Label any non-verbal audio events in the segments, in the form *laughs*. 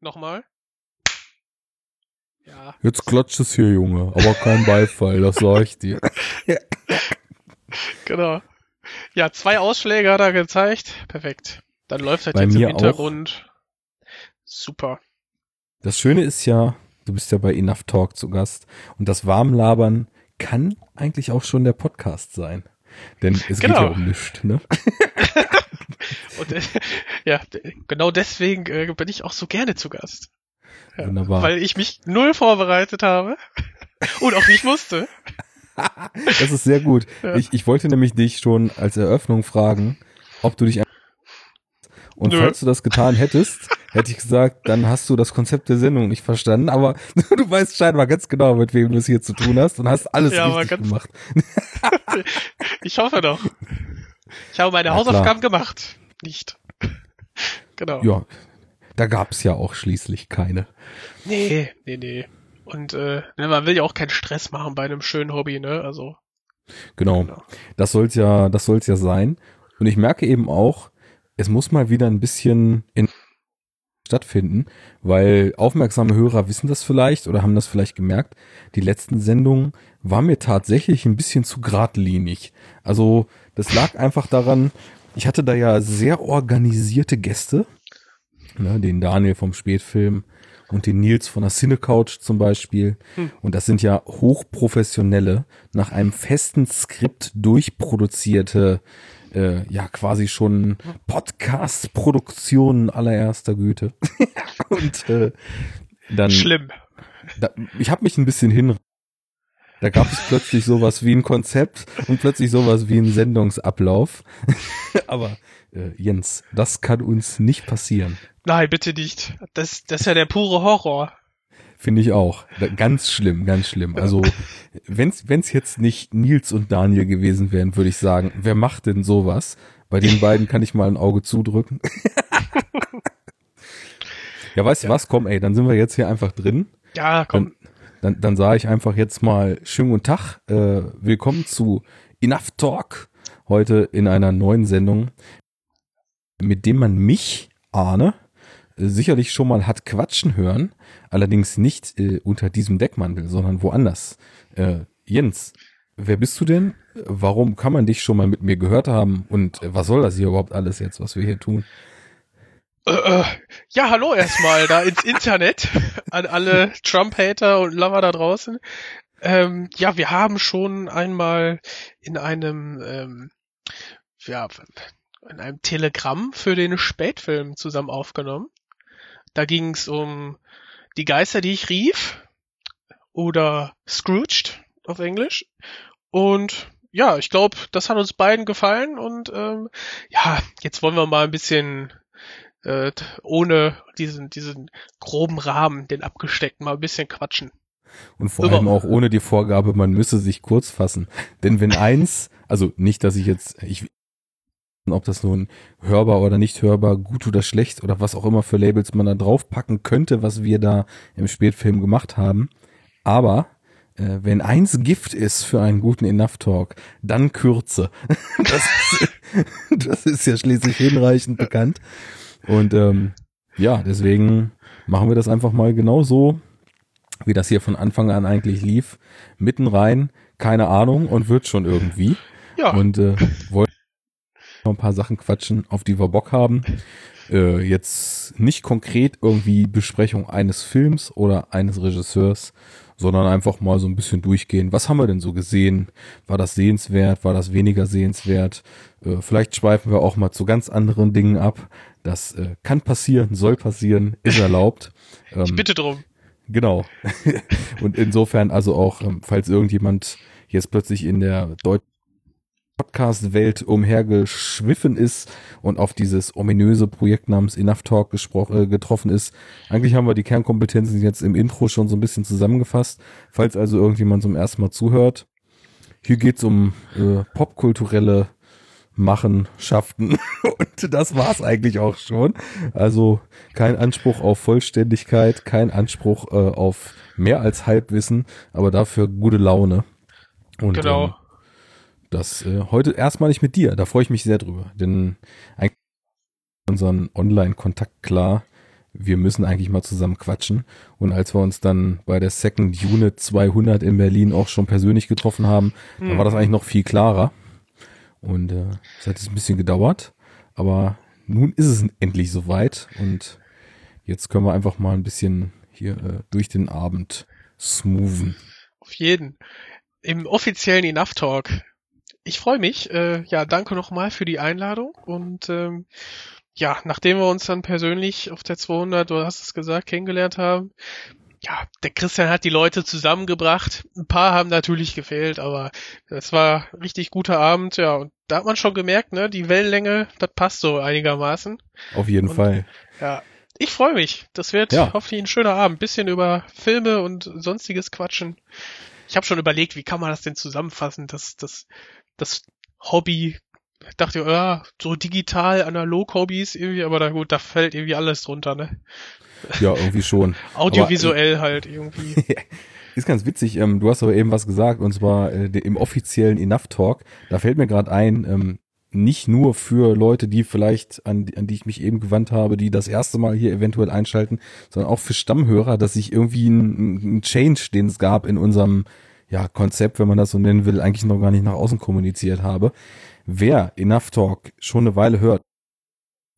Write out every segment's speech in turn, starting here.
Nochmal. Ja. Jetzt klatscht es hier, Junge, aber kein Beifall, das sag ich dir. *laughs* Genau. Ja, zwei Ausschläge hat er gezeigt. Perfekt. Dann läuft halt Bei jetzt im Hintergrund. Super. Das Schöne ist ja, du bist ja bei Enough Talk zu Gast und das Warmlabern kann eigentlich auch schon der Podcast sein. Denn es geht Genau. ja um nichts, ne? *laughs* *laughs* Ja, genau deswegen äh, bin ich auch so gerne zu Gast. Ja, Wunderbar. Weil ich mich null vorbereitet habe *laughs* und auch nicht musste. *laughs* Das ist sehr gut. Ja. Ich, ich wollte nämlich dich schon als Eröffnung fragen, ob du dich und Nö. falls du das getan hättest, hätte ich gesagt, dann hast du das Konzept der Sendung nicht verstanden, aber du weißt scheinbar ganz genau, mit wem du es hier zu tun hast und hast alles Ja, richtig gemacht. Ich hoffe doch. Ich habe meine Na Hausaufgaben gemacht. Nicht. *laughs* Genau. Ja, da gab's ja auch schließlich keine. Nee, nee, nee. Und äh, ne, man will ja auch keinen Stress machen bei einem schönen Hobby, ne? Also. Genau. Genau. Das soll's ja, das soll's ja sein. Und ich merke eben auch, es muss mal wieder ein bisschen in stattfinden, weil aufmerksame Hörer wissen das vielleicht oder haben das vielleicht gemerkt. Die letzten Sendungen waren mir tatsächlich ein bisschen zu geradlinig. Also das lag einfach daran, ich hatte da ja sehr organisierte Gäste, ne, den Daniel vom Spätfilm und den Nils von der Cinecouch zum Beispiel. Hm. Und das sind ja hochprofessionelle, nach einem festen Skript durchproduzierte, äh, ja quasi schon Podcast-Produktionen allererster Güte. *laughs* und äh, dann, Schlimm. da, ich habe mich ein bisschen hin. Da gab es plötzlich sowas wie ein Konzept und plötzlich sowas wie ein Sendungsablauf. *laughs* Aber äh, Jens, das kann uns nicht passieren. Nein, bitte nicht. Das, das ist ja der pure Horror. Finde ich auch. Ganz schlimm, ganz schlimm. Also, wenn's, wenn's jetzt nicht Nils und Daniel gewesen wären, würde ich sagen, wer macht denn sowas? Bei den beiden kann ich mal ein Auge zudrücken. *laughs* ja, weißt du was? Komm, ey, dann sind wir jetzt hier einfach drin. Ja, komm. Dann, dann sage ich einfach jetzt mal schönen guten Tag. Äh, willkommen zu Enough Talk. Heute in einer neuen Sendung, mit dem man mich, Arne, äh, sicherlich schon mal hat quatschen hören. Allerdings nicht äh, unter diesem Deckmantel, sondern woanders. Äh, Jens, wer bist du denn? Warum kann man dich schon mal mit mir gehört haben? Und äh, was soll das hier überhaupt alles jetzt, was wir hier tun? Äh, ja, hallo erstmal da ins Internet an alle Trump-Hater und Lover da draußen. Ähm, ja, wir haben schon einmal in einem, ähm, ja, in einem Telegramm für den Spätfilm zusammen aufgenommen. Da ging es um die Geister, die ich rief oder Scrooged auf Englisch. Und ja, ich glaube, das hat uns beiden gefallen und ähm, ja, jetzt wollen wir mal ein bisschen äh, ohne diesen, diesen groben Rahmen, den abgesteckten, mal ein bisschen quatschen. Und vor Über- allem auch ohne die Vorgabe, man müsse sich kurz fassen. Denn wenn *laughs* eins, also nicht, dass ich jetzt, ich ob das nun hörbar oder nicht hörbar, gut oder schlecht oder was auch immer für Labels man da draufpacken könnte, was wir da im Spätfilm gemacht haben. Aber äh, wenn eins Gift ist für einen guten Enough Talk, dann Kürze. *laughs* Das ist, das ist ja schließlich hinreichend bekannt. Und ähm, ja, deswegen machen wir das einfach mal genau so, wie das hier von Anfang an eigentlich lief. Mitten rein, keine Ahnung und wird schon irgendwie. Ja, Und äh, wollen noch ein paar Sachen quatschen, auf die wir Bock haben. Äh, jetzt nicht konkret irgendwie Besprechung eines Films oder eines Regisseurs, sondern einfach mal so ein bisschen durchgehen. Was haben wir denn so gesehen? War das sehenswert? War das weniger sehenswert? Äh, vielleicht schweifen wir auch mal zu ganz anderen Dingen ab. Das äh, kann passieren, soll passieren, ist erlaubt. *laughs* ich Ähm, bitte drum. Genau. *laughs* Und insofern also auch, ähm, falls irgendjemand jetzt plötzlich in der deutschen Podcast-Welt umhergeschwiffen ist und auf dieses ominöse Projekt namens Enough Talk äh, getroffen ist. Eigentlich haben wir die Kernkompetenzen jetzt im Intro schon so ein bisschen zusammengefasst. Falls also irgendjemand zum ersten Mal zuhört, hier geht's um äh, popkulturelle Machenschaften *laughs* und das war's eigentlich auch schon. Also kein Anspruch auf Vollständigkeit, kein Anspruch äh, auf mehr als Halbwissen, aber dafür gute Laune. Und Genau. ähm, das äh, heute erstmalig mit dir, da freue ich mich sehr drüber, denn eigentlich unseren Online-Kontakt klar. wir müssen eigentlich mal zusammen quatschen. Und als wir uns dann bei der Second Unit 200 in Berlin auch schon persönlich getroffen haben, mhm. dann war das eigentlich noch viel klarer. Und äh, es hat jetzt ein bisschen gedauert, aber nun ist es endlich soweit und jetzt können wir einfach mal ein bisschen hier äh, durch den Abend smoothen. Auf jeden. Im offiziellen Enough Talk. Ich freue mich. Äh, ja, danke nochmal für die Einladung und ähm, ja, nachdem wir uns dann persönlich auf der 200, du hast es gesagt, kennengelernt haben, ja, der Christian hat die Leute zusammengebracht. Ein paar haben natürlich gefehlt, aber es war richtig guter Abend, ja. Und da hat man schon gemerkt, ne, die Wellenlänge, das passt so einigermaßen. Auf jeden und, Fall. Ja, ich freue mich. Das wird ja. hoffentlich ein schöner Abend. Bisschen über Filme und sonstiges quatschen. Ich habe schon überlegt, wie kann man das denn zusammenfassen, dass das, das Hobby dachte, ja, so digital, analog Hobbys irgendwie, aber da gut, da fällt irgendwie alles drunter, ne? Ja, irgendwie schon. *laughs* Audiovisuell aber, halt irgendwie. *laughs* ist ganz witzig, ähm, du hast aber eben was gesagt, und zwar äh, im offiziellen Enough Talk, da fällt mir gerade ein, ähm, nicht nur für Leute, die vielleicht, an, an die ich mich eben gewandt habe, die das erste Mal hier eventuell einschalten, sondern auch für Stammhörer, dass sich irgendwie ein, ein Change, den es gab in unserem ja, Konzept, wenn man das so nennen will, eigentlich noch gar nicht nach außen kommuniziert habe. Wer Enough Talk schon eine Weile hört,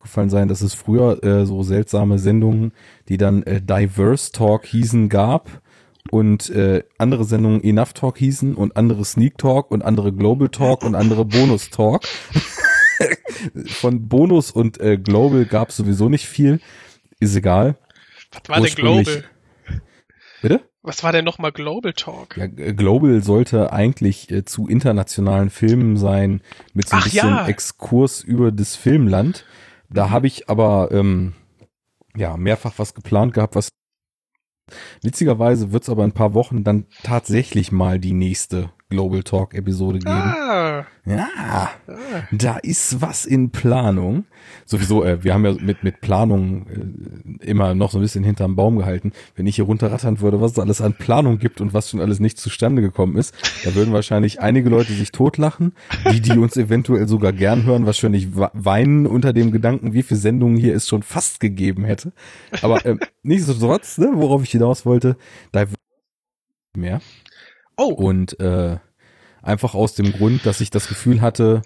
gefallen sein, dass es früher äh, so seltsame Sendungen, die dann äh, Diverse Talk hießen, gab und äh, andere Sendungen Enough Talk hießen und andere Sneak Talk und andere Global Talk und andere Bonus Talk. *laughs* Von Bonus und äh, Global gab es sowieso nicht viel. Ist egal. Was war denn Global? Bitte? Was war denn nochmal Global Talk? Ja, Global sollte eigentlich äh, zu internationalen Filmen sein, mit so ein Ach, bisschen ja. Exkurs über das Filmland. Da mhm. habe ich aber ähm, ja mehrfach was geplant gehabt, was witzigerweise wird es aber in ein paar Wochen dann tatsächlich mal die nächste Global Talk Episode geben. Ah. Ja, ah. da ist was in Planung. Sowieso, äh, wir haben ja mit, mit Planung äh, immer noch so ein bisschen hinterm Baum gehalten. Wenn ich hier runterrattern würde, was es alles an Planung gibt und was schon alles nicht zustande gekommen ist, da würden wahrscheinlich einige Leute sich totlachen. Die, die uns eventuell sogar gern hören, wahrscheinlich weinen unter dem Gedanken, wie viele Sendungen hier es schon fast gegeben hätte. Aber äh, nichtsdestotrotz, ne, worauf ich hinaus wollte, da mehr. Oh. Und äh, einfach aus dem Grund, dass ich das Gefühl hatte,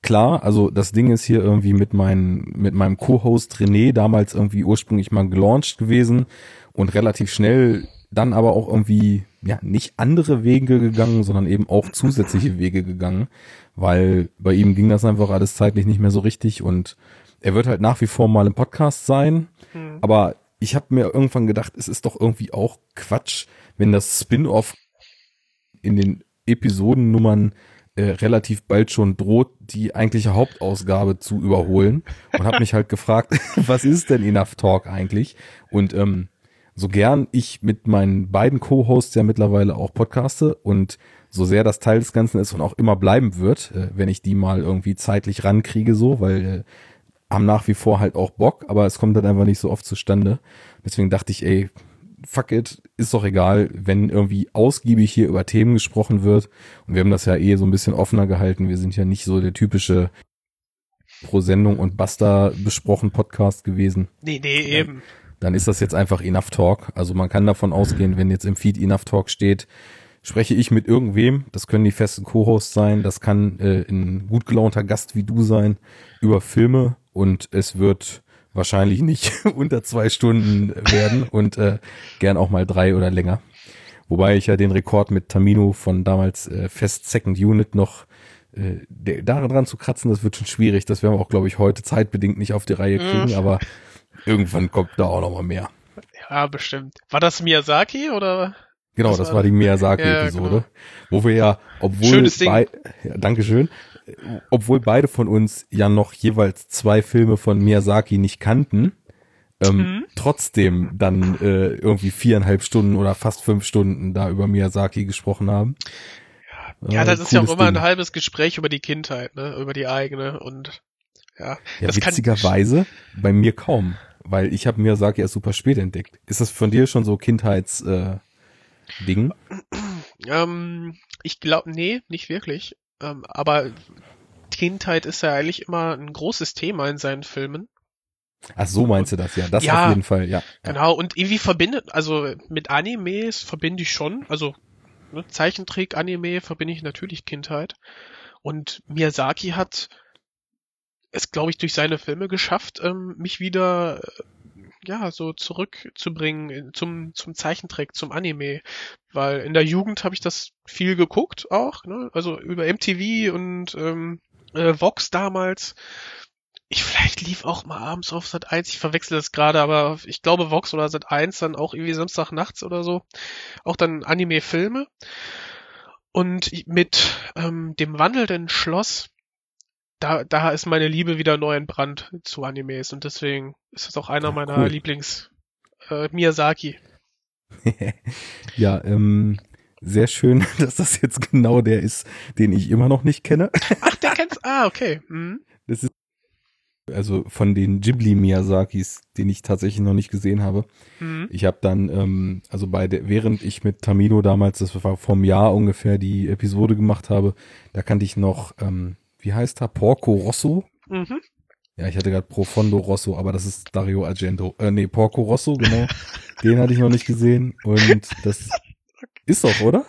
klar, also das Ding ist hier irgendwie mit, mein, mit meinem Co-Host René damals irgendwie ursprünglich mal gelauncht gewesen und relativ schnell dann aber auch irgendwie ja nicht andere Wege gegangen, sondern eben auch zusätzliche Wege gegangen, weil bei ihm ging das einfach alles zeitlich nicht mehr so richtig und er wird halt nach wie vor mal im Podcast sein, hm. aber ich habe mir irgendwann gedacht, es ist doch irgendwie auch Quatsch, wenn das Spin-off in den Episodennummern äh, relativ bald schon droht, die eigentliche Hauptausgabe zu überholen und habe mich halt gefragt, *laughs* was ist denn Enough Talk eigentlich? Und ähm, so gern ich mit meinen beiden Co-Hosts ja mittlerweile auch podcaste und so sehr das Teil des Ganzen ist und auch immer bleiben wird, äh, wenn ich die mal irgendwie zeitlich rankriege, so, weil äh, haben nach wie vor halt auch Bock, aber es kommt dann einfach nicht so oft zustande. Deswegen dachte ich, ey, fuck it, ist doch egal, wenn irgendwie ausgiebig hier über Themen gesprochen wird. Und wir haben das ja eh so ein bisschen offener gehalten. Wir sind ja nicht so der typische pro Sendung und Basta besprochen Podcast gewesen. Nee, nee, eben. Dann ist das jetzt einfach Enough Talk. Also man kann davon ausgehen, wenn jetzt im Feed Enough Talk steht, spreche ich mit irgendwem. Das können die festen Co-Hosts sein. Das kann äh, ein gut gelaunter Gast wie du sein über Filme und es wird wahrscheinlich nicht *laughs* unter zwei Stunden werden und äh, gern auch mal drei oder länger. Wobei ich ja den Rekord mit Tamino von damals äh, Fest Second Unit noch äh, daran dran zu kratzen, das wird schon schwierig. Das werden wir auch, glaube ich, heute zeitbedingt nicht auf die Reihe kriegen, mhm. aber irgendwann kommt da auch noch mal mehr. Ja, bestimmt. War das Miyazaki oder? Genau, das, das war die *laughs* Miyazaki-Episode, ja, genau. wo wir ja, obwohl Schönes Ding. bei, ja, Dankeschön, obwohl beide von uns ja noch jeweils zwei Filme von Miyazaki nicht kannten, ähm, mhm. trotzdem dann äh, irgendwie viereinhalb Stunden oder fast fünf Stunden da über Miyazaki gesprochen haben. Ja, das äh, ist ja auch immer Ding. ein halbes Gespräch über die Kindheit, ne, über die eigene und ja. Ja, witzigerweise bei mir kaum, weil ich habe Miyazaki erst super spät entdeckt. Ist das von dir schon so Kindheits äh, Ding? Ähm, ich glaube, nee, nicht wirklich. Ähm, aber Kindheit ist ja eigentlich immer ein großes Thema in seinen Filmen. Ach so meinst du das, ja. Das Ja, auf jeden Fall, ja. Genau, und irgendwie verbindet, also mit Animes verbinde ich schon, also ne, Zeichentrick, Anime verbinde ich natürlich Kindheit. Und Miyazaki hat es, glaube ich, durch seine Filme geschafft, ähm, mich wieder äh, ja so zurückzubringen in- zum zum Zeichentrick, zum Anime, weil in der Jugend habe ich das viel geguckt auch, ne? Also über MTV und ähm, äh, Vox damals. Ich vielleicht lief auch mal abends auf Sat 1, ich verwechsel das gerade, aber ich glaube Vox oder Sat 1 dann auch irgendwie Samstag nachts oder so. Auch dann Anime-Filme. Und mit ähm, dem wandelnden Schloss, da, da ist meine Liebe wieder neu entbrannt zu Animes und deswegen ist das auch einer meiner cool. Lieblings äh, Miyazaki. *laughs* ja, ähm, sehr schön, *laughs* dass das jetzt genau der ist, den ich immer noch nicht kenne. Ach, der kennt's. Ah, okay. Mhm. Das ist also von den Ghibli Miyazakis, den ich tatsächlich noch nicht gesehen habe. Mhm. Ich habe dann, ähm, also bei der, während ich mit Tamino damals, das war vom Jahr ungefähr, die Episode gemacht habe, da kannte ich noch, ähm, wie heißt er, Porco Rosso. Mhm. Ja, ich hatte gerade Profondo Rosso, aber das ist Dario Argento. Äh, nee, Porco Rosso, genau. *laughs* Den hatte ich noch nicht gesehen. Und das ist doch, oder?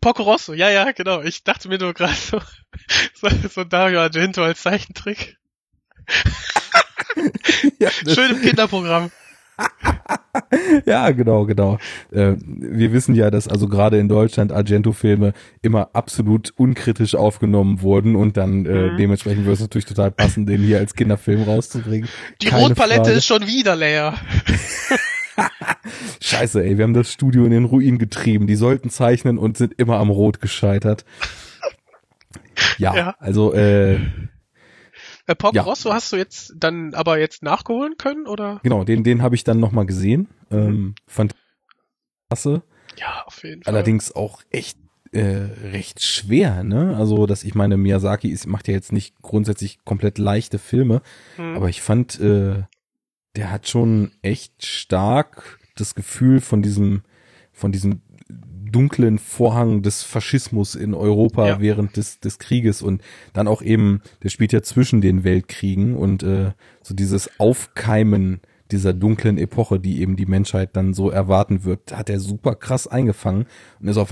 Porco Rosso, ja, ja, genau. Ich dachte mir nur gerade so, *laughs* so, so Dario Argento als Zeichentrick. *laughs* ja, Schön im Kinderprogramm. *laughs* ja, genau, genau. Äh, wir wissen ja, dass also gerade in Deutschland Argento-Filme immer absolut unkritisch aufgenommen wurden und dann äh, Mhm. dementsprechend wird es natürlich total passen, den hier als Kinderfilm rauszubringen. Die Keine Rotpalette Frage. ist schon wieder leer. *laughs* Scheiße, ey, wir haben das Studio in den Ruin getrieben. Die sollten zeichnen und sind immer am Rot gescheitert. Ja, Ja. also äh, Äh, Porco Ja. Rosso hast du jetzt dann aber jetzt nachgeholen können, oder? genau, den den habe ich dann noch mal gesehen. Ähm, fand klasse. Ja, auf jeden Fall. Allerdings auch echt äh, recht schwer, ne? Also, dass ich meine, Miyazaki ist, macht ja jetzt nicht grundsätzlich komplett leichte Filme, Hm. aber ich fand, äh, der hat schon echt stark das Gefühl von diesem, von diesem dunklen Vorhang des Faschismus in Europa Ja. während des, des Krieges und dann auch eben, der spielt ja zwischen den Weltkriegen und äh, so dieses Aufkeimen dieser dunklen Epoche, die eben die Menschheit dann so erwarten wird, hat er super krass eingefangen und ist auf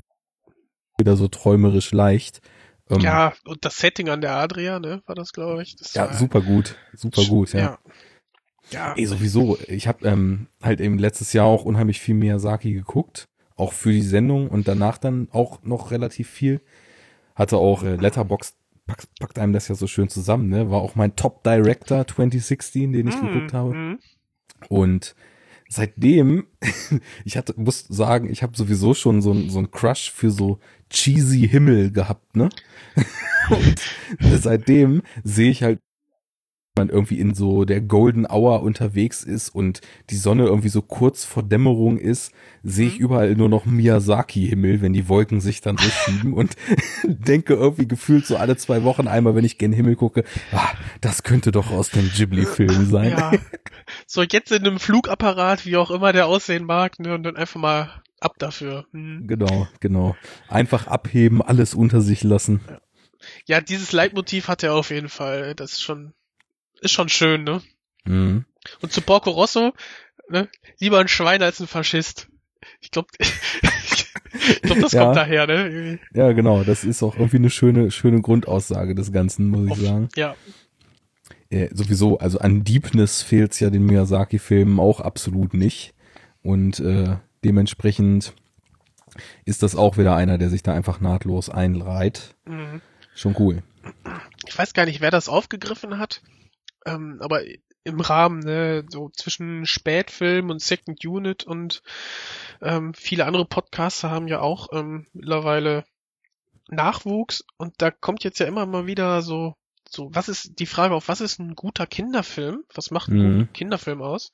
wieder so träumerisch leicht. Ähm, ja, und das Setting an der Adria, ne, war das, glaube ich. Das ja, super gut, super gut, ja. Ja. ja. Ey, sowieso. Ich habe ähm, halt eben letztes Jahr auch unheimlich viel Miyazaki geguckt, auch für die Sendung und danach dann auch noch relativ viel. Hatte auch äh, Letterbox packt, packt einem das ja so schön zusammen, ne? War auch mein Top Director 2016, den ich Mhm, geguckt habe. mhm. Und seitdem, *laughs* ich hatte, muss sagen, ich habe sowieso schon so ein so ein Crush für so cheesy Himmel gehabt, ne? *laughs* Und *laughs* seitdem sehe ich halt, man irgendwie in so der Golden Hour unterwegs ist und die Sonne irgendwie so kurz vor Dämmerung ist, sehe ich Mhm. überall nur noch Miyazaki-Himmel, wenn die Wolken sich dann so schieben und *laughs* denke irgendwie gefühlt so alle zwei Wochen einmal, wenn ich gen Himmel gucke, ah, das könnte doch aus dem Ghibli-Film sein. Ja. *laughs* So, jetzt in einem Flugapparat, wie auch immer der aussehen mag, ne, und dann einfach mal ab dafür. Mhm. Genau, genau. Einfach abheben, alles unter sich lassen. Ja, dieses Leitmotiv hat er auf jeden Fall. Das ist schon, ist schon schön, ne? Mhm. Und zu Porco Rosso, ne? Lieber ein Schwein als ein Faschist. Ich glaube, *laughs* ich glaub, das Ja. kommt daher, ne? Ja, genau. Das ist auch irgendwie eine schöne, schöne Grundaussage des Ganzen, muss ich sagen. Ja, Äh, sowieso, also an Deepness fehlt's ja den Miyazaki-Filmen auch absolut nicht. Und äh, dementsprechend ist das auch wieder einer, der sich da einfach nahtlos einreiht. mhm. Schon cool. ich weiß gar nicht, wer das aufgegriffen hat, ähm, aber im Rahmen, ne, so zwischen Spätfilm und Second Unit und ähm, viele andere Podcaster haben ja auch ähm, mittlerweile Nachwuchs und da kommt jetzt ja immer mal wieder so, so, was ist die Frage auf, was ist ein guter Kinderfilm? Was macht Mhm. guten Kinderfilm aus?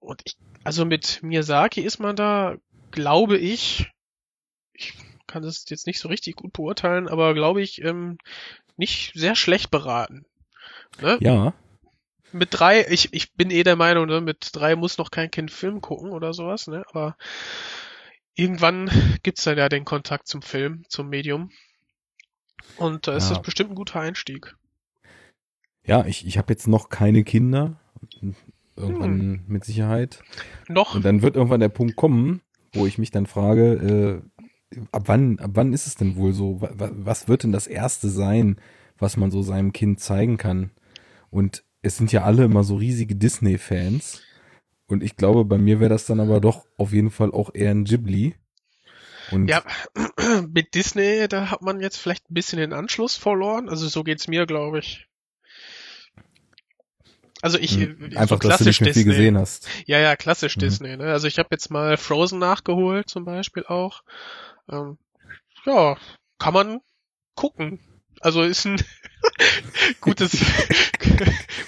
Und ich, also mit Miyazaki ist man da, glaube ich, ich kann das jetzt nicht so richtig gut beurteilen, aber glaube ich, ähm, nicht sehr schlecht beraten. Ne? Ja, Mit drei, ich, ich bin eh der Meinung, ne, mit drei muss noch kein Kind Film gucken oder sowas, ne? Aber irgendwann gibt's dann ja den Kontakt zum Film, zum Medium. Und da ist Ja. das bestimmt ein guter Einstieg. ja, ich, ich habe jetzt noch keine Kinder. Irgendwann hm. mit Sicherheit. Noch. Und dann wird irgendwann der Punkt kommen, wo ich mich dann frage, äh, ab wann, ab wann ist es denn wohl so? Was, was wird denn das erste sein, was man so seinem Kind zeigen kann? Und es sind ja alle immer so riesige Disney-Fans. Und ich glaube, bei mir wäre das dann aber doch auf jeden Fall auch eher ein Ghibli. Und ja, *clears throat* mit Disney, da hat man jetzt vielleicht ein bisschen den Anschluss verloren. Also so geht's mir, glaube ich. Also ich mhm. einfach, so dass du nicht mehr viel gesehen hast. Ja, ja, klassisch mhm. Disney. Ne? Also ich habe jetzt mal Frozen nachgeholt, zum Beispiel auch. Ähm, ja, kann man gucken. Also ist ein *laughs* gutes, *laughs*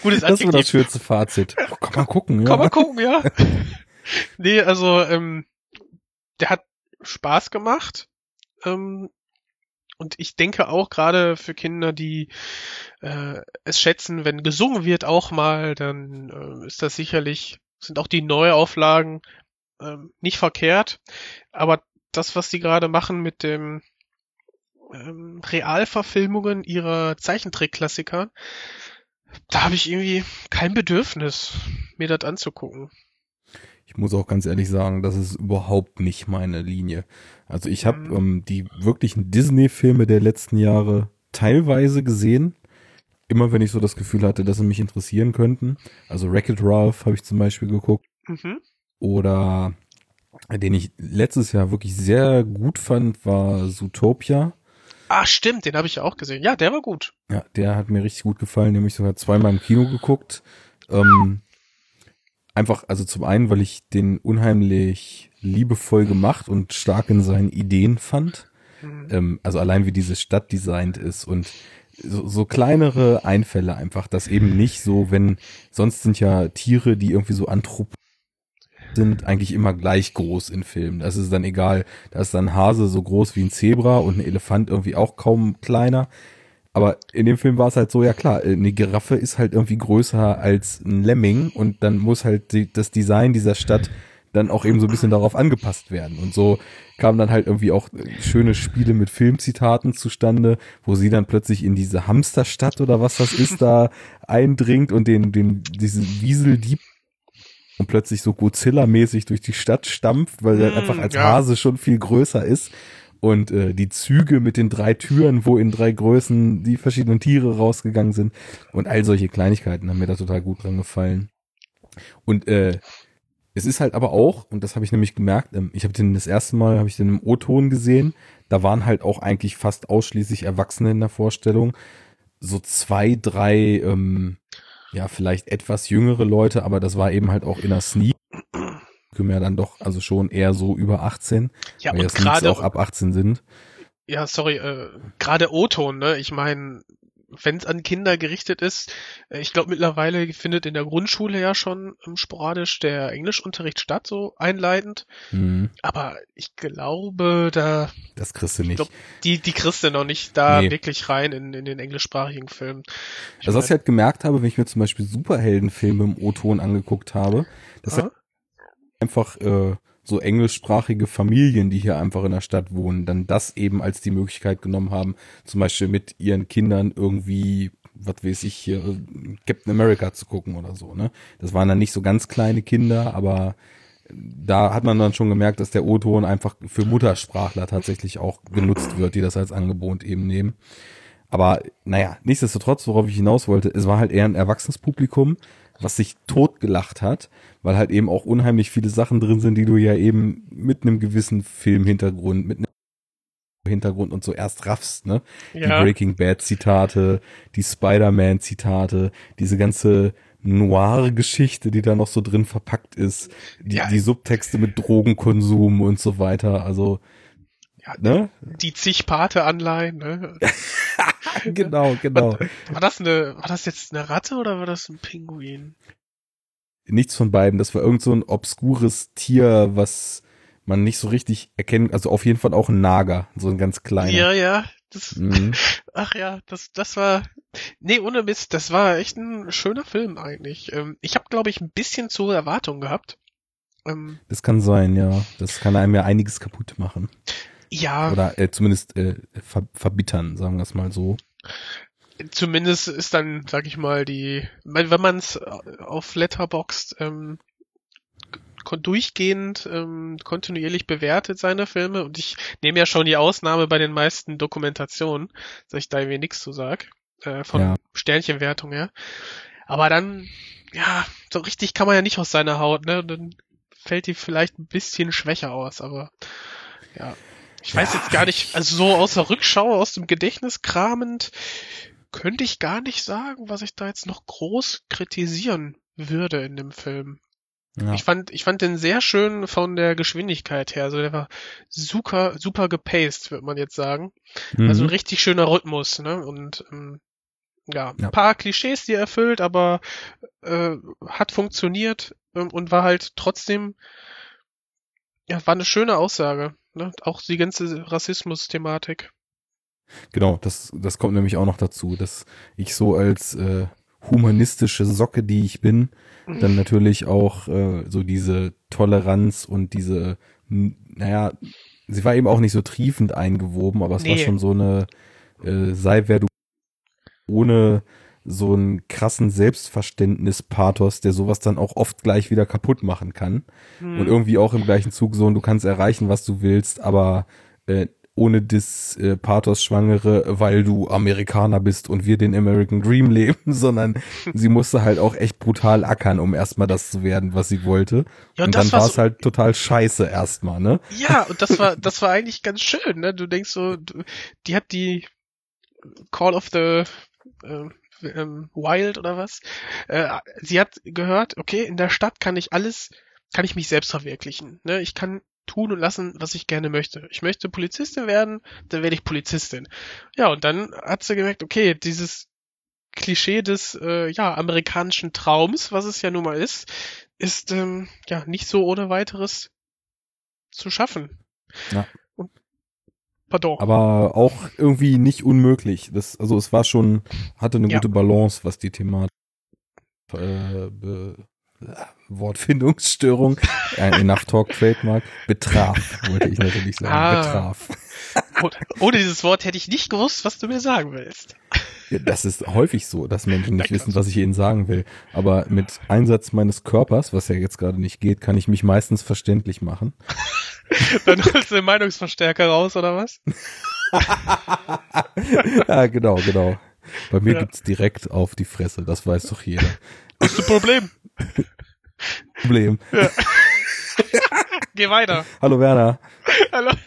gutes Das ist das schönste Fazit. Oh, kann man gucken, ja. Kann man gucken, ja. *laughs* nee, also ähm, der hat Spaß gemacht. Ähm, und ich denke auch gerade für Kinder, die äh, es schätzen, wenn gesungen wird auch mal, dann äh, ist das sicherlich, sind auch die Neuauflagen äh, nicht verkehrt. Aber das, was sie gerade machen mit dem ähm, Realverfilmungen ihrer Zeichentrickklassiker, da habe ich irgendwie kein Bedürfnis, mir das anzugucken. Ich muss auch ganz ehrlich sagen, das ist überhaupt nicht meine Linie. Also ich habe mhm. ähm, die wirklichen Disney-Filme der letzten Jahre teilweise gesehen. Immer wenn ich so das Gefühl hatte, dass sie mich interessieren könnten. Also Wreck-It Ralph habe ich zum Beispiel geguckt. Mhm. Oder den ich letztes Jahr wirklich sehr gut fand, war Zootopia. Ah, stimmt, den habe ich auch gesehen. Ja, der war gut. Ja, der hat mir richtig gut gefallen. Den habe ich sogar zweimal im Kino geguckt. Ähm, einfach, also zum einen, weil ich den unheimlich liebevoll gemacht und stark in seinen Ideen fand. Mhm. Ähm, also allein wie diese Stadt designt ist und so, so kleinere Einfälle einfach, dass eben nicht so, wenn sonst sind ja Tiere, die irgendwie so anthrop sind eigentlich immer gleich groß in Filmen. Das ist dann egal. Da ist dann Hase so groß wie ein Zebra und ein Elefant irgendwie auch kaum kleiner. Aber in dem Film war es halt so, ja klar, eine Giraffe ist halt irgendwie größer als ein Lemming und dann muss halt die, das Design dieser Stadt dann auch eben so ein bisschen darauf angepasst werden. Und so kamen dann halt irgendwie auch schöne Spiele mit Filmzitaten zustande, wo sie dann plötzlich in diese Hamsterstadt oder was das ist, da eindringt und den, den, diesen Wieseldieb und plötzlich so Godzilla-mäßig durch die Stadt stampft, weil er mm, einfach als ja. Hase schon viel größer ist und äh, die Züge mit den drei Türen, wo in drei Größen die verschiedenen Tiere rausgegangen sind und all solche Kleinigkeiten haben mir da total gut dran gefallen. Und äh, es ist halt aber auch, und das habe ich nämlich gemerkt, ähm, ich habe den das erste Mal, habe ich den im O-Ton gesehen, da waren halt auch eigentlich fast ausschließlich Erwachsene in der Vorstellung, so zwei, drei, ähm, ja, vielleicht etwas jüngere Leute, aber das war eben halt auch in der Sneak *clears throat* ja dann doch also schon eher so über 18, ja, weil und gerade auch ab 18 sind. Ja, sorry, äh, gerade O-Ton, ne? Ich meine, wenn es an Kinder gerichtet ist, äh, ich glaube mittlerweile findet in der Grundschule ja schon ähm, sporadisch der Englischunterricht statt, so einleitend. Mhm. Aber ich glaube, da das kriegst du nicht. Glaub, die die kriegst du noch nicht da nee. wirklich rein in, in den englischsprachigen Filmen. Ich also was ich halt gemerkt habe, wenn ich mir zum Beispiel Superheldenfilme im O-Ton angeguckt habe, das hat einfach äh, so englischsprachige Familien, die hier einfach in der Stadt wohnen, dann das eben als die Möglichkeit genommen haben, zum Beispiel mit ihren Kindern irgendwie, was weiß ich, hier, Captain America zu gucken oder so, ne? Das waren dann nicht so ganz kleine Kinder, aber da hat man dann schon gemerkt, dass der O-Ton einfach für Muttersprachler tatsächlich auch genutzt wird, die das als Angebot eben nehmen. Aber naja, nichtsdestotrotz, worauf ich hinaus wollte, es war halt eher ein erwachsenes Publikum, was sich totgelacht hat, weil halt eben auch unheimlich viele Sachen drin sind, die du ja eben mit einem gewissen Filmhintergrund, mit einem Hintergrund und so erst raffst, ne? Ja. Die Breaking Bad Zitate, die Spider-Man Zitate, diese ganze Noir-Geschichte, die da noch so drin verpackt ist, die, ja. die Subtexte mit Drogenkonsum und so weiter, also ja, ne? Die zig Pate-Anleihen, ne? *laughs* genau, genau. War, war, das eine, war das jetzt eine Ratte oder war das ein Pinguin? Nichts von beiden. Das war irgend so ein obskures Tier, was man nicht so richtig erkennt. Also auf jeden Fall auch ein Nager, so ein ganz kleiner. Ja, ja. Das, mhm. *laughs* Ach ja, das, das war. Nee, ohne Mist, das war echt ein schöner Film eigentlich. Ähm, ich habe, glaube ich, ein bisschen zu Erwartung gehabt. Ähm, das kann sein, ja. Das kann einem ja einiges kaputt machen. Ja. Oder äh, zumindest äh, ver verbittern, sagen wir es mal so. Zumindest ist dann, sag ich mal, die, wenn man es auf Letterboxd ähm, durchgehend ähm, kontinuierlich bewertet seine Filme und ich nehme ja schon die Ausnahme bei den meisten Dokumentationen, dass ich da irgendwie nichts zu sag, äh, von ja. Sternchenwertung her. Aber dann, ja, so richtig kann man ja nicht aus seiner Haut, ne? Dann fällt die vielleicht ein bisschen schwächer aus, aber ja. Ich weiß ja. jetzt gar nicht, also so aus der Rückschau, aus dem Gedächtnis kramend, könnte ich gar nicht sagen, was ich da jetzt noch groß kritisieren würde in dem Film. Ja. Ich fand, ich fand den sehr schön von der Geschwindigkeit her. Also der war super, super gepaced, würde man jetzt sagen. Mhm. Also ein richtig schöner Rhythmus, ne? Und ähm, ja, ja, ein paar Klischees, die er erfüllt, aber äh, hat funktioniert ähm, und war halt trotzdem, ja, war eine schöne Aussage. Ne? Auch die ganze Rassismus-Thematik. Genau, das, das kommt nämlich auch noch dazu, dass ich so als äh, humanistische Socke, die ich bin, dann natürlich auch äh, so diese Toleranz und diese, naja, sie war eben auch nicht so triefend eingewoben, aber es nee. war schon so eine, äh, sei wer du ohne so einen krassen Selbstverständnis-Pathos, der sowas dann auch oft gleich wieder kaputt machen kann. Hm. Und irgendwie auch im gleichen Zug so, du kannst erreichen, was du willst, aber äh, ohne das äh, Pathos Schwangere, weil du Amerikaner bist und wir den American Dream leben, *laughs* sondern sie musste halt auch echt brutal ackern, um erstmal das zu werden, was sie wollte. Ja, und, und dann war es so halt total scheiße erstmal, ne? Ja, und das war, das war eigentlich ganz schön, ne? Du denkst so, du, die hat die Call of the äh, ähm, Wild oder was? Äh, sie hat gehört, okay, in der Stadt kann ich alles, kann ich mich selbst verwirklichen. Ne? Ich kann tun und lassen, was ich gerne möchte. Ich möchte Polizistin werden, dann werde ich Polizistin. Ja, und dann hat sie gemerkt, okay, dieses Klischee des äh, ja, amerikanischen Traums, was es ja nun mal ist, ist ähm, ja nicht so ohne weiteres zu schaffen. Ja. Und, pardon. Aber auch irgendwie nicht unmöglich. Das, also es war schon, hatte eine ja. gute Balance, was die Thematik äh, Wortfindungsstörung, ein Enough Talk Trademark, betraf, wollte ich natürlich sagen, ah. betraf. Ohne dieses Wort hätte ich nicht gewusst, was du mir sagen willst. Ja, das ist häufig so, dass Menschen nicht wissen, was ich ihnen sagen will. Aber mit Einsatz meines Körpers, was ja jetzt gerade nicht geht, kann ich mich meistens verständlich machen. *laughs* Dann holst du den Meinungsverstärker raus, oder was? *laughs* ja, genau, genau. Bei mir ja. gibt's direkt auf die Fresse, das weiß doch jeder. Das ist ein Problem. *laughs* Problem. Ja. *laughs* Geh weiter. Hallo Werner. Hallo. *laughs*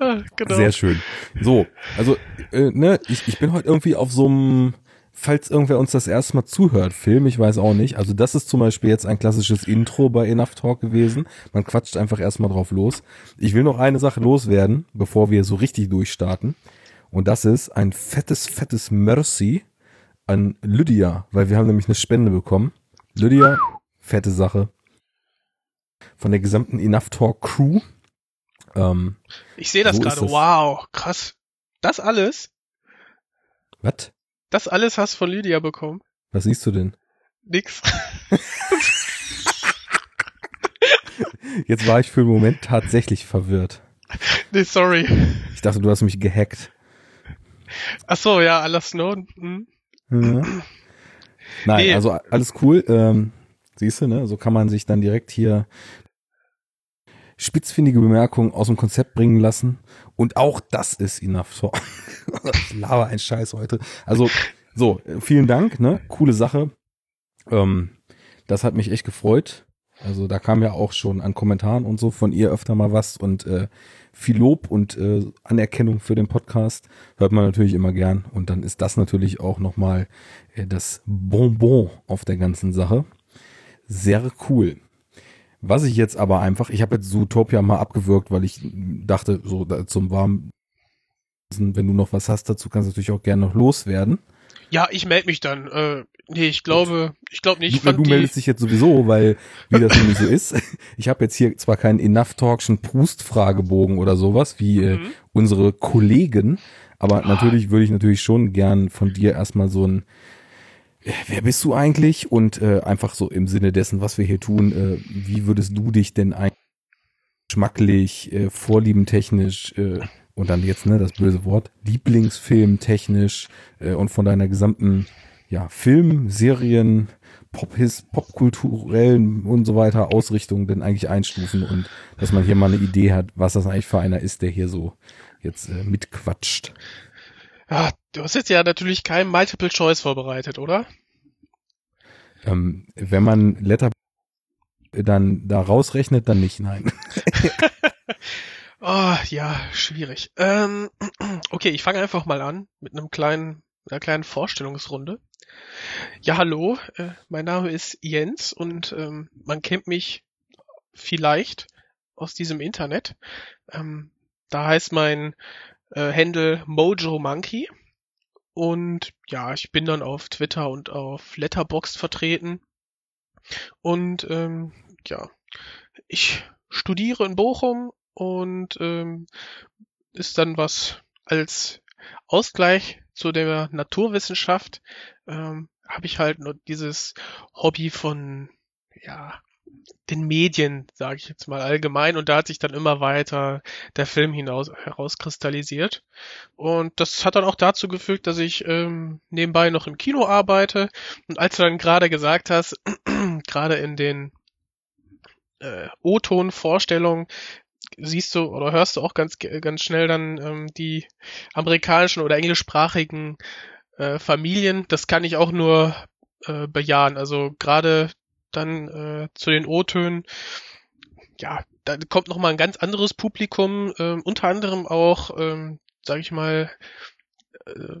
Ah, genau. Sehr schön. So, also äh, ne, ich, ich bin heute irgendwie auf so einem, falls irgendwer uns das erste Mal zuhört, Film, ich weiß auch nicht. Also das ist zum Beispiel jetzt ein klassisches Intro bei Enough Talk gewesen. Man quatscht einfach erstmal drauf los. Ich will noch eine Sache loswerden, bevor wir so richtig durchstarten. Und das ist ein fettes, fettes Mercy an Lydia, weil wir haben nämlich eine Spende bekommen. Lydia, fette Sache. Von der gesamten Enough Talk Crew. Ähm, ich sehe das gerade. Wow, krass. Das alles? Was? Das alles hast du von Lydia bekommen. Was siehst du denn? Nix. Jetzt war ich für einen Moment tatsächlich verwirrt. *laughs* Nee, sorry. Ich dachte, du hast mich gehackt. Ach so, ja, alles Snowden. Hm. Ja. Nein, nee. also alles cool. Ähm, siehst du, ne? So kann man sich dann direkt hier spitzfindige Bemerkungen aus dem Konzept bringen lassen. Und auch das ist enough. So. *laughs* ich laber ein Scheiß heute. Also, so, vielen Dank, ne? Coole Sache. Ähm, das hat mich echt gefreut. Also da kam ja auch schon an Kommentaren und so von ihr öfter mal was und äh, viel Lob und äh, Anerkennung für den Podcast hört man natürlich immer gern. Und dann ist das natürlich auch nochmal äh, das Bonbon auf der ganzen Sache. Sehr cool. Was ich jetzt aber einfach, ich habe jetzt Zootopia mal abgewürgt, weil ich dachte, so zum warmen, wenn du noch was hast dazu, kannst du natürlich auch gerne noch loswerden. Ja, ich melde mich dann. Äh, nee, ich glaube, ich glaube nicht. Du, du meldest dich jetzt sowieso, weil wie das nämlich so *laughs* ist. Ich habe jetzt hier zwar keinen Enough Talkschen Prust-Fragebogen oder sowas wie äh, mhm. äh, unsere Kollegen, aber ah. natürlich würde ich natürlich schon gern von dir erstmal so ein äh, Wer bist du eigentlich? Und äh, einfach so im Sinne dessen, was wir hier tun, äh, wie würdest du dich denn eigentlich geschmacklich, äh, vorliebentechnisch äh, und dann jetzt, ne, das böse Wort, Lieblingsfilm technisch äh, und von deiner gesamten ja, Film, Serien, Pop popkulturellen und so weiter Ausrichtung denn eigentlich einstufen und dass man hier mal eine Idee hat, was das eigentlich für einer ist, der hier so jetzt äh, mitquatscht. Ja, du hast jetzt ja natürlich kein Multiple Choice vorbereitet, oder? Ähm, wenn man Letter dann da rausrechnet, dann nicht, nein. *laughs* *laughs* oh, ja, schwierig. Ähm, *clears throat* okay, ich fange einfach mal an mit einem kleinen, einer kleinen Vorstellungsrunde. Ja, hallo, äh, mein Name ist Jens und ähm, man kennt mich vielleicht aus diesem Internet. Ähm, da heißt mein äh, Handle Mojo Monkey. Und ja, ich bin dann auf Twitter und auf Letterboxd vertreten. Und ähm, ja, ich studiere in Bochum und ähm, ist dann was als Ausgleich zu der Naturwissenschaft ähm, habe ich halt nur dieses Hobby von ja den Medien, sage ich jetzt mal allgemein, und da hat sich dann immer weiter der Film hinaus herauskristallisiert. Und das hat dann auch dazu gefügt, dass ich ähm, nebenbei noch im Kino arbeite. Und als du dann gerade gesagt hast, *clears throat* gerade in den äh, O-Ton-Vorstellungen, siehst du oder hörst du auch ganz ganz schnell dann ähm, die amerikanischen oder englischsprachigen äh, Familien. Das kann ich auch nur äh, bejahen. Also gerade dann äh, zu den O-Tönen, ja, da kommt noch mal ein ganz anderes Publikum, äh, unter anderem auch, ähm, sage ich mal, äh,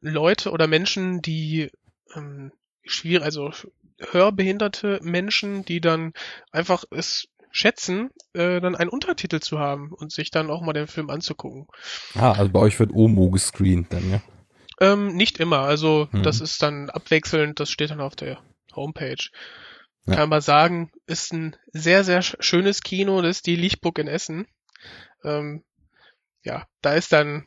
Leute oder Menschen, die ähm, schwierig, also hörbehinderte Menschen, die dann einfach es schätzen, äh, dann einen Untertitel zu haben und sich dann auch mal den Film anzugucken. Ah, also bei euch wird Omo gescreent dann, ja? Ähm, nicht immer, also hm. das ist dann abwechselnd, das steht dann auf der Homepage. Ja. Kann man sagen, ist ein sehr, sehr schönes Kino, das ist die Lichtburg in Essen. Ähm, ja, da ist dann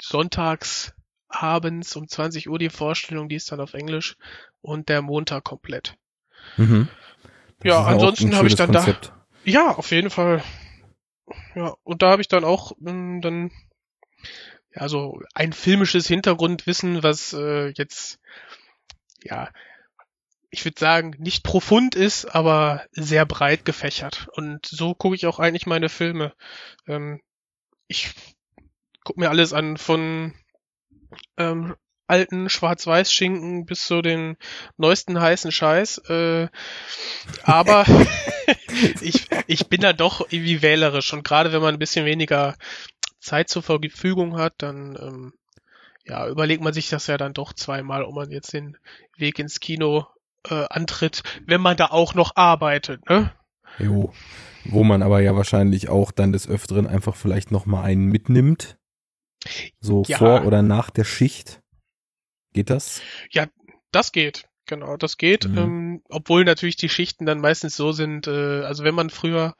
sonntags abends um 20 Uhr die Vorstellung, die ist dann auf Englisch und der Montag komplett. Mhm. Ja, ansonsten habe ich dann Konzept. da. Ja, auf jeden Fall. Ja, und da habe ich dann auch mh, hm, dann ja so ein filmisches Hintergrundwissen, was äh, jetzt ja ich würde sagen, nicht profund ist, aber sehr breit gefächert. Und so gucke ich auch eigentlich meine Filme. Ähm, ich gucke mir alles an, von ähm, alten Schwarz-Weiß-Schinken bis zu den neuesten heißen Scheiß. Äh, aber *laughs* ich, ich bin da doch irgendwie wählerisch. Und gerade wenn man ein bisschen weniger Zeit zur Verfügung hat, dann ähm, ja, überlegt man sich das ja dann doch zweimal, ob man jetzt den Weg ins Kino äh, antritt, wenn man da auch noch arbeitet, ne? Jo. Wo man aber ja wahrscheinlich auch dann des Öfteren einfach vielleicht noch mal einen mitnimmt. So ja. vor oder nach der Schicht. Geht das? Ja, das geht. Genau, das geht. Mhm. Ähm, obwohl natürlich die Schichten dann meistens so sind, äh, also wenn man früher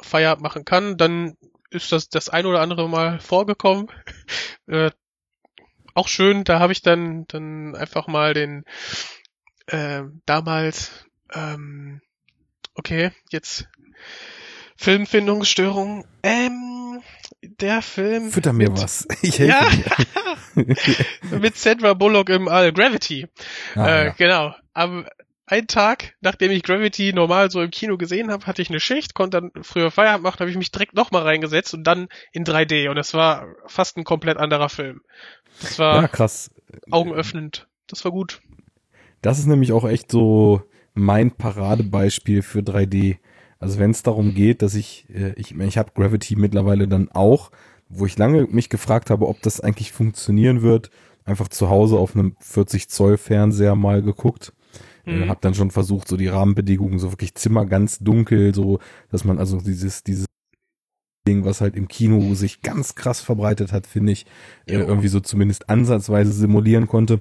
Feierabend machen kann, dann ist das das ein oder andere Mal vorgekommen. *laughs* äh, auch schön, da habe ich dann dann einfach mal den äh, damals, ähm, okay, jetzt Filmfindungsstörung. Ähm, der Film. Fütter mir mit, was. *laughs* Ich helfe ja, dir. *laughs* mit Sandra Bullock im All. Gravity. Ah, äh, ja. Genau. Am einen Tag, nachdem ich Gravity normal so im Kino gesehen habe, hatte ich eine Schicht, konnte dann früher Feierabend machen, habe ich mich direkt nochmal reingesetzt und dann in 3D. Und es war fast ein komplett anderer Film. Das war ja, krass. augenöffnend. Das war gut. Das ist nämlich auch echt so mein Paradebeispiel für 3D. Also wenn es darum geht, dass ich, äh, ich, ich habe Gravity mittlerweile dann auch, wo ich lange mich gefragt habe, ob das eigentlich funktionieren wird, einfach zu Hause auf einem 40 Zoll Fernseher mal geguckt. Äh, mhm. Äh, hab dann schon versucht, so die Rahmenbedingungen, so wirklich Zimmer ganz dunkel, so, dass man also dieses, dieses Ding, was halt im Kino sich ganz krass verbreitet hat, finde ich, äh, irgendwie so zumindest ansatzweise simulieren konnte.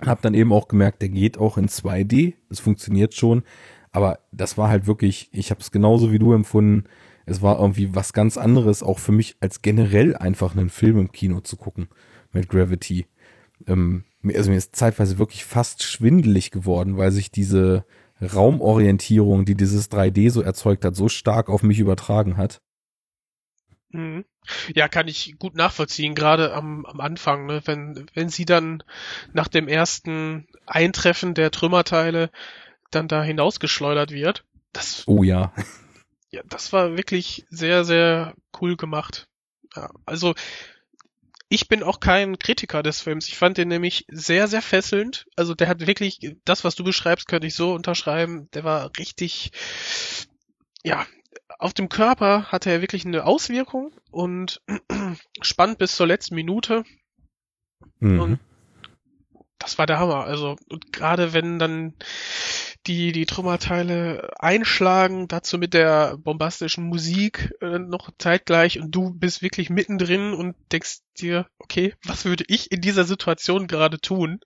Hab dann eben auch gemerkt, der geht auch in 2D. Es funktioniert schon. Aber das war halt wirklich, ich habe es genauso wie du empfunden. Es war irgendwie was ganz anderes, auch für mich als generell einfach einen Film im Kino zu gucken mit Gravity. Ähm, also mir ist zeitweise wirklich fast schwindelig geworden, weil sich diese Raumorientierung, die dieses 3D so erzeugt hat, so stark auf mich übertragen hat. Mhm. Ja, kann ich gut nachvollziehen, gerade am, am Anfang, ne? wenn, wenn sie dann nach dem ersten Eintreffen der Trümmerteile dann da hinausgeschleudert wird. Das, Oh ja. ja, das war wirklich sehr, sehr cool gemacht. Ja, also ich bin auch kein Kritiker des Films. Ich fand den nämlich sehr, sehr fesselnd. Also der hat wirklich, das, was du beschreibst, könnte ich so unterschreiben. Der war richtig, ja, auf dem Körper hatte er wirklich eine Auswirkung und *clears throat* spannend bis zur letzten Minute. Mhm. Und das war der Hammer. Also, und gerade wenn dann die, die Trümmerteile einschlagen, dazu mit der bombastischen Musik äh, noch zeitgleich und du bist wirklich mittendrin und denkst dir, okay, was würde ich in dieser Situation gerade tun?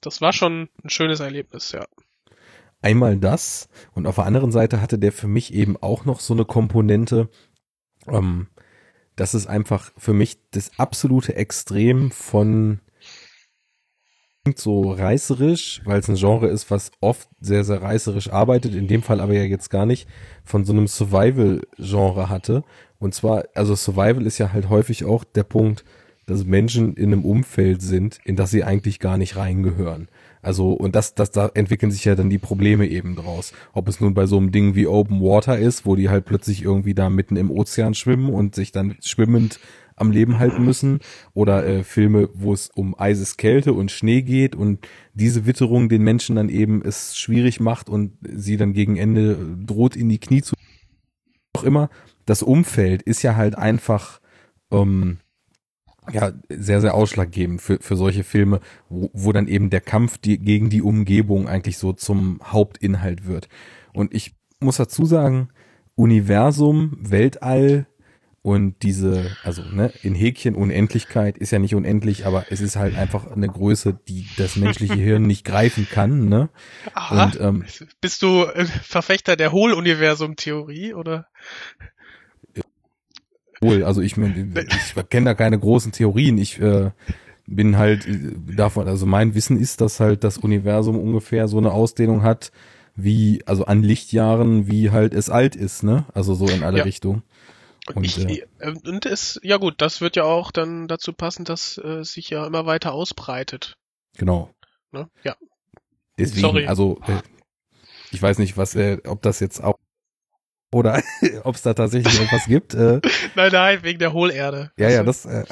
Das war schon ein schönes Erlebnis, ja. Einmal das und auf der anderen Seite hatte der für mich eben auch noch so eine Komponente, ähm, das ist einfach für mich das absolute Extrem von klingt so reißerisch, weil es ein Genre ist, was oft sehr, sehr reißerisch arbeitet, in dem Fall aber ja jetzt gar nicht von so einem Survival-Genre hatte. Und zwar, also Survival ist ja halt häufig auch der Punkt, dass Menschen in einem Umfeld sind, in das sie eigentlich gar nicht reingehören. Also, und das, das, da entwickeln sich ja dann die Probleme eben draus. Ob es nun bei so einem Ding wie Open Water ist, wo die halt plötzlich irgendwie da mitten im Ozean schwimmen und sich dann schwimmend am Leben halten müssen oder äh, Filme, wo es um Eiseskälte und Schnee geht und diese Witterung den Menschen dann eben es schwierig macht und sie dann gegen Ende droht in die Knie zu. Auch immer, das Umfeld ist ja halt einfach ähm, ja sehr, sehr ausschlaggebend für, für solche Filme, wo, wo dann eben der Kampf die, gegen die Umgebung eigentlich so zum Hauptinhalt wird. Und ich muss dazu sagen, Universum, Weltall, und diese, also ne, in Häkchen Unendlichkeit ist ja nicht unendlich, aber es ist halt einfach eine Größe, die das menschliche Hirn nicht greifen kann. Ne? Aha. Und ähm, Bist du äh, Verfechter der Hohluniversum-Theorie oder? wohl, also ich, ich kenne da keine großen Theorien. Ich äh, bin halt äh, davon, also mein Wissen ist, dass halt das Universum ungefähr so eine Ausdehnung hat, wie, also an Lichtjahren, wie halt es alt ist, ne? Also so in alle Ja. Richtungen. Und, ich, äh, äh, und es, ja gut, das wird ja auch dann dazu passen, dass äh, sich ja immer weiter ausbreitet. Genau. Ne? Ja. Deswegen, Sorry. also äh, ich weiß nicht, was, äh, ob das jetzt auch oder *laughs* ob es da tatsächlich etwas gibt. Äh, *laughs* Nein, nein, wegen der Hohlerde. ja, ja, das. Äh,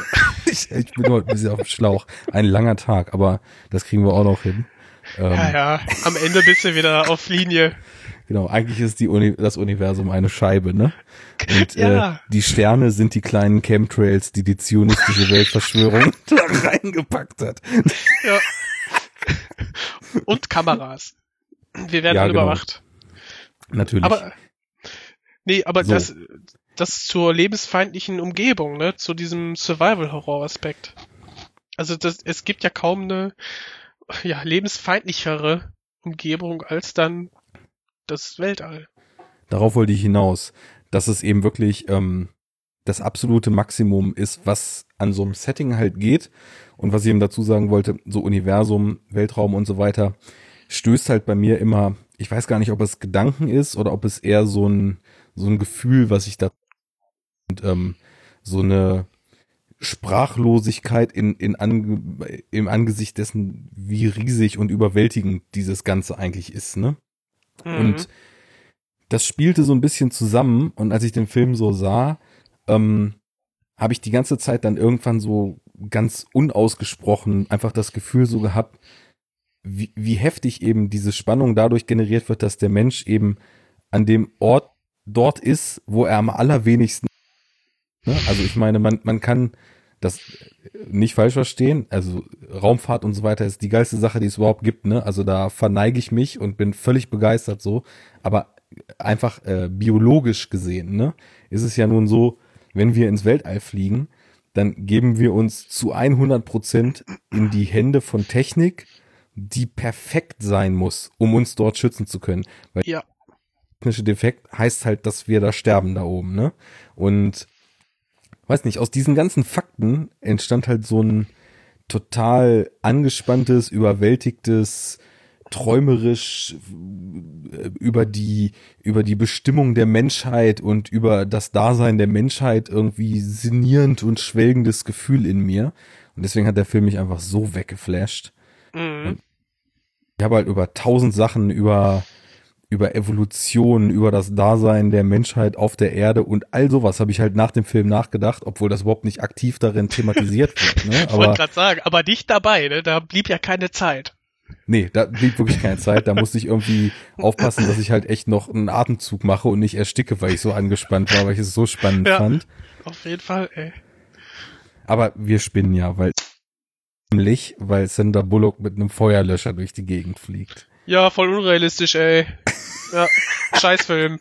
*laughs* ich, ich bin heute ein bisschen auf dem Schlauch. Ein langer Tag, aber das kriegen wir auch noch hin. Ähm, Ja, ja, am Ende bist du wieder auf Linie. Genau, eigentlich ist die Uni das Universum eine Scheibe, ne? Und Ja. äh, die Sterne sind die kleinen Chemtrails, die die zionistische Weltverschwörung *laughs* da reingepackt hat. Ja. *laughs* Und Kameras. Wir werden Ja, genau. überwacht. Natürlich. Aber nee, aber So. das das zur lebensfeindlichen Umgebung, ne, zu diesem Survival Horror Aspekt. Also das es gibt ja kaum eine ja, lebensfeindlichere Umgebung als dann das Weltall. Darauf wollte ich hinaus, dass es eben wirklich ähm, das absolute Maximum ist, was an so einem Setting halt geht. Und was ich eben dazu sagen wollte, so Universum, Weltraum und so weiter, stößt halt bei mir immer, ich weiß gar nicht, ob es Gedanken ist oder ob es eher so ein, so ein Gefühl, was ich da und ähm, so eine Sprachlosigkeit in, in ange, im Angesicht dessen, wie riesig und überwältigend dieses Ganze eigentlich ist, ne? Mhm. Und das spielte so ein bisschen zusammen und als ich den Film so sah, ähm, habe ich die ganze Zeit dann irgendwann so ganz unausgesprochen einfach das Gefühl so gehabt, wie, wie heftig eben diese Spannung dadurch generiert wird, dass der Mensch eben an dem Ort dort ist, wo er am allerwenigsten. Ne? Also ich meine, man, man kann das nicht falsch verstehen. Also Raumfahrt und so weiter ist die geilste Sache, die es überhaupt gibt. Ne? Also da verneige ich mich und bin völlig begeistert so. Aber einfach äh, biologisch gesehen, ne, ist es ja nun so, wenn wir ins Weltall fliegen, dann geben wir uns zu 100 Prozent in die Hände von Technik, die perfekt sein muss, um uns dort schützen zu können. Weil Ja. technische Defekt heißt halt, dass wir da sterben da oben, ne? Und weiß nicht, aus diesen ganzen Fakten entstand halt so ein total angespanntes, überwältigtes träumerisch äh, über die, über die Bestimmung der Menschheit und über das Dasein der Menschheit irgendwie sinnierend und schwelgendes Gefühl in mir. Und deswegen hat der Film mich einfach so weggeflasht. Mhm. Ich habe halt über tausend Sachen, über, über Evolution, über das Dasein der Menschheit auf der Erde und all sowas habe ich halt nach dem Film nachgedacht, obwohl das überhaupt nicht aktiv darin thematisiert wird. Ne? ich wollte gerade sagen, aber nicht dabei, ne? da blieb ja keine Zeit. Nee, da blieb wirklich keine Zeit. Da musste ich irgendwie aufpassen, dass ich halt echt noch einen Atemzug mache und nicht ersticke, weil ich so angespannt war, weil ich es so spannend ja, fand. Auf jeden Fall, ey. Aber wir spinnen ja, weil nämlich, weil Sandra Bullock mit einem Feuerlöscher durch die Gegend fliegt. Ja, voll unrealistisch, ey. ja, Scheißfilm.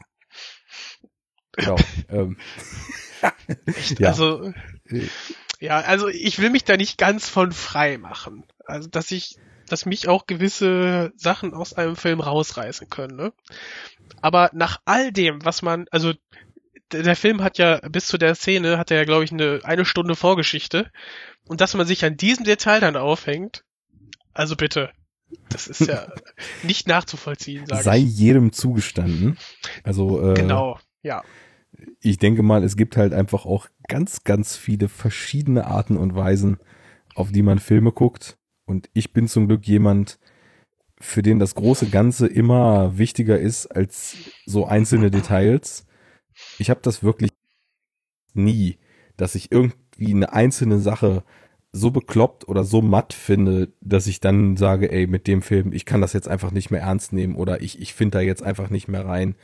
Genau. Ähm. Echt, ja. Also, ja, also ich will mich da nicht ganz von frei machen. Also, dass ich dass mich auch gewisse Sachen aus einem Film rausreißen können. Ne? Aber nach all dem, was man, also der Film hat ja bis zu der Szene hat er ja glaube ich eine eine Stunde Vorgeschichte und dass man sich an diesem Detail dann aufhängt, also bitte, das ist ja *laughs* nicht nachzuvollziehen. Sag Sei ich. jedem zugestanden. Also äh, genau, ja. Ich denke mal, es gibt halt einfach auch ganz, ganz viele verschiedene Arten und Weisen, auf die man Filme guckt. Und ich bin zum Glück jemand, für den das große Ganze immer wichtiger ist als so einzelne Details. Ich habe das wirklich nie, dass ich irgendwie eine einzelne Sache so bekloppt oder so matt finde, dass ich dann sage, ey, mit dem Film, ich kann das jetzt einfach nicht mehr ernst nehmen oder ich, ich finde da jetzt einfach nicht mehr rein.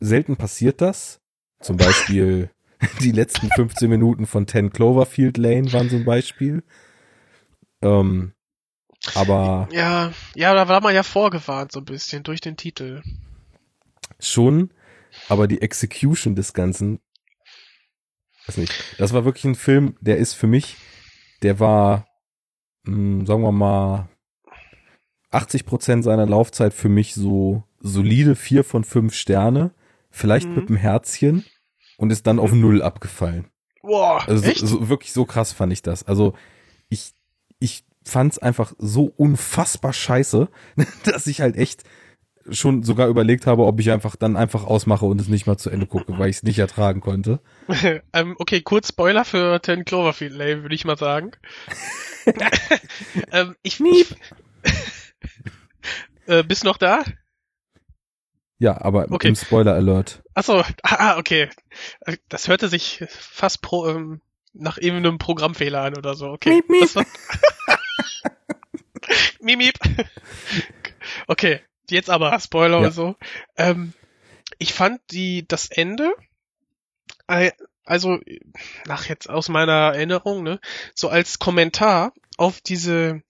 Selten passiert das. Zum Beispiel *laughs* die letzten 15 Minuten von 10 Cloverfield Lane waren so ein Beispiel. Ähm, aber. Ja, ja, da war man ja vorgewarnt so ein bisschen durch den Titel. Schon, aber die Execution des Ganzen, weiß nicht. Das war wirklich ein Film, der ist für mich, der war, mh, hm, sagen wir mal, 80 Prozent seiner Laufzeit für mich so solide vier von fünf Sterne, vielleicht mhm. mit einem Herzchen und ist dann auf null abgefallen. Boah, also echt? So, so, wirklich so krass fand ich das. Also ich ich fand's einfach so unfassbar scheiße, *laughs* dass ich halt echt schon sogar überlegt habe, ob ich einfach dann einfach ausmache und es nicht mal zu Ende gucke, weil ich es nicht ertragen konnte. *laughs* ähm, okay, kurz Spoiler für Ten Cloverfield Lane, würde ich mal sagen. *laughs* ähm, ich Miep. *laughs* äh, bist noch da? Ja, aber okay. im Spoiler Alert. Achso, ah, okay. Das hörte sich fast pro, ähm, nach eben einem Programmfehler an oder so. Okay. Miep, miep. miep, miep. Okay, jetzt aber Spoiler ja. und so. Ähm, ich fand die das Ende, also nach jetzt aus meiner Erinnerung, ne, so als Kommentar auf diese,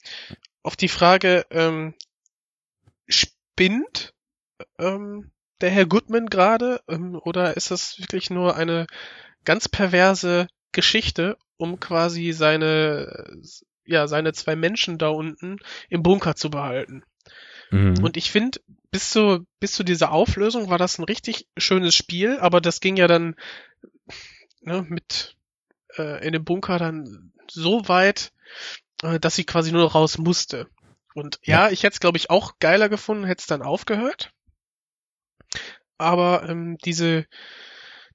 auf die Frage, ähm, spinnt ähm, der Herr Goodman gerade ähm, oder ist das wirklich nur eine ganz perverse Geschichte, um quasi seine, ja, seine zwei Menschen da unten im Bunker zu behalten. Mhm. Und ich finde, bis zu, bis zu dieser Auflösung war das ein richtig schönes Spiel, aber das ging ja dann ne, mit äh, in dem Bunker dann so weit, äh, dass sie quasi nur noch raus musste. Und ja, ja ich hätte es, glaube ich, auch geiler gefunden, hätte es dann aufgehört. Aber ähm, diese,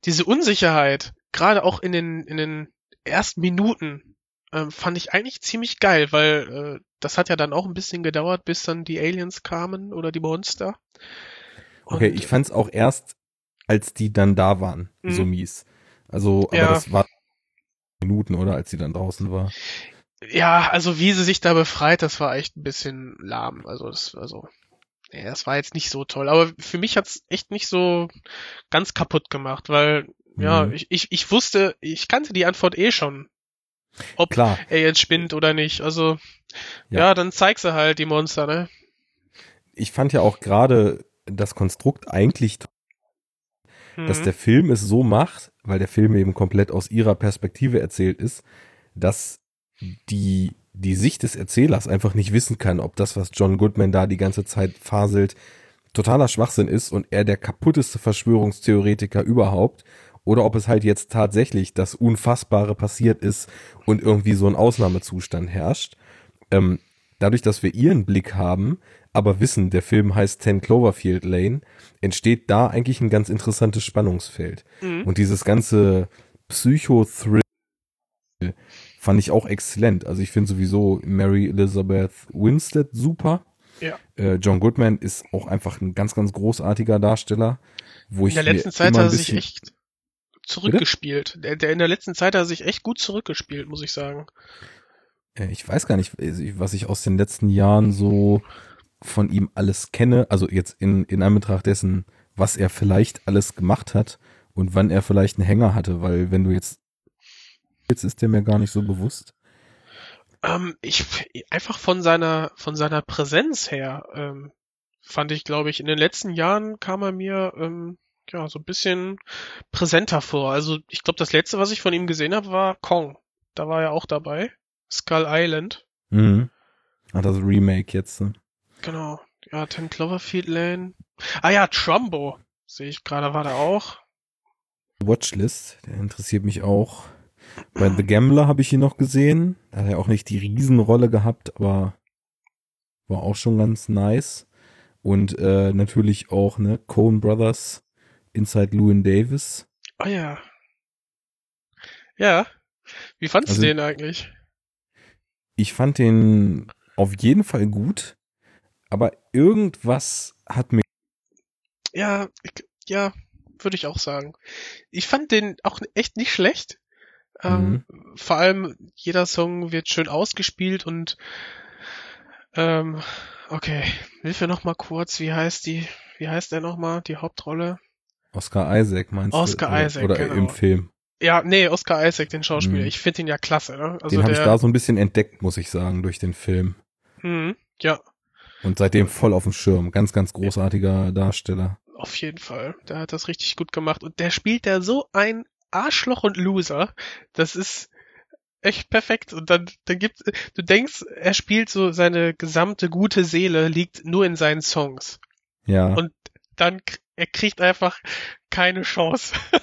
diese Unsicherheit, gerade auch in den, in den ersten Minuten, ähm, fand ich eigentlich ziemlich geil, weil äh, das hat ja dann auch ein bisschen gedauert, bis dann die Aliens kamen oder die Monster. Und, okay, ich fand's auch erst, als die dann da waren, mh. so mies. Also, aber ja. das war Minuten, oder, als sie dann draußen war. Ja, also wie sie sich da befreit, das war echt ein bisschen lahm. Also das, also ja, das war jetzt nicht so toll. Aber für mich hat's echt nicht so ganz kaputt gemacht, weil ja, mhm. ich, ich, ich wusste, ich kannte die Antwort eh schon. Ob Klar. er jetzt spinnt oder nicht. Also, ja. ja, dann zeig sie halt, die Monster, ne? Ich fand ja auch gerade das Konstrukt eigentlich, mhm. dass der Film es so macht, weil der Film eben komplett aus ihrer Perspektive erzählt ist, dass die, die Sicht des Erzählers einfach nicht wissen kann, ob das, was John Goodman da die ganze Zeit faselt, totaler Schwachsinn ist und er der kaputteste Verschwörungstheoretiker überhaupt oder ob es halt jetzt tatsächlich das Unfassbare passiert ist und irgendwie so ein Ausnahmezustand herrscht. Ähm, dadurch, dass wir ihren Blick haben, aber wissen, der Film heißt 10 Cloverfield Lane, entsteht da eigentlich ein ganz interessantes Spannungsfeld. Mhm. Und dieses ganze Psycho-Thrill fand ich auch exzellent. Also ich finde sowieso Mary Elizabeth Winstead super. Ja. Äh, John Goodman ist auch einfach ein ganz, ganz großartiger Darsteller. Wo In ich der letzten Zeit hat er sich echt zurückgespielt. Der, der in der letzten Zeit hat er sich echt gut zurückgespielt, muss ich sagen. Äh, Ich weiß gar nicht, was ich aus den letzten Jahren so von ihm alles kenne. Also jetzt in, in Anbetracht dessen, was er vielleicht alles gemacht hat und wann er vielleicht einen Hänger hatte, weil wenn du jetzt, jetzt ist der mir gar nicht so bewusst. Ähm, ich einfach von seiner von seiner Präsenz her ähm, fand ich, glaube ich, in den letzten Jahren kam er mir ähm, ja so ein bisschen präsenter vor. Also ich glaube, das letzte, was ich von ihm gesehen habe, war Kong. Da war er auch dabei. Skull Island. Mhm. Ah, das Remake jetzt. Ne? Genau. Ja, Ten Cloverfield Lane. Ah ja, Trumbo. Sehe ich gerade, war da auch. Watchlist, der interessiert mich auch. Bei The Gambler habe ich ihn noch gesehen. Da hat er auch nicht die Riesenrolle gehabt, aber war auch schon ganz nice. Und äh, natürlich auch, ne, Coen Brothers, Inside Llewyn Davis. Ah ja. Ja. Wie fandst Also- du den eigentlich? Ich fand den auf jeden Fall gut, aber irgendwas hat mir Ja, ich, ja, würde ich auch sagen. Ich fand den auch echt nicht schlecht. Ähm, Vor allem jeder Song wird schön ausgespielt und ähm, okay, hilf mir noch mal kurz, wie heißt die, wie heißt der noch mal, die Hauptrolle? Oscar Isaac meinst Oscar du? Oder- Isaac, Oder genau. im Film. Ja, nee, Oscar Isaac, den Schauspieler. Mhm. Ich finde ihn ja klasse. Ne? Also den habe ich da so ein bisschen entdeckt, muss ich sagen, durch den Film. Mhm, ja, Und seitdem voll auf dem Schirm. Ganz, ganz großartiger Darsteller. auf jeden Fall. Der hat das richtig gut gemacht und der spielt da so ein Arschloch und Loser. Das ist echt perfekt. Und dann, dann gibt, du denkst, er spielt so seine gesamte gute Seele liegt nur in seinen Songs. Ja. Und dann, er kriegt einfach keine Chance. *laughs*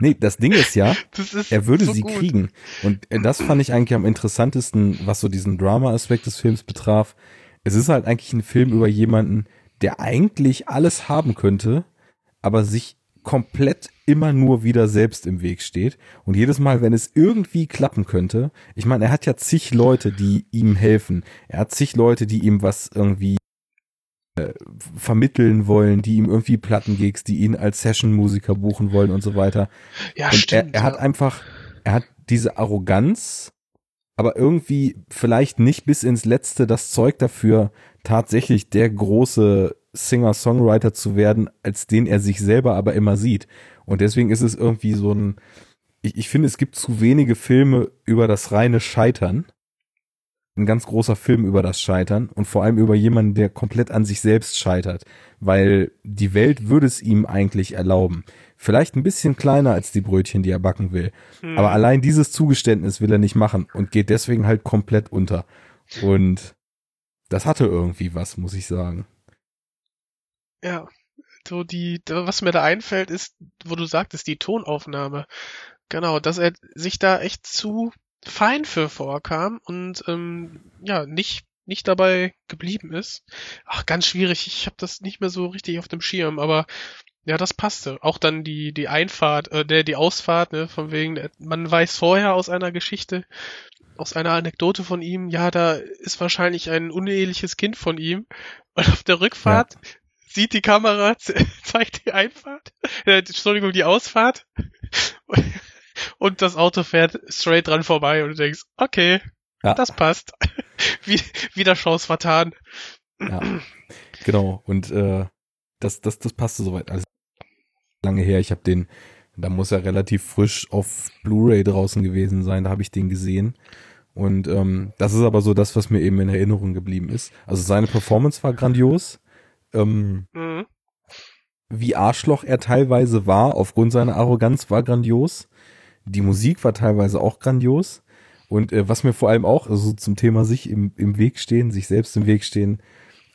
Nee, das Ding ist ja, ist er würde so sie gut. kriegen. Und äh, das fand ich eigentlich am interessantesten, was so diesen Drama-Aspekt des Films betraf. Es ist halt eigentlich ein Film über jemanden, der eigentlich alles haben könnte, aber sich komplett immer nur wieder selbst im Weg steht. Und jedes Mal, wenn es irgendwie klappen könnte, ich meine, er hat ja zig Leute, die ihm helfen. Er hat zig Leute, die ihm was irgendwie vermitteln wollen, die ihm irgendwie Plattengigs, die ihn als Session-Musiker buchen wollen und so weiter. Ja, Und stimmt. er, er hat einfach, er hat diese Arroganz, aber irgendwie vielleicht nicht bis ins Letzte das Zeug dafür, tatsächlich der große Singer-Songwriter zu werden, als den er sich selber aber immer sieht. Und deswegen ist es irgendwie so ein, ich, ich finde, es gibt zu wenige Filme über das reine Scheitern. Ein ganz großer Film über das Scheitern und vor allem über jemanden, der komplett an sich selbst scheitert, weil die Welt würde es ihm eigentlich erlauben. Vielleicht ein bisschen kleiner als die Brötchen, die er backen will. Hm. Aber allein dieses Zugeständnis will er nicht machen und geht deswegen halt komplett unter. Und das hatte irgendwie was, muss ich sagen. Ja, so die, was mir da einfällt, ist, wo du sagtest, die Tonaufnahme. Genau, dass er sich da echt zu fein für vorkam und ähm, ja, nicht nicht dabei geblieben ist. Ach, ganz schwierig. Ich habe das nicht mehr so richtig auf dem Schirm, aber ja, das passte. Auch dann die die Einfahrt, äh, der die Ausfahrt, ne, von wegen, äh, man weiß vorher aus einer Geschichte, aus einer Anekdote von ihm, ja, da ist wahrscheinlich ein uneheliches Kind von ihm. Und auf der Rückfahrt sieht die Kamera, ze- *laughs* zeigt die Einfahrt, äh, Entschuldigung, die Ausfahrt. Und das Auto fährt straight dran vorbei und du denkst, okay, Ja. das passt. *laughs* Wie, wieder Chance vertan. Ja, genau. Und äh, das, das, das passte soweit. Also lange her. Ich habe den, da muss er relativ frisch auf Blu-ray draußen gewesen sein. Da habe ich den gesehen. Und ähm, das ist aber so das, was mir eben in Erinnerung geblieben ist. Also seine Performance war grandios. Ähm, Mhm. wie Arschloch er teilweise war, aufgrund seiner Arroganz, war grandios. Die Musik war teilweise auch grandios. Und äh, was mir vor allem auch, also zum Thema sich im, im Weg stehen, sich selbst im Weg stehen,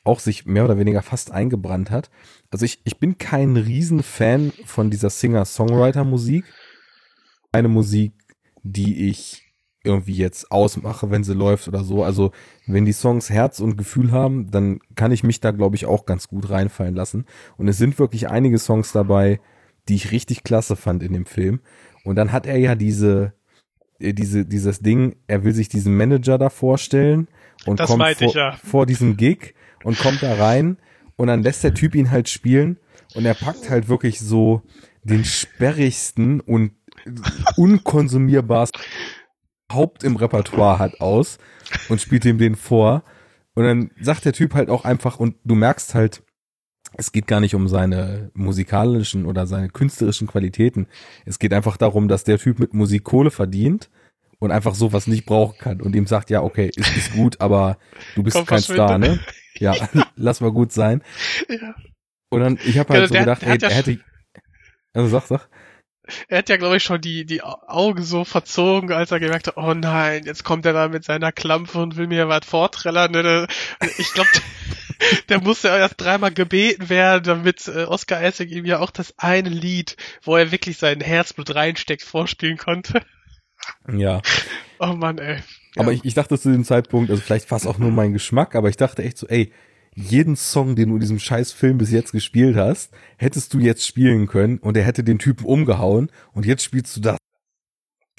auch sich mehr oder weniger fast eingebrannt hat. Also ich, ich bin kein Riesenfan von dieser Singer-Songwriter-Musik. Eine Musik, die ich irgendwie jetzt ausmache, wenn sie läuft oder so. Also wenn die Songs Herz und Gefühl haben, dann kann ich mich da, glaube ich, auch ganz gut reinfallen lassen. Und es sind wirklich einige Songs dabei, die ich richtig klasse fand in dem Film. Und dann hat er ja diese, äh, diese, dieses Ding, er will sich diesen Manager da vorstellen und Das kommt vor, ja. vor diesem Gig und kommt da rein und dann lässt der Typ ihn halt spielen und er packt halt wirklich so den sperrigsten und unkonsumierbarsten Haupt im Repertoire hat aus und spielt ihm den vor. Und dann sagt der Typ halt auch einfach, und du merkst halt, es geht gar nicht um seine musikalischen oder seine künstlerischen Qualitäten. Es geht einfach darum, dass der Typ mit Musik Kohle verdient und einfach sowas nicht brauchen kann und ihm sagt, ja, okay, ist, ist gut, aber du bist Komm, kein Star, ne? *laughs* Ja, lass mal gut sein. Ja. Und dann, ich habe Ja, halt so der- gedacht, ey, hat ja er hätte, also sag, sag. Er hat ja, glaube ich, schon die, die Augen so verzogen, als er gemerkt hat, oh nein, jetzt kommt er da mit seiner Klampe und will mir was vorträllern. Ne? Ich glaube, der musste erst dreimal gebeten werden, damit äh, Oscar Isaac ihm ja auch das eine Lied, wo er wirklich sein Herzblut reinsteckt, vorspielen konnte. Ja. Oh Mann, ey. Ja. Aber ich, ich dachte zu dem Zeitpunkt, also vielleicht war es auch nur mein Geschmack, aber ich dachte echt so, ey, jeden Song, den du in diesem scheiß Film bis jetzt gespielt hast, hättest du jetzt spielen können und er hätte den Typen umgehauen und jetzt spielst du das.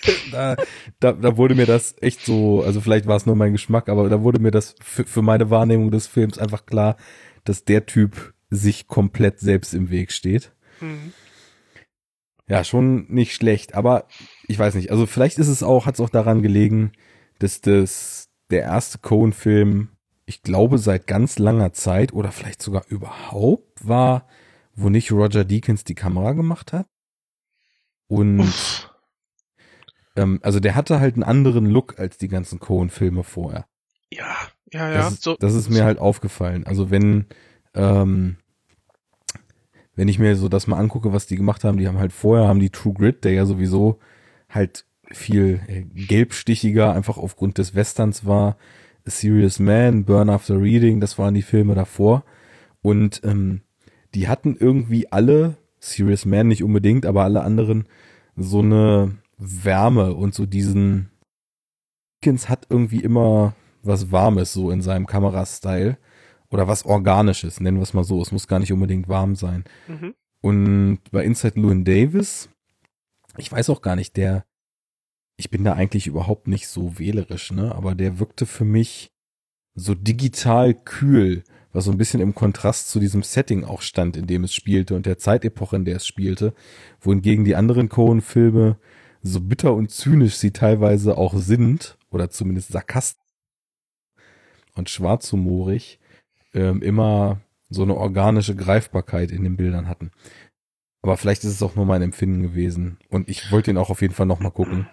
*laughs* Da, da, da wurde mir das echt so, also vielleicht war es nur mein Geschmack, aber da wurde mir das für, für meine Wahrnehmung des Films einfach klar, dass der Typ sich komplett selbst im Weg steht. Hm. Ja, schon nicht schlecht, aber ich weiß nicht. Also vielleicht ist es auch, hat es auch daran gelegen, dass das der erste Cohen-Film, ich glaube, seit ganz langer Zeit oder vielleicht sogar überhaupt war, wo nicht Roger Deakins die Kamera gemacht hat. Und Uff. Ähm, also der hatte halt einen anderen Look als die ganzen Cohen-Filme vorher. Ja, ja, ja. Das, ist- so, das ist mir halt aufgefallen. Also wenn, ähm, wenn ich mir so das mal angucke, was die gemacht haben, die haben halt vorher, haben die True Grit, der ja sowieso halt viel äh, gelbstichiger einfach aufgrund des Westerns war. A Serious Man, Burn After Reading, das waren die Filme davor. Und ähm, die hatten irgendwie alle, Serious Man nicht unbedingt, aber alle anderen so eine Wärme und so diesen Dickens hat irgendwie immer was Warmes so in seinem Kamerastyle oder was Organisches, nennen wir es mal so. Es muss gar nicht unbedingt warm sein. mhm. Und bei Inside Llewyn Davis, ich weiß auch gar nicht, der, ich bin da eigentlich überhaupt nicht so wählerisch, ne, aber der wirkte für mich so digital kühl, was so ein bisschen im Kontrast zu diesem Setting auch stand, in dem es spielte und der Zeitepoche, in der es spielte, wohingegen die anderen Cohen-Filme so bitter und zynisch sie teilweise auch sind, oder zumindest sarkastisch und schwarzhumorig, ähm, immer so eine organische Greifbarkeit in den Bildern hatten. Aber vielleicht ist es auch nur mein Empfinden gewesen. Und ich wollte ihn auch auf jeden Fall nochmal gucken.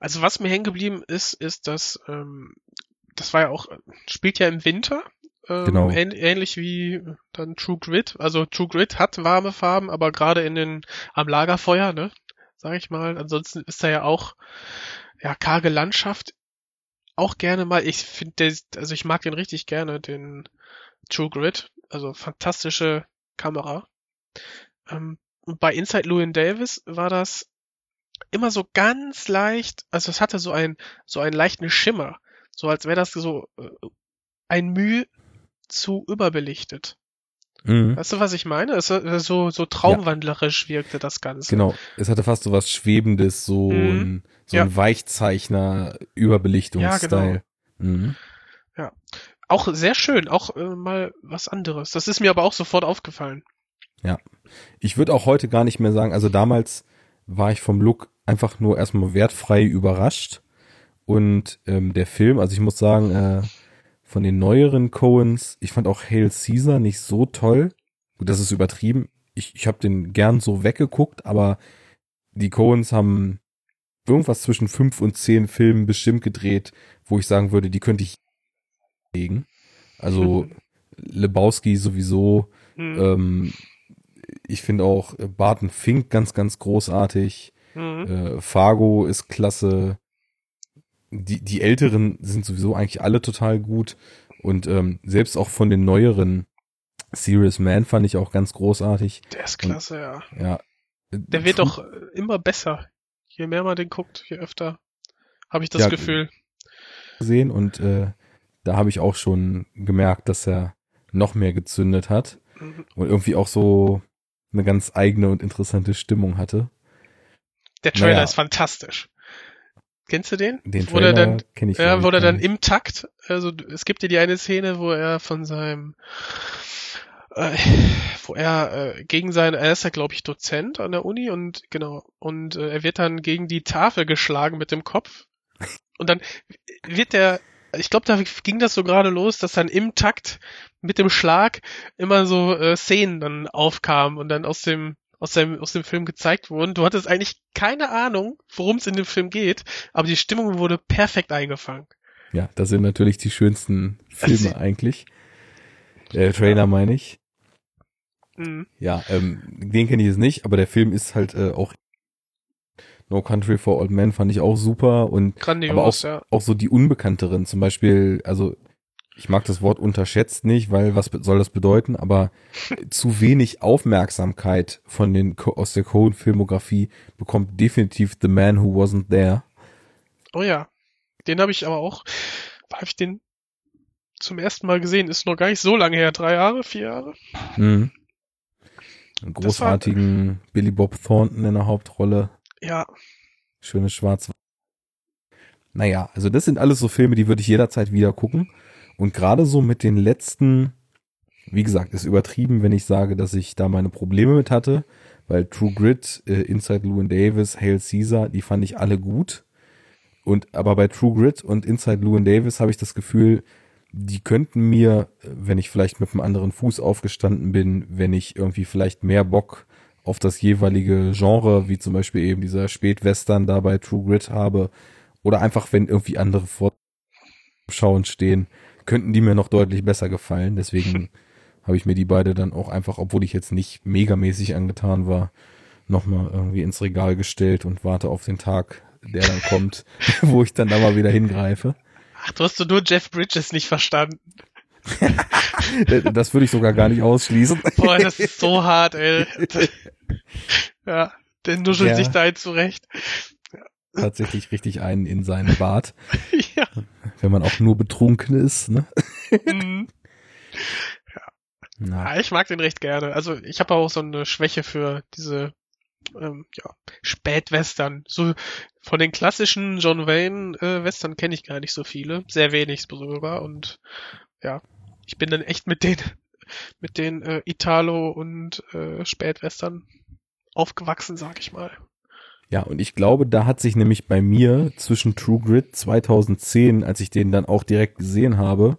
Also was mir hängen geblieben ist, ist, dass ähm, das war ja auch, spielt ja im Winter. Ähm, Genau. ähn, ähnlich wie dann True Grit. Also True Grit hat warme Farben, aber gerade in den am Lagerfeuer, ne, sag ich mal. Ansonsten ist da ja auch ja karge Landschaft. Auch gerne mal. Ich finde, also ich mag den richtig gerne, den True Grit. Also fantastische Kamera. Ähm, und bei Inside Llewyn Davis war das immer so ganz leicht, also es hatte so ein so einen leichten Schimmer, so als wäre das so äh, ein Mühe zu überbelichtet. Mhm. Weißt du, was ich meine? Es, äh, so so traumwandlerisch wirkte das Ganze. Genau. Es hatte fast so was Schwebendes, so Mhm. ein, so Ja. ein Weichzeichner, Überbelichtungsstyle. Mhm. Auch sehr schön, auch äh, mal was anderes. Das ist mir aber auch sofort aufgefallen. Ich würde auch heute gar nicht mehr sagen, also damals war ich vom Look einfach nur erstmal wertfrei überrascht. Und ähm, der Film, also ich muss sagen, äh, von den neueren Coens, ich fand auch Hail Caesar nicht so toll. Gut, das ist übertrieben. Ich, ich habe den gern so weggeguckt, aber die Coens haben irgendwas zwischen fünf und zehn Filmen bestimmt gedreht, wo ich sagen würde, die könnte ich legen. Also Lebowski sowieso, Hm. ähm, ich finde auch äh, Barton Fink ganz, ganz großartig. Mhm. Äh, Fargo ist klasse. Die, die Älteren sind sowieso eigentlich alle total gut. Und ähm, selbst auch von den neueren Serious Man fand ich auch ganz großartig. Der ist klasse, ja. Ja. Der wird doch immer besser. Je mehr man den guckt, je öfter habe ich das Ja, Gefühl. gesehen und äh, da habe ich auch schon gemerkt, dass er noch mehr gezündet hat Mhm. und irgendwie auch so eine ganz eigene und interessante Stimmung hatte. Der Trailer Naja. ist fantastisch. Kennst du den? Den Wo der Trailer dann, kenne ich ja, wo er dann im Takt, also es gibt ja die eine Szene, wo er von seinem, äh, wo er äh, gegen seinen, er ist ja glaube ich Dozent an der Uni und genau, und äh, er wird dann gegen die Tafel geschlagen mit dem Kopf und dann wird der, ich glaube, da ging das so gerade los, dass dann im Takt mit dem Schlag immer so äh, Szenen dann aufkamen und dann aus dem aus dem, aus dem Film gezeigt wurden. Du hattest eigentlich keine Ahnung, worum es in dem Film geht, aber die Stimmung wurde perfekt eingefangen. Ja, das sind natürlich die schönsten Filme Also- *laughs* eigentlich. Äh, Trailer meine ich. Mhm. Ja, ähm, den kenne ich jetzt nicht, aber der Film ist halt äh, auch No Country for Old Men fand ich auch super und Grandios, aber auch, ja. auch so die unbekannteren, zum Beispiel, also ich mag das Wort unterschätzt nicht, weil was soll das bedeuten, aber *laughs* zu wenig Aufmerksamkeit von den aus der Cohen-Filmografie bekommt definitiv The Man Who Wasn't There. Oh ja. Den habe ich aber auch, habe ich den zum ersten Mal gesehen, ist noch gar nicht so lange her, drei Jahre, vier Jahre. Mhm. Einen großartigen Billy Bob Thornton in der Hauptrolle. Ja, Schönes Schwarz. Naja, also das sind alles so Filme, die würde ich jederzeit wieder gucken. Und gerade so mit den letzten, wie gesagt, ist übertrieben, wenn ich sage, dass ich da meine Probleme mit hatte, weil True Grit, äh, Inside Llewyn Davis, Hail Caesar, die fand ich alle gut. Und aber bei True Grit und Inside Llewyn Davis habe ich das Gefühl, die könnten mir, wenn ich vielleicht mit einem anderen Fuß aufgestanden bin, wenn ich irgendwie vielleicht mehr Bock auf das jeweilige Genre, wie zum Beispiel eben dieser Spätwestern da bei True Grit habe, oder einfach wenn irgendwie andere Vorschauen stehen, könnten die mir noch deutlich besser gefallen. Deswegen *laughs* habe ich mir die beide dann auch einfach, obwohl ich jetzt nicht megamäßig angetan war, nochmal irgendwie ins Regal gestellt und warte auf den Tag, der dann kommt, *laughs* wo ich dann da mal wieder hingreife. ach, du hast du nur Jeff Bridges nicht verstanden. *laughs* Das würde ich sogar gar nicht ausschließen. Boah, das ist so hart, ey. Ja, der nuschelt Ja. sich da jetzt zurecht. Tatsächlich richtig einen in seinen Bart, ja. Wenn man auch nur betrunken ist. Ne? mhm. *laughs* Na, Ja, ich mag den recht gerne. Also ich habe auch so eine Schwäche für diese ähm, ja, Spätwestern. So von den klassischen John Wayne äh, Western kenne ich gar nicht so viele, sehr wenig sogar und ja, ich bin dann echt mit den *laughs* mit den äh, Italo und äh, Spätwestern aufgewachsen, sag ich mal. Ja, und ich glaube, da hat sich nämlich bei mir zwischen True Grit 2010, als ich den dann auch direkt gesehen habe,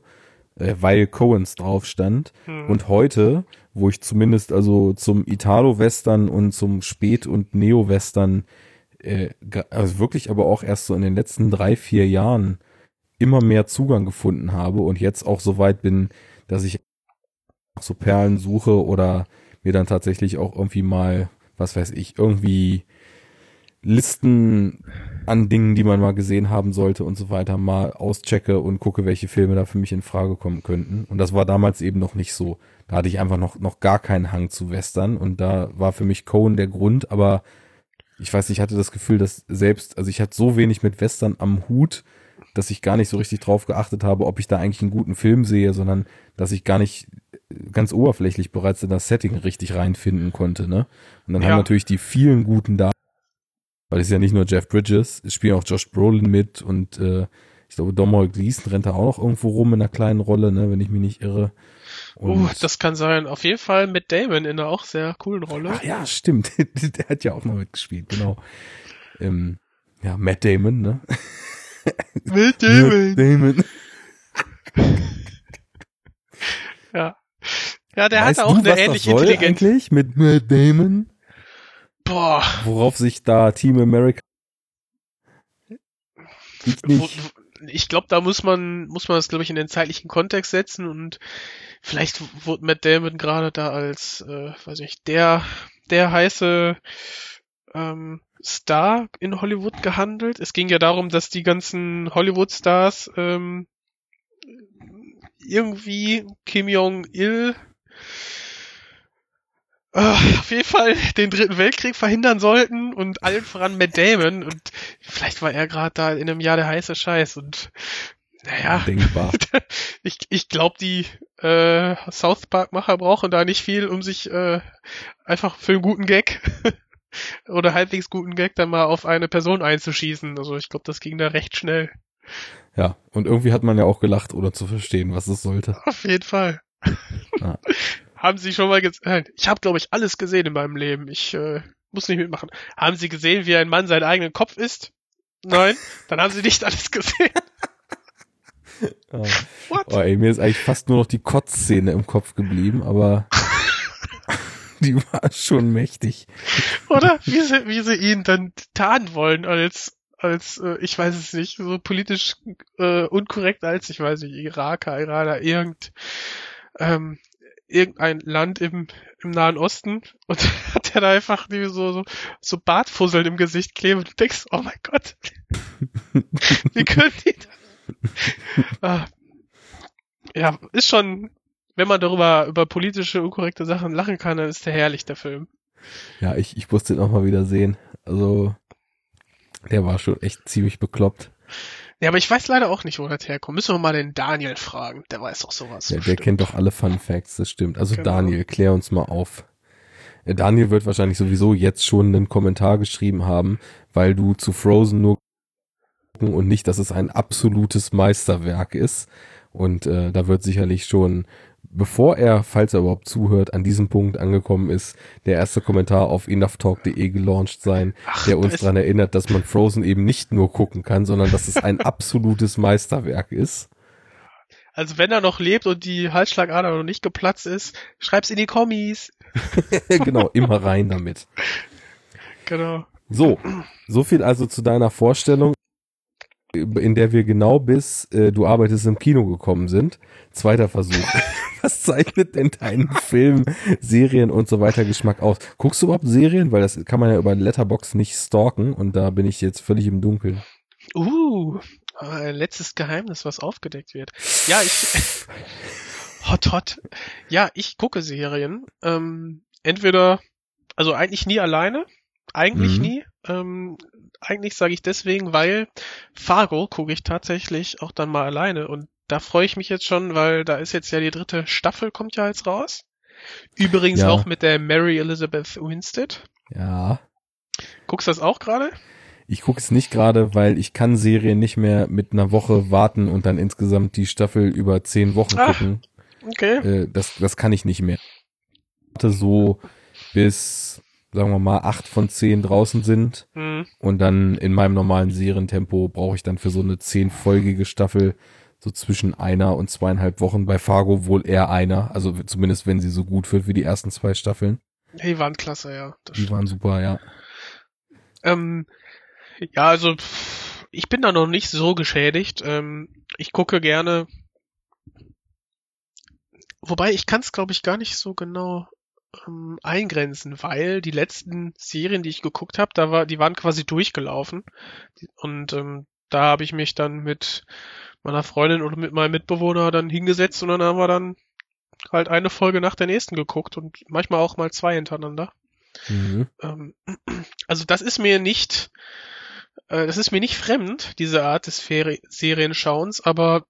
äh, weil Coens drauf stand, Hm. und heute, wo ich zumindest also zum Italo-Western und zum Spät- und Neo-Western, äh, also wirklich aber auch erst so in den letzten drei, vier Jahren immer mehr Zugang gefunden habe und jetzt auch so weit bin, dass ich so Perlen suche oder mir dann tatsächlich auch irgendwie mal, was weiß ich, irgendwie Listen an Dingen, die man mal gesehen haben sollte und so weiter, mal auschecke und gucke, welche Filme da für mich in Frage kommen könnten. Und das war damals eben noch nicht so. Da hatte ich einfach noch, noch gar keinen Hang zu Western und da war für mich Cohen der Grund, aber ich weiß nicht, ich hatte das Gefühl, dass selbst, also ich hatte so wenig mit Western am Hut, dass ich gar nicht so richtig drauf geachtet habe, ob ich da eigentlich einen guten Film sehe, sondern dass ich gar nicht ganz oberflächlich bereits in das Setting richtig reinfinden konnte, ne? Und dann Ja. haben natürlich die vielen guten da, weil es ist ja nicht nur Jeff Bridges, es spielen auch Josh Brolin mit und äh, ich glaube Domhnall Gleeson rennt da auch noch irgendwo rum in einer kleinen Rolle, ne, wenn ich mich nicht irre. Und Uh, das kann sein. Auf jeden Fall mit Damon in einer auch sehr coolen Rolle. Ach ja, stimmt. *laughs* Der hat ja auch noch mitgespielt, genau. Ähm, ja, Matt Damon, ne? *laughs* Mit Matt Damon. *laughs* Ja. Ja, der weißt hatte auch eine ähnliche Intelligenz. eigentlich mit Matt Damon? Boah. Worauf sich da Team America ich nicht. glaube, da muss man, muss man das, glaube ich, in den zeitlichen Kontext setzen und vielleicht wurde Matt Damon gerade da als, äh, weiß ich, der, der heiße ähm, Star in Hollywood gehandelt. Es ging ja darum, dass die ganzen Hollywood-Stars ähm, irgendwie Kim Jong-il auf jeden Fall den dritten Weltkrieg verhindern sollten und allen voran Matt Damon und vielleicht war er gerade da in einem Jahr der heiße Scheiß und naja, Denkbar. *laughs* ich, ich glaube, die äh, South Park-Macher brauchen da nicht viel, um sich äh, einfach für einen guten Gag *laughs* oder halbwegs guten Gag dann mal auf eine Person einzuschießen. Also ich glaube, das ging da recht schnell. Ja, und irgendwie hat man ja auch gelacht, oder zu verstehen, was es sollte. Auf jeden Fall. Ja. *laughs* Haben Sie schon mal gesehen? Ich habe, glaube ich, alles gesehen in meinem Leben. Ich äh, muss nicht mitmachen. Haben Sie gesehen, wie ein Mann seinen eigenen Kopf isst? Nein? Dann haben Sie nicht alles gesehen. *laughs* What? Oh, ey, mir ist eigentlich fast nur noch die Kotzszene im Kopf geblieben, aber *laughs* die war schon mächtig. Oder? Wie sie, wie sie ihn dann tarnen wollen als, als, äh, ich weiß es nicht, so politisch äh, unkorrekt als, ich weiß nicht, Iraker, Iraner, irgend, ähm, irgendein Land im, im Nahen Osten und *laughs* hat er da einfach so, so, so Bartfusseln im Gesicht kleben und du denkst, oh mein Gott, *laughs* wie können die das? ah. Ja, ist schon, wenn man darüber, über politische, unkorrekte Sachen lachen kann, dann ist der herrlich, der Film. Ja, ich, ich musste ihn auch mal wieder sehen. Also, der war schon echt ziemlich bekloppt. Ja, aber ich weiß leider auch nicht, wo das herkommt. Müssen wir mal den Daniel fragen. Der weiß auch sowas. Der, der kennt doch alle Fun Facts, das stimmt. Also Genau. Daniel, klär uns mal auf. Äh, Daniel wird wahrscheinlich sowieso jetzt schon einen Kommentar geschrieben haben, weil du zu Frozen nur und nicht, dass es ein absolutes Meisterwerk ist. Und äh, da wird sicherlich schon, bevor er, falls er überhaupt zuhört, an diesem Punkt angekommen ist, der erste Kommentar auf enoughtalk.de gelauncht sein, Ach, der uns daran erinnert, dass man Frozen eben nicht nur gucken kann, sondern dass es ein *laughs* absolutes Meisterwerk ist. Also wenn er noch lebt und die Halsschlagader noch nicht geplatzt ist, schreib's in die Kommis. *laughs* genau, immer rein damit. Genau. So, so viel also zu deiner Vorstellung, in der wir genau bis äh, du arbeitest im Kino gekommen sind. Zweiter Versuch. *laughs* Was zeichnet denn deinen Film, Serien und so weiter Geschmack aus? Guckst du überhaupt Serien? Weil das kann man ja über Letterbox nicht stalken und da bin ich jetzt völlig im Dunkeln. Uh, letztes Geheimnis, was aufgedeckt wird. Ja, ich. *laughs* hot, hot. Ja, ich gucke Serien. Ähm, entweder, also eigentlich nie alleine. Eigentlich Mhm. nie. Ähm, eigentlich sage ich deswegen, weil Fargo gucke ich tatsächlich auch dann mal alleine. Und da freue ich mich jetzt schon, weil da ist jetzt ja die dritte Staffel, kommt ja jetzt raus. Übrigens Ja. auch mit der Mary Elizabeth Winstead. Ja. Guckst du das auch gerade? Ich gucke es nicht gerade, weil ich kann Serien nicht mehr mit einer Woche warten und dann insgesamt die Staffel über zehn Wochen Ach. gucken. Okay. Äh, das, das kann ich nicht mehr. Ich warte so bis, sagen wir mal, acht von zehn draußen sind Hm. und dann in meinem normalen Serientempo brauche ich dann für so eine zehnfolgige Staffel so zwischen einer und zweieinhalb Wochen. Bei Fargo wohl eher einer, also zumindest wenn sie so gut wird wie die ersten zwei Staffeln. Die waren klasse, ja. Die waren super, ja. Ähm, ja, also ich bin da noch nicht so geschädigt. Ähm, ich gucke gerne. Wobei ich kann es, glaube ich, gar nicht so genau ähm, eingrenzen, weil die letzten Serien, die ich geguckt habe, da war, die waren quasi durchgelaufen. Und ähm, da habe ich mich dann mit meiner Freundin oder mit meinem Mitbewohner dann hingesetzt und dann haben wir dann halt eine Folge nach der nächsten geguckt und manchmal auch mal zwei hintereinander. Mhm. Ähm, *clears throat* also das ist mir nicht, äh, das ist mir nicht fremd, diese Art des Feri Serienschauens, aber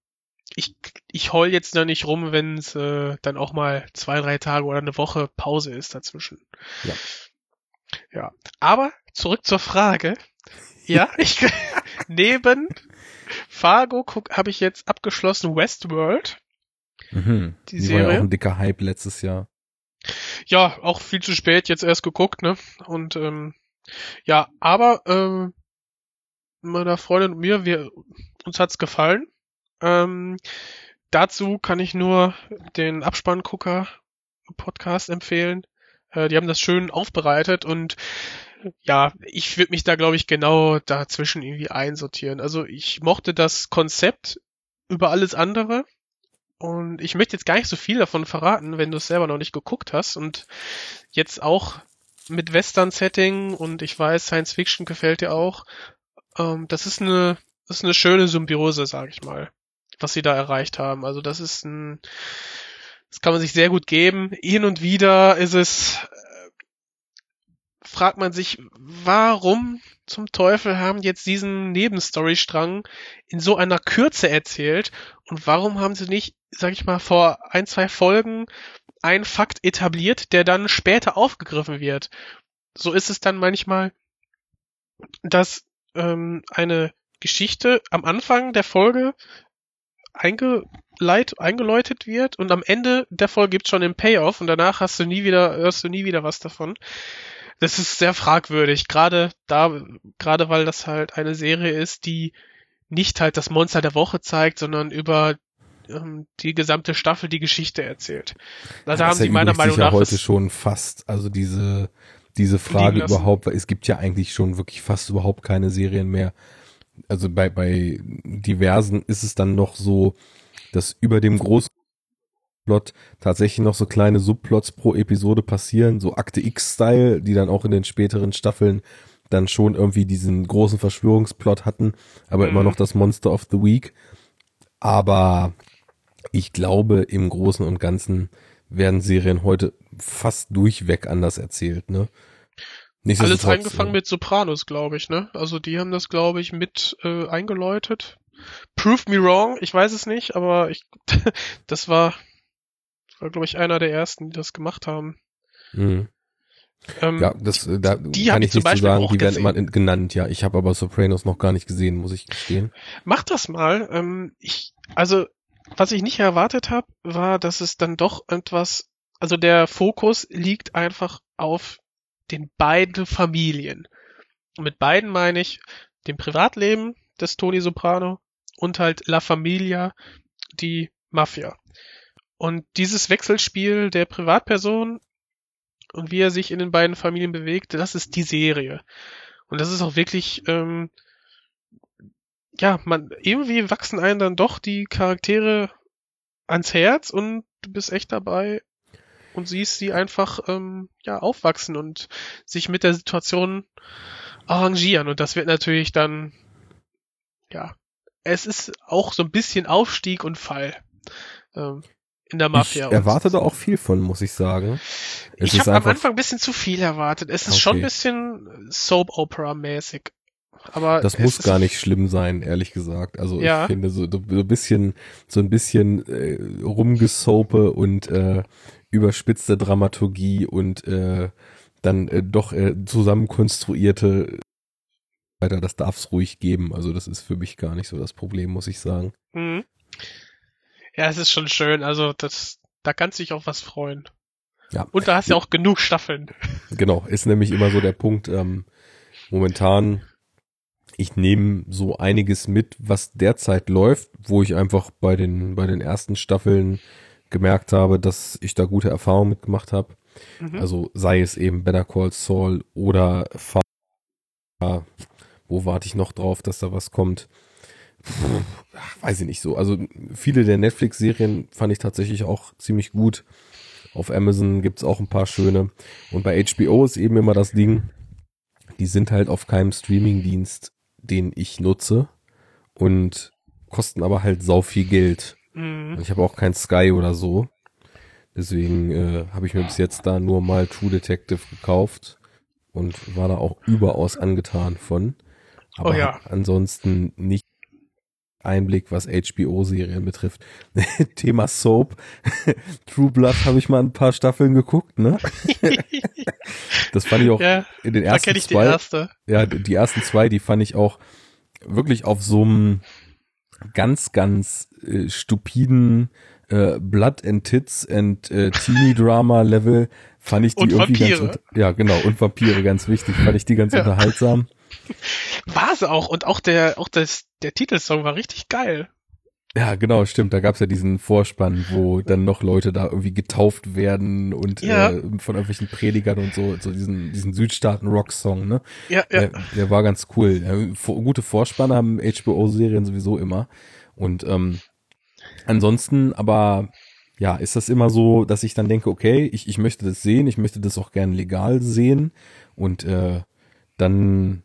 ich, ich heul jetzt da nicht rum, wenn es äh, dann auch mal zwei, drei Tage oder eine Woche Pause ist dazwischen. Ja. Ja. Aber zurück zur Frage. Ja, ich *laughs* neben Fargo habe ich jetzt abgeschlossen Westworld. Mhm. Die Die war ja Serie? auch ein dicker Hype letztes Jahr. Ja, auch viel zu spät jetzt erst geguckt, ne? Und ähm, ja, aber ähm, meiner Freundin und mir, wir uns hat's gefallen. Ähm, dazu kann ich nur den Abspanngucker Podcast empfehlen. Äh, die haben das schön aufbereitet und ja, ich würde mich da glaube ich genau dazwischen irgendwie einsortieren. Also ich mochte das Konzept über alles andere. Und ich möchte jetzt gar nicht so viel davon verraten, wenn du es selber noch nicht geguckt hast. Und jetzt auch mit Western-Setting und ich weiß, Science Fiction gefällt dir auch. Ähm, das ist eine, das ist eine schöne Symbiose, sag ich mal, was sie da erreicht haben. Also das ist ein, das kann man sich sehr gut geben. Hin und wieder ist es fragt man sich, warum zum Teufel haben jetzt diesen Nebenstorystrang in so einer Kürze erzählt und warum haben sie nicht, sag ich mal, vor ein, zwei Folgen einen Fakt etabliert, der dann später aufgegriffen wird. So ist es dann manchmal, dass ähm, eine Geschichte am Anfang der Folge eingeleit, eingeläutet wird und am Ende der Folge gibt's schon den Payoff und danach hast du nie wieder, hörst du nie wieder was davon. Das ist sehr fragwürdig, gerade da, gerade weil das halt eine Serie ist, die nicht halt das Monster der Woche zeigt, sondern über ähm, die gesamte Staffel die Geschichte erzählt. Da haben sie meiner Meinung nach ja heute schon fast, also diese diese Frage überhaupt, weil es gibt ja eigentlich schon wirklich fast überhaupt keine Serien mehr, also bei, bei diversen ist es dann noch so, dass über dem großen Plot tatsächlich noch so kleine Subplots pro Episode passieren, so Akte X-Style, die dann auch in den späteren Staffeln dann schon irgendwie diesen großen Verschwörungsplot hatten, aber mhm. immer noch das Monster of the Week. Aber ich glaube, im Großen und Ganzen werden Serien heute fast durchweg anders erzählt, ne? Alles angefangen mit Sopranos, glaube ich, ne? Also die haben das, glaube ich, mit äh, eingeläutet. Prove me wrong, ich weiß es nicht, aber ich, *laughs* das war, war glaube ich, einer der ersten, die das gemacht haben. Mhm. Ähm, ja, das, da die kann ich, ich nicht zu sagen, die werden immer genannt, ja. Ich habe aber Sopranos noch gar nicht gesehen, muss ich gestehen. Mach das mal. Ähm, ich, also, was ich nicht erwartet habe, war, dass es dann doch etwas, also der Fokus liegt einfach auf den beiden Familien. Und mit beiden meine ich dem Privatleben des Tony Soprano und halt La Familia, die Mafia. Und dieses Wechselspiel der Privatperson und wie er sich in den beiden Familien bewegt, das ist die Serie. Und das ist auch wirklich, ähm, ja, man, irgendwie wachsen einem dann doch die Charaktere ans Herz und du bist echt dabei, und siehst sie einfach ähm, ja aufwachsen und sich mit der Situation arrangieren und das wird natürlich dann ja es ist auch so ein bisschen Aufstieg und Fall ähm, in der Mafia. Ich erwarte da auch viel von, muss ich sagen. Es ich habe am Anfang ein bisschen zu viel erwartet. Es ist okay. schon ein bisschen Soap Opera mäßig. Aber das muss gar nicht schlimm sein, ehrlich gesagt. Also ja. ich finde so, so ein bisschen, so ein bisschen äh, rumgesope und äh, überspitzte Dramaturgie und äh, dann äh, doch äh, zusammenkonstruierte weiter, das darf es ruhig geben. Also das ist für mich gar nicht so das Problem, muss ich sagen. Mhm. Ja, es ist schon schön. Also das, da kannst du dich auch was freuen. Ja. Und da hast du ja auch genug Staffeln. *laughs* Genau, ist nämlich immer so der Punkt. Ähm, momentan, ich nehme so einiges mit, was derzeit läuft, wo ich einfach bei den bei den ersten Staffeln gemerkt habe, dass ich da gute Erfahrungen mitgemacht habe. Mhm. Also sei es eben Better Call Saul oder Fa wo warte ich noch drauf, dass da was kommt? Weiß ich nicht so. Also viele der Netflix-Serien fand ich tatsächlich auch ziemlich gut. Auf Amazon gibt's auch ein paar schöne. Und bei HBO ist eben immer das Ding, die sind halt auf keinem Streaming-Dienst, den ich nutze und kosten aber halt sau viel Geld. Mhm. Ich habe auch kein Sky oder so. Deswegen äh, habe ich mir bis jetzt da nur mal True Detective gekauft und war da auch überaus angetan von. Aber oh ja. ansonsten nicht Einblick, was HBO-Serien betrifft. *laughs* Thema Soap. *laughs* True Blood habe ich mal ein paar Staffeln geguckt, ne? *laughs* das fand ich auch ja, in den ersten zwei. Erste. Ja, die ersten zwei, die fand ich auch wirklich auf so einem ganz, ganz äh, stupiden äh, Blood and Tits and äh, Teenie Drama Level fand ich die und irgendwie Vampire. ganz ja genau und Vampire ganz wichtig fand ich die ganz ja. unterhaltsam *laughs* war sie auch und auch der auch das der Titelsong war richtig geil ja, genau, stimmt. Da gab's ja diesen Vorspann, wo dann noch Leute da irgendwie getauft werden und ja. äh, von irgendwelchen Predigern und so, so diesen, diesen Südstaaten-Rock-Song, ne? Ja, ja. Der, der war ganz cool. Ja, gute Vorspanne haben HBO-Serien sowieso immer. Und ähm, ansonsten, aber ja, ist das immer so, dass ich dann denke, okay, ich, ich möchte das sehen, ich möchte das auch gern legal sehen und äh, dann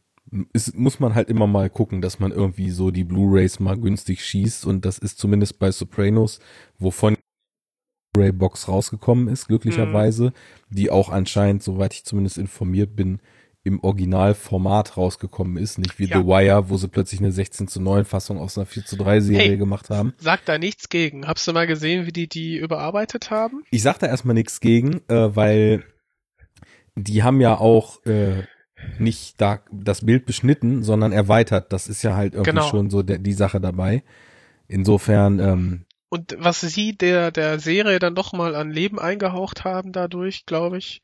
ist, muss man halt immer mal gucken, dass man irgendwie so die Blu-rays mal günstig schießt und das ist zumindest bei Sopranos, wovon Blu-ray-Box rausgekommen ist, glücklicherweise, mhm. die auch anscheinend, soweit ich zumindest informiert bin, im Originalformat rausgekommen ist, nicht wie ja. The Wire, wo sie plötzlich eine 16 zu 9 Fassung aus einer 4 zu 3 Serie hey, gemacht haben. Sag da nichts gegen. Hast du mal gesehen, wie die die überarbeitet haben? Ich sag da erstmal nichts gegen, äh, weil die haben ja *laughs* auch äh, nicht da das Bild beschnitten, sondern erweitert. Das ist ja halt irgendwie genau. schon so der, die Sache dabei. Insofern ähm, und was sie der der Serie dann doch mal an Leben eingehaucht haben dadurch, glaube ich.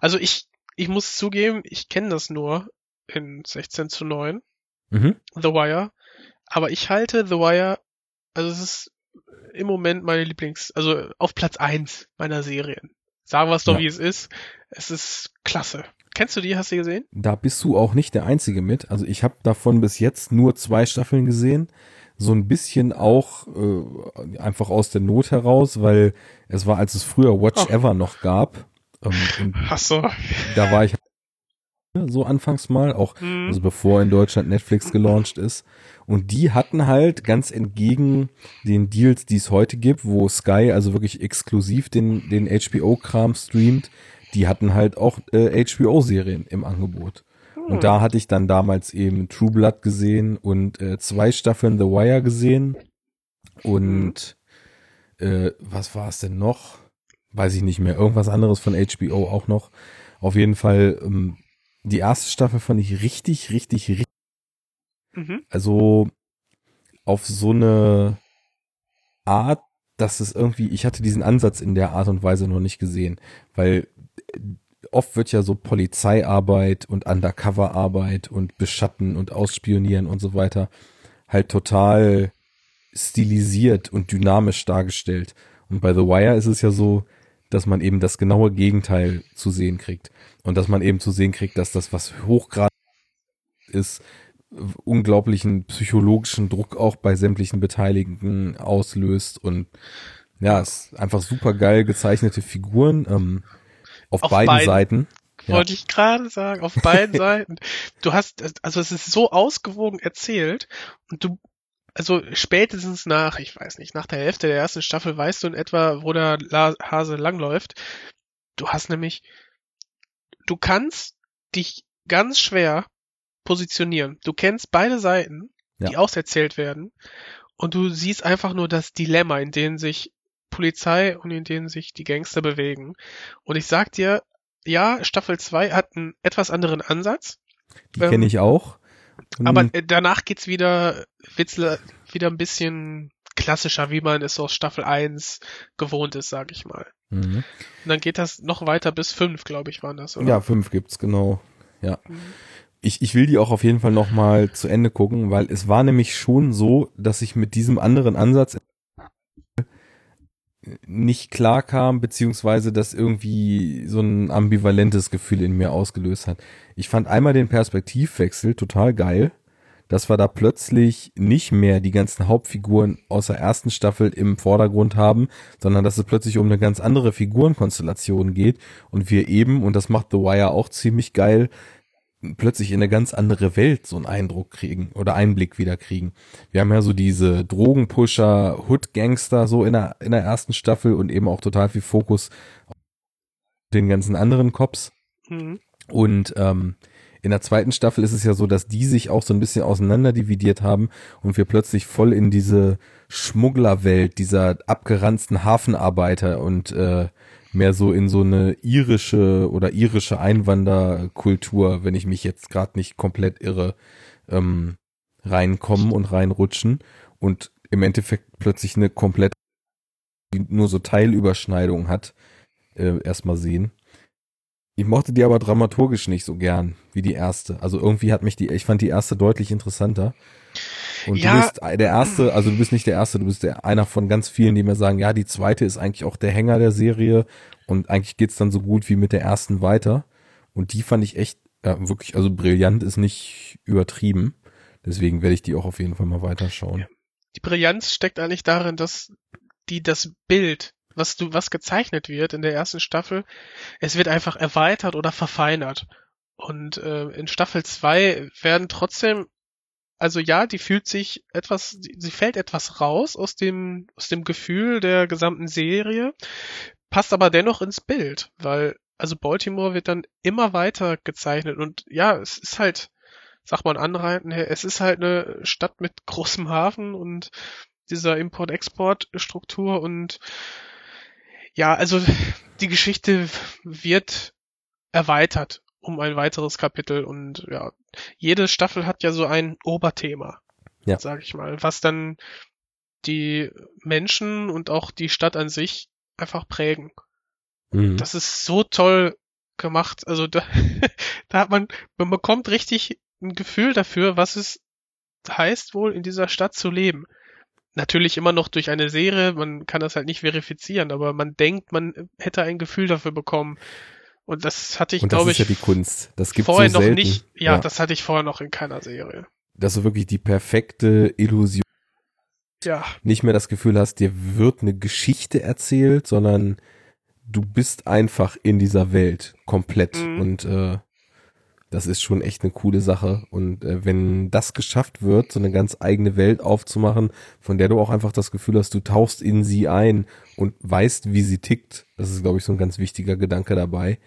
Also ich ich muss zugeben, ich kenne das nur in 16 zu 9. Mhm. The Wire. Aber ich halte The Wire, also es ist im Moment meine Lieblings, also auf Platz 1 meiner Serien. Sagen wir es doch, ja. wie es ist. Es ist klasse. Kennst du die? Hast du die gesehen? Da bist du auch nicht der Einzige mit. Also ich habe davon bis jetzt nur zwei Staffeln gesehen. So ein bisschen auch äh, einfach aus der Not heraus, weil es war, als es früher Watch oh. Ever noch gab. Ähm, Ach so. Da war ich so anfangs mal, auch mhm. also bevor in Deutschland Netflix gelauncht ist. Und die hatten halt ganz entgegen den Deals, die es heute gibt, wo Sky also wirklich exklusiv den, den HBO-Kram streamt, die hatten halt auch äh, HBO-Serien im Angebot. Mhm. Und da hatte ich dann damals eben True Blood gesehen und äh, zwei Staffeln The Wire gesehen. Und äh, was war es denn noch? weiß ich nicht mehr, irgendwas anderes von HBO auch noch. Auf jeden Fall, ähm, die erste Staffel fand ich richtig, richtig, richtig. Mhm. Also auf so eine Art, dass es irgendwie, ich hatte diesen Ansatz in der Art und Weise noch nicht gesehen, weil oft wird ja so Polizeiarbeit und Undercoverarbeit und Beschatten und Ausspionieren und so weiter halt total stilisiert und dynamisch dargestellt. Und bei The Wire ist es ja so, dass man eben das genaue Gegenteil zu sehen kriegt. Und dass man eben zu sehen kriegt, dass das, was hochgradig ist, unglaublichen psychologischen Druck auch bei sämtlichen Beteiligten auslöst und ja, es ist einfach super geil gezeichnete Figuren ähm, auf, auf beiden, beiden, Seiten. Wollte ja. ich gerade sagen, auf beiden *laughs* Seiten. Du hast, also es ist so ausgewogen erzählt und du also spätestens nach, ich weiß nicht, nach der Hälfte der ersten Staffel weißt du in etwa, wo der Hase langläuft. Du hast nämlich, du kannst dich ganz schwer positionieren. Du kennst beide Seiten, ja. die auserzählt werden, und du siehst einfach nur das Dilemma, in dem sich Polizei und in dem sich die Gangster bewegen. Und ich sag dir, ja, Staffel 2 hat einen etwas anderen Ansatz. Die ähm, kenne ich auch. Aber äh, danach geht's wieder, wird's wieder ein bisschen klassischer, wie man es aus Staffel 1 gewohnt ist, sag ich mal. Mhm. Und dann geht das noch weiter bis 5, glaube ich, waren das, oder? Ja, 5 gibt's, genau. Ja. Mhm. Ich, ich will die auch auf jeden Fall noch mal zu Ende gucken, weil es war nämlich schon so, dass ich mit diesem anderen Ansatz nicht klar kam, beziehungsweise das irgendwie so ein ambivalentes Gefühl in mir ausgelöst hat. Ich fand einmal den Perspektivwechsel total geil, dass wir da plötzlich nicht mehr die ganzen Hauptfiguren aus der ersten Staffel im Vordergrund haben, sondern dass es plötzlich um eine ganz andere Figurenkonstellation geht und wir eben, und das macht The Wire auch ziemlich geil, plötzlich in eine ganz andere Welt so einen Eindruck kriegen oder Einblick wieder kriegen. Wir haben ja so diese Drogenpusher, Hood-Gangster so in der, in der ersten Staffel und eben auch total viel Fokus auf den ganzen anderen Cops. Mhm. Und ähm, in der zweiten Staffel ist es ja so, dass die sich auch so ein bisschen auseinander dividiert haben und wir plötzlich voll in diese Schmugglerwelt dieser abgeranzten Hafenarbeiter und äh, mehr so in so eine irische oder irische Einwanderkultur, wenn ich mich jetzt gerade nicht komplett irre, ähm, reinkommen und reinrutschen und im Endeffekt plötzlich eine komplett die nur so Teilüberschneidung hat, äh, erstmal sehen. Ich mochte die aber dramaturgisch nicht so gern wie die erste. Also irgendwie hat mich die, ich fand die erste deutlich interessanter. Und ja. du bist der erste, also du bist nicht der erste, du bist der einer von ganz vielen, die mir sagen, ja, die zweite ist eigentlich auch der Hänger der Serie und eigentlich geht's dann so gut wie mit der ersten weiter. Und die fand ich echt ja, wirklich, also brillant ist nicht übertrieben. Deswegen werde ich die auch auf jeden Fall mal weiterschauen. Die Brillanz steckt eigentlich darin, dass die das Bild, was du, was gezeichnet wird in der ersten Staffel, es wird einfach erweitert oder verfeinert. Und äh, in Staffel 2 werden trotzdem Also ja, die fühlt sich etwas, sie fällt etwas raus aus dem, aus dem Gefühl der gesamten Serie, passt aber dennoch ins Bild, weil, also Baltimore wird dann immer weiter gezeichnet und ja, es ist halt, sag mal anreiten, es ist halt eine Stadt mit großem Hafen und dieser Import-Export-Struktur und ja, also die Geschichte wird erweitert um ein weiteres Kapitel und ja, jede Staffel hat ja so ein Oberthema, ja. sag ich mal, was dann die Menschen und auch die Stadt an sich einfach prägen. Mhm. Das ist so toll gemacht. Also da, *laughs* da hat man, man bekommt richtig ein Gefühl dafür, was es heißt wohl in dieser Stadt zu leben. Natürlich immer noch durch eine Serie, man kann das halt nicht verifizieren, aber man denkt, man hätte ein Gefühl dafür bekommen. Und das hatte ich, glaube ich, ja die Kunst. Das gibt's vorher so noch selten. nicht. Ja, ja, das hatte ich vorher noch in keiner Serie. Dass du wirklich die perfekte Illusion. Ja. Nicht mehr das Gefühl hast, dir wird eine Geschichte erzählt, sondern du bist einfach in dieser Welt komplett. Mhm. Und äh, das ist schon echt eine coole Sache. Und äh, wenn das geschafft wird, so eine ganz eigene Welt aufzumachen, von der du auch einfach das Gefühl hast, du tauchst in sie ein und weißt, wie sie tickt, das ist, glaube ich, so ein ganz wichtiger Gedanke dabei.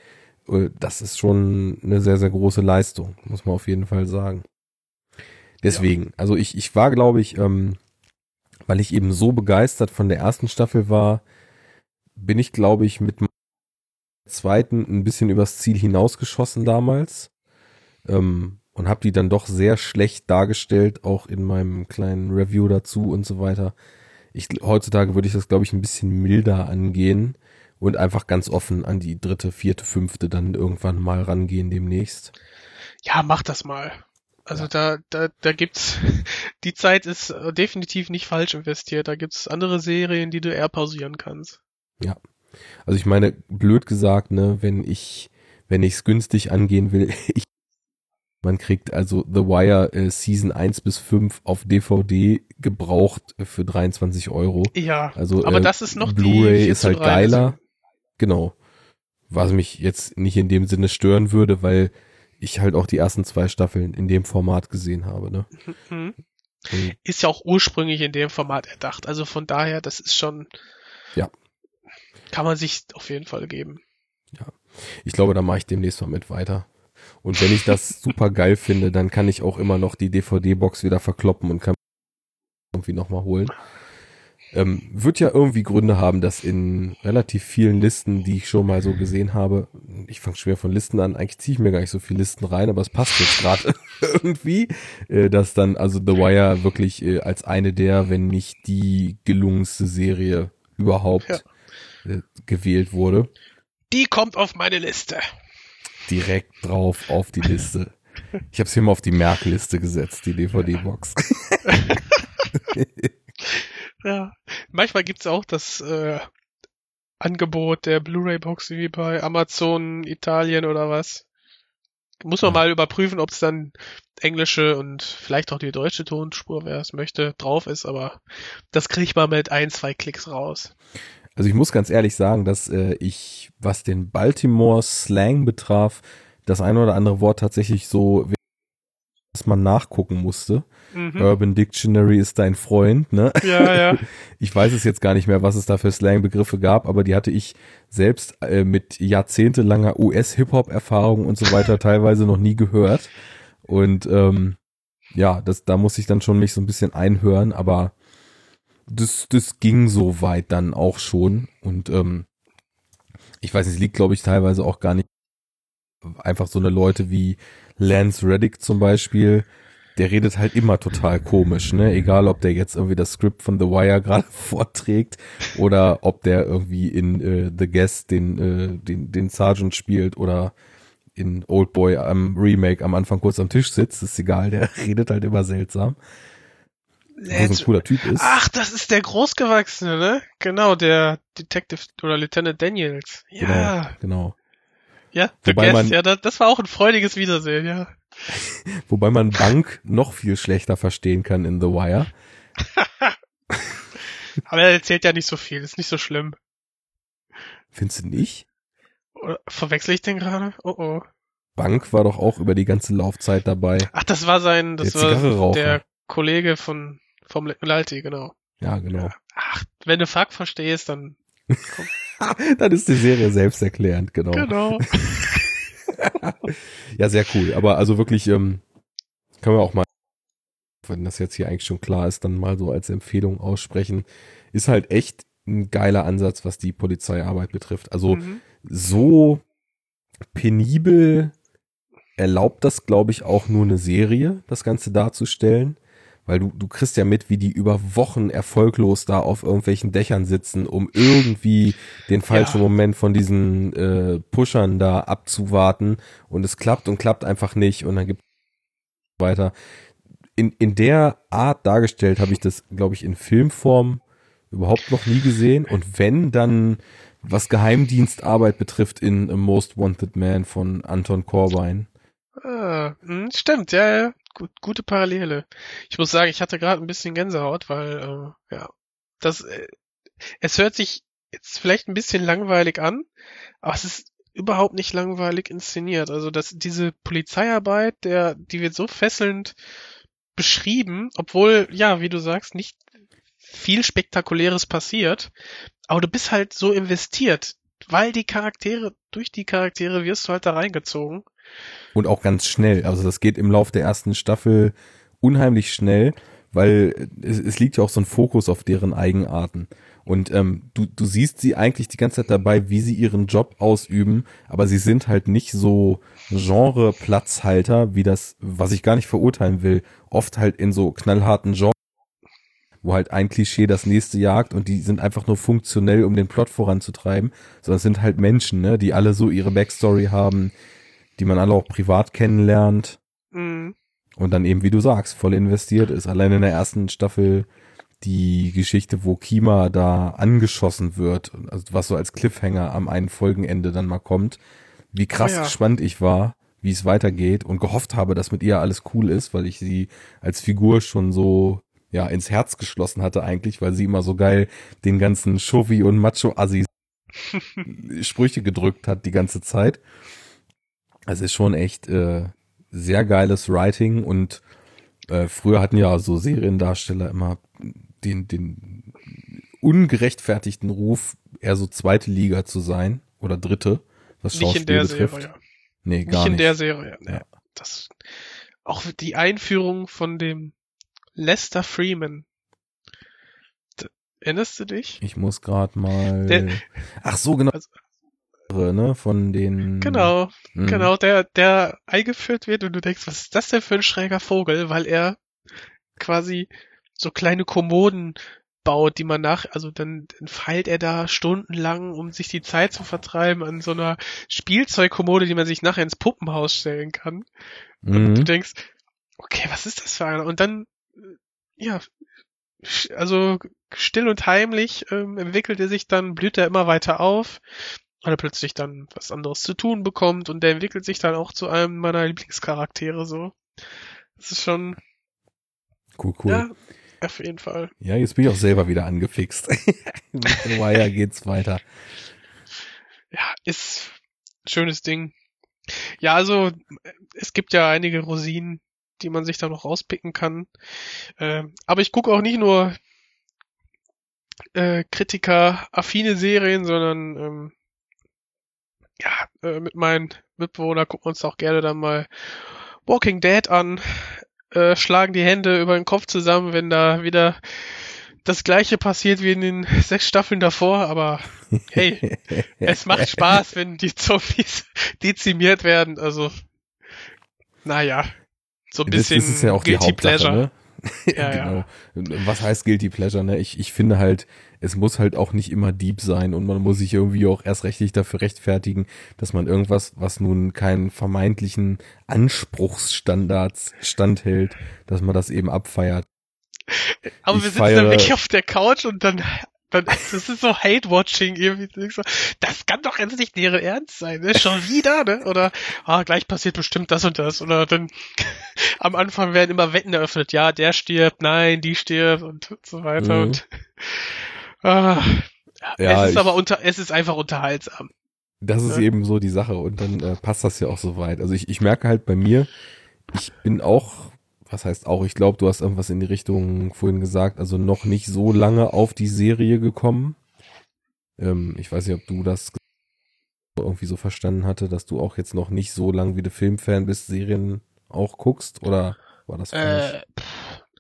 Äh, das ist schon eine sehr, sehr große Leistung, muss man auf jeden Fall sagen. Deswegen, ja. also ich, ich war, glaube ich, ähm, weil ich eben so begeistert von der ersten Staffel war, bin ich, glaube ich, mit zweiten ein bisschen übers Ziel hinausgeschossen damals ähm, und habe die dann doch sehr schlecht dargestellt, auch in meinem kleinen Review dazu und so weiter. Ich, heutzutage würde ich das, glaube ich, ein bisschen milder angehen und einfach ganz offen an die dritte, vierte, fünfte dann irgendwann mal rangehen demnächst. Ja, mach das mal. Also da, da, da gibt's, *laughs* die Zeit ist definitiv nicht falsch investiert. Da gibt's andere Serien, die du eher pausieren kannst. Ja. Also ich meine, blöd gesagt, ne, wenn ich, wenn ich's günstig angehen will, *laughs* ich man kriegt also The Wire äh, Season 1 bis 5 auf DVD gebraucht für 23 Euro. Ja, also, aber äh, das ist noch Blu-ray ist halt geiler. Genau. Was mich jetzt nicht in dem Sinne stören würde, weil ich halt auch die ersten zwei Staffeln in dem Format gesehen habe. Ne? Mhm. Ist ja auch ursprünglich in dem Format erdacht. Also von daher, das ist schon. Ja. Kann man sich auf jeden Fall geben. Ja. Ich glaube, da mache ich demnächst mal mit weiter. Und wenn ich das *laughs* super geil finde, dann kann ich auch immer noch die DVD-Box wieder verkloppen und kann irgendwie nochmal holen. Ähm, wird ja irgendwie Gründe haben, dass in relativ vielen Listen, die ich schon mal so gesehen habe, ich fange schwer von Listen an, eigentlich ziehe ich mir gar nicht so viele Listen rein, aber es passt jetzt gerade *laughs* irgendwie, äh, dass dann also The Wire wirklich äh, als eine der, wenn nicht die gelungenste Serie überhaupt ja. äh, gewählt wurde. Die kommt auf meine Liste direkt drauf auf die Liste. Ich habe es hier mal auf die Merkliste gesetzt, die DVD-Box. *laughs* ja, manchmal gibt's auch das äh, Angebot der Blu-ray-Box wie bei Amazon Italien oder was. Muss man ja. mal überprüfen, ob es dann englische und vielleicht auch die deutsche Tonspur, wer es möchte, drauf ist, aber das kriege ich mal mit ein, zwei Klicks raus. Also ich muss ganz ehrlich sagen, dass äh, ich, was den Baltimore Slang betraf, das eine oder andere Wort tatsächlich so, dass man nachgucken musste. Mhm. Urban Dictionary ist dein Freund, ne? Ja, ja. *laughs* Ich weiß es jetzt gar nicht mehr, was es da für Slang-Begriffe gab, aber die hatte ich selbst äh, mit jahrzehntelanger US-Hip-Hop-Erfahrung und so weiter teilweise noch nie gehört. Und ähm, ja, das, da muss ich dann schon mich so ein bisschen einhören, aber das, das ging so weit dann auch schon. Und ähm, ich weiß nicht, es liegt, glaube ich, teilweise auch gar nicht einfach so eine Leute wie Lance Reddick zum Beispiel, der redet halt immer total komisch, ne? Egal, ob der jetzt irgendwie das Skript von The Wire gerade *laughs* vorträgt oder ob der irgendwie in äh, The Guest den, äh, den, den Sergeant spielt oder in Old Boy am Remake am Anfang kurz am Tisch sitzt, ist egal, der *laughs* redet halt immer seltsam. Lance, ein cooler Typ ist. Ach, das ist der Großgewachsene, ne? Genau, der Detective oder Lieutenant Daniels. Ja. Genau. genau. Ja, Wobei man, ja, das, das war auch ein freudiges Wiedersehen, ja. *laughs* Wobei man Bank noch viel schlechter verstehen kann in The Wire. *laughs* Aber er erzählt ja nicht so viel, ist nicht so schlimm. Findest du nicht? Oder verwechsel ich den gerade? Oh oh. Bank war doch auch über die ganze Laufzeit dabei. Ach, das war sein, das Der war der Kollege von vom Lalti, genau. Ja, genau. Ach, wenn du Fuck verstehst, dann *laughs* Dann ist die Serie selbsterklärend, genau. genau. *laughs* Ja, sehr cool. Aber also wirklich, ähm, können wir auch mal, wenn das jetzt hier eigentlich schon klar ist, dann mal so als Empfehlung aussprechen. Ist halt echt ein geiler Ansatz, was die Polizeiarbeit betrifft. Also Mhm. so penibel erlaubt das, glaube ich, auch nur eine Serie, das Ganze darzustellen. Weil du, du kriegst ja mit, wie die über Wochen erfolglos da auf irgendwelchen Dächern sitzen, um irgendwie den falschen Ja. Moment von diesen äh, Pushern da abzuwarten. Und es klappt und klappt einfach nicht. Und dann gibt weiter. In, in der Art dargestellt habe ich das, glaube ich, in Filmform überhaupt noch nie gesehen. Und wenn, dann was Geheimdienstarbeit betrifft in A Most Wanted Man von Anton Corbijn. Ah, hm, stimmt, ja, ja. Gut, gute Parallele. Ich muss sagen, ich hatte gerade ein bisschen Gänsehaut, weil, äh, ja, das, äh, es hört sich jetzt vielleicht ein bisschen langweilig an, aber es ist überhaupt nicht langweilig inszeniert. Also, dass diese Polizeiarbeit, der, die wird so fesselnd beschrieben, obwohl, ja, wie du sagst, nicht viel Spektakuläres passiert, aber du bist halt so investiert, weil die Charaktere, durch die Charaktere wirst du halt da reingezogen. Und auch ganz schnell. Also das geht im Lauf der ersten Staffel unheimlich schnell, weil es, es liegt ja auch so ein Fokus auf deren Eigenarten. Und ähm, du, du siehst sie eigentlich die ganze Zeit dabei, wie sie ihren Job ausüben, aber sie sind halt nicht so Genre-Platzhalter, wie das, was ich gar nicht verurteilen will, oft halt in so knallharten Genres, wo halt ein Klischee das nächste jagt und die sind einfach nur funktionell, um den Plot voranzutreiben, sondern es sind halt Menschen, ne, die alle so ihre Backstory haben, die man alle auch privat kennenlernt Mhm. und dann eben, wie du sagst, voll investiert ist. Allein in der ersten Staffel die Geschichte, wo Kima da angeschossen wird, also was so als Cliffhanger am einen Folgenende dann mal kommt, wie krass Oh ja. gespannt ich war, wie es weitergeht und gehofft habe, dass mit ihr alles cool ist, weil ich sie als Figur schon so ja ins Herz geschlossen hatte eigentlich, weil sie immer so geil den ganzen Chauvi und Macho-Assis *laughs* Sprüche gedrückt hat die ganze Zeit. Es ist schon echt äh, sehr geiles Writing und äh, früher hatten ja so Seriendarsteller immer den, den ungerechtfertigten Ruf, eher so zweite Liga zu sein oder dritte, was Nicht in Schauspiel der betrifft. Serie. Nee, Nicht gar in nicht. der Serie. Nee. Ja. Das, auch die Einführung von dem Lester Freeman. Erinnerst du dich? ich muss gerade mal. Der- Ach so, genau. Also- ne, von den. Genau, Mhm. genau, der, der eingeführt wird und du denkst, was ist das denn für ein schräger Vogel, weil er quasi so kleine Kommoden baut, die man nach, also dann, feilt er da stundenlang, um sich die Zeit zu vertreiben an so einer Spielzeugkommode, die man sich nachher ins Puppenhaus stellen kann. Und du Mhm. denkst, okay, was ist das für einer? Und dann, äh, ja, also still und heimlich ähm, entwickelt er sich dann, blüht er immer weiter auf, weil er plötzlich dann was anderes zu tun bekommt und der entwickelt sich dann auch zu einem meiner Lieblingscharaktere so. Das ist schon, Cool, cool. ja, auf jeden Fall. Ja, jetzt bin ich auch selber wieder angefixt. *laughs* Mit The Wire geht's weiter. Ja, ist ein schönes Ding. Ja, also es gibt ja einige Rosinen, die man sich da noch rauspicken kann. Ähm, aber ich gucke auch nicht nur äh, Kritiker-affine Serien, sondern ähm, ja, äh, mit meinen Mitbewohnern gucken wir uns auch gerne dann mal Walking Dead an, äh, schlagen die Hände über den Kopf zusammen, wenn da wieder das gleiche passiert wie in den sechs Staffeln davor, aber hey, *laughs* es macht Spaß, wenn die Zombies *laughs* dezimiert werden. Also, naja, so ein bisschen das ist ja auch die Guilty Hauptsache, Pleasure. ne? *laughs* Ja, genau. Was heißt Guilty Pleasure, ne? Ich, ich finde halt, es muss halt auch nicht immer deep sein und man muss sich irgendwie auch erst rechtlich dafür rechtfertigen, dass man irgendwas, was nun keinen vermeintlichen Anspruchsstandards standhält, dass man das eben abfeiert. Aber Ich wir sitzen dann wirklich auf der Couch und dann, dann das ist so Hate-Watching irgendwie. Das kann doch jetzt nicht deren Ernst sein, ne? Schon wieder, ne? Oder ah, gleich passiert bestimmt das und das. Oder dann *laughs* am Anfang werden immer Wetten eröffnet. Ja, der stirbt, nein, die stirbt und so weiter. Mhm. Und ah, Ja, es ist ich- aber unter, es ist einfach unterhaltsam. Das ist Ja. eben so die Sache und dann äh, passt das ja auch so weit. Also ich, ich merke halt bei mir, ich bin auch, was heißt auch, ich glaube, du hast irgendwas in die Richtung vorhin gesagt, also noch nicht so lange auf die Serie gekommen. Ähm, ich weiß nicht, ob du das irgendwie so verstanden hatte, dass du auch jetzt noch nicht so lang wie du Filmfan bist, Serien auch guckst oder war das falsch? Äh,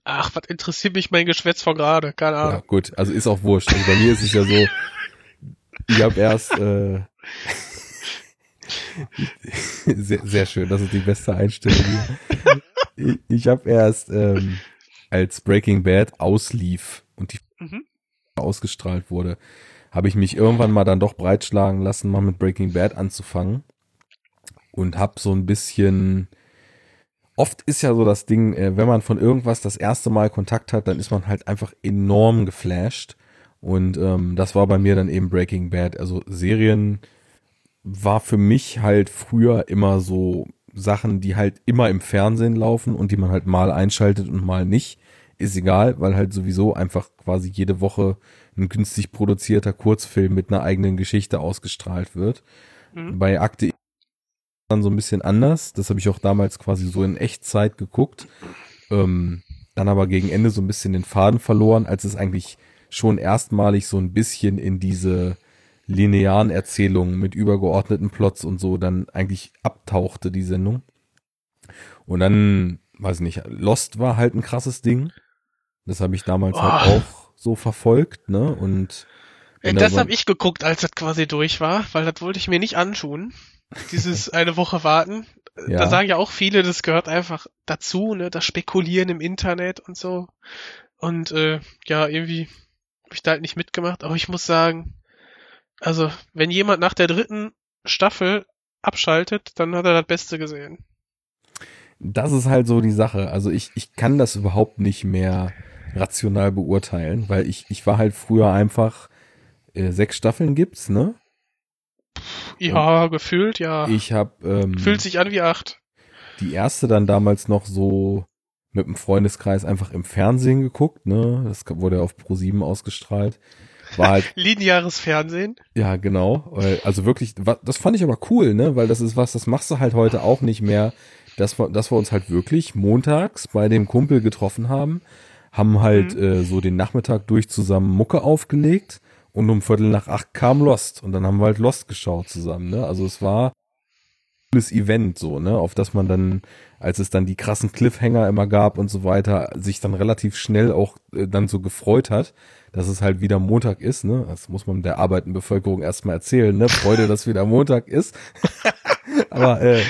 ach, was interessiert mich mein Geschwätz von gerade? Keine Ja, Ahnung. gut, also ist auch wurscht. Also bei mir ist es ja so, ich habe erst äh, *laughs* sehr, sehr schön, das ist die beste Einstellung. hier. ich ich habe erst ähm, als Breaking Bad auslief und die Mhm. ausgestrahlt wurde, habe ich mich irgendwann mal dann doch breitschlagen lassen, mal mit Breaking Bad anzufangen und habe so ein bisschen oft ist ja so das Ding, äh, wenn man von irgendwas das erste Mal Kontakt hat, dann ist man halt einfach enorm geflasht und ähm, das war bei mir dann eben Breaking Bad. Also Serien war für mich halt früher immer so Sachen, die halt immer im Fernsehen laufen und die man halt mal einschaltet und mal nicht. Ist egal, weil halt sowieso einfach quasi jede Woche ein günstig produzierter Kurzfilm mit einer eigenen Geschichte ausgestrahlt wird. Mhm. Bei Akte dann so ein bisschen anders. Das habe ich auch damals quasi so in Echtzeit geguckt. Ähm, dann aber gegen Ende so ein bisschen den Faden verloren, als es eigentlich schon erstmalig so ein bisschen in diese linearen Erzählungen mit übergeordneten Plots und so dann eigentlich abtauchte, die Sendung. Und dann, weiß nicht, Lost war halt ein krasses Ding. Das habe ich damals halt Oh. auch so verfolgt, ne? Und Äh, wenn Das da- habe ich geguckt, als das quasi durch war, weil das wollte ich mir nicht anschauen. Dieses eine Woche warten. Äh, Ja. Da sagen ja auch viele, das gehört einfach dazu, ne? Das Spekulieren im Internet und so. Und äh, ja, irgendwie habe ich da halt nicht mitgemacht. Aber ich muss sagen, also wenn jemand nach der dritten Staffel abschaltet, dann hat er das Beste gesehen. das ist halt so die Sache. Also ich, ich kann das überhaupt nicht mehr rational beurteilen, weil ich, ich war halt früher einfach, äh, sechs Staffeln gibt's, ne? Ja, gefühlt, ja. Ich habe ähm, Fühlt sich an wie acht. die erste dann damals noch so mit dem Freundeskreis einfach im Fernsehen geguckt, ne? Das wurde ja auf Pro7 ausgestrahlt. War halt *laughs* Lineares Fernsehen. Ja, genau. Also wirklich, das fand ich aber cool, ne? Weil das ist was, das machst du halt heute auch nicht mehr. Dass wir, dass wir uns halt wirklich montags bei dem Kumpel getroffen haben, haben halt Mhm. äh, so den Nachmittag durch zusammen Mucke aufgelegt und um Viertel nach acht kam Lost und dann haben wir halt Lost geschaut zusammen, ne? Also es war ein cooles Event so, ne? Auf das man dann, als es dann die krassen Cliffhanger immer gab und so weiter, sich dann relativ schnell auch äh, dann so gefreut hat, dass es halt wieder Montag ist, ne? Das muss man der arbeitenden Bevölkerung erstmal erzählen, ne? Freude, dass wieder Montag ist. *laughs* Aber äh,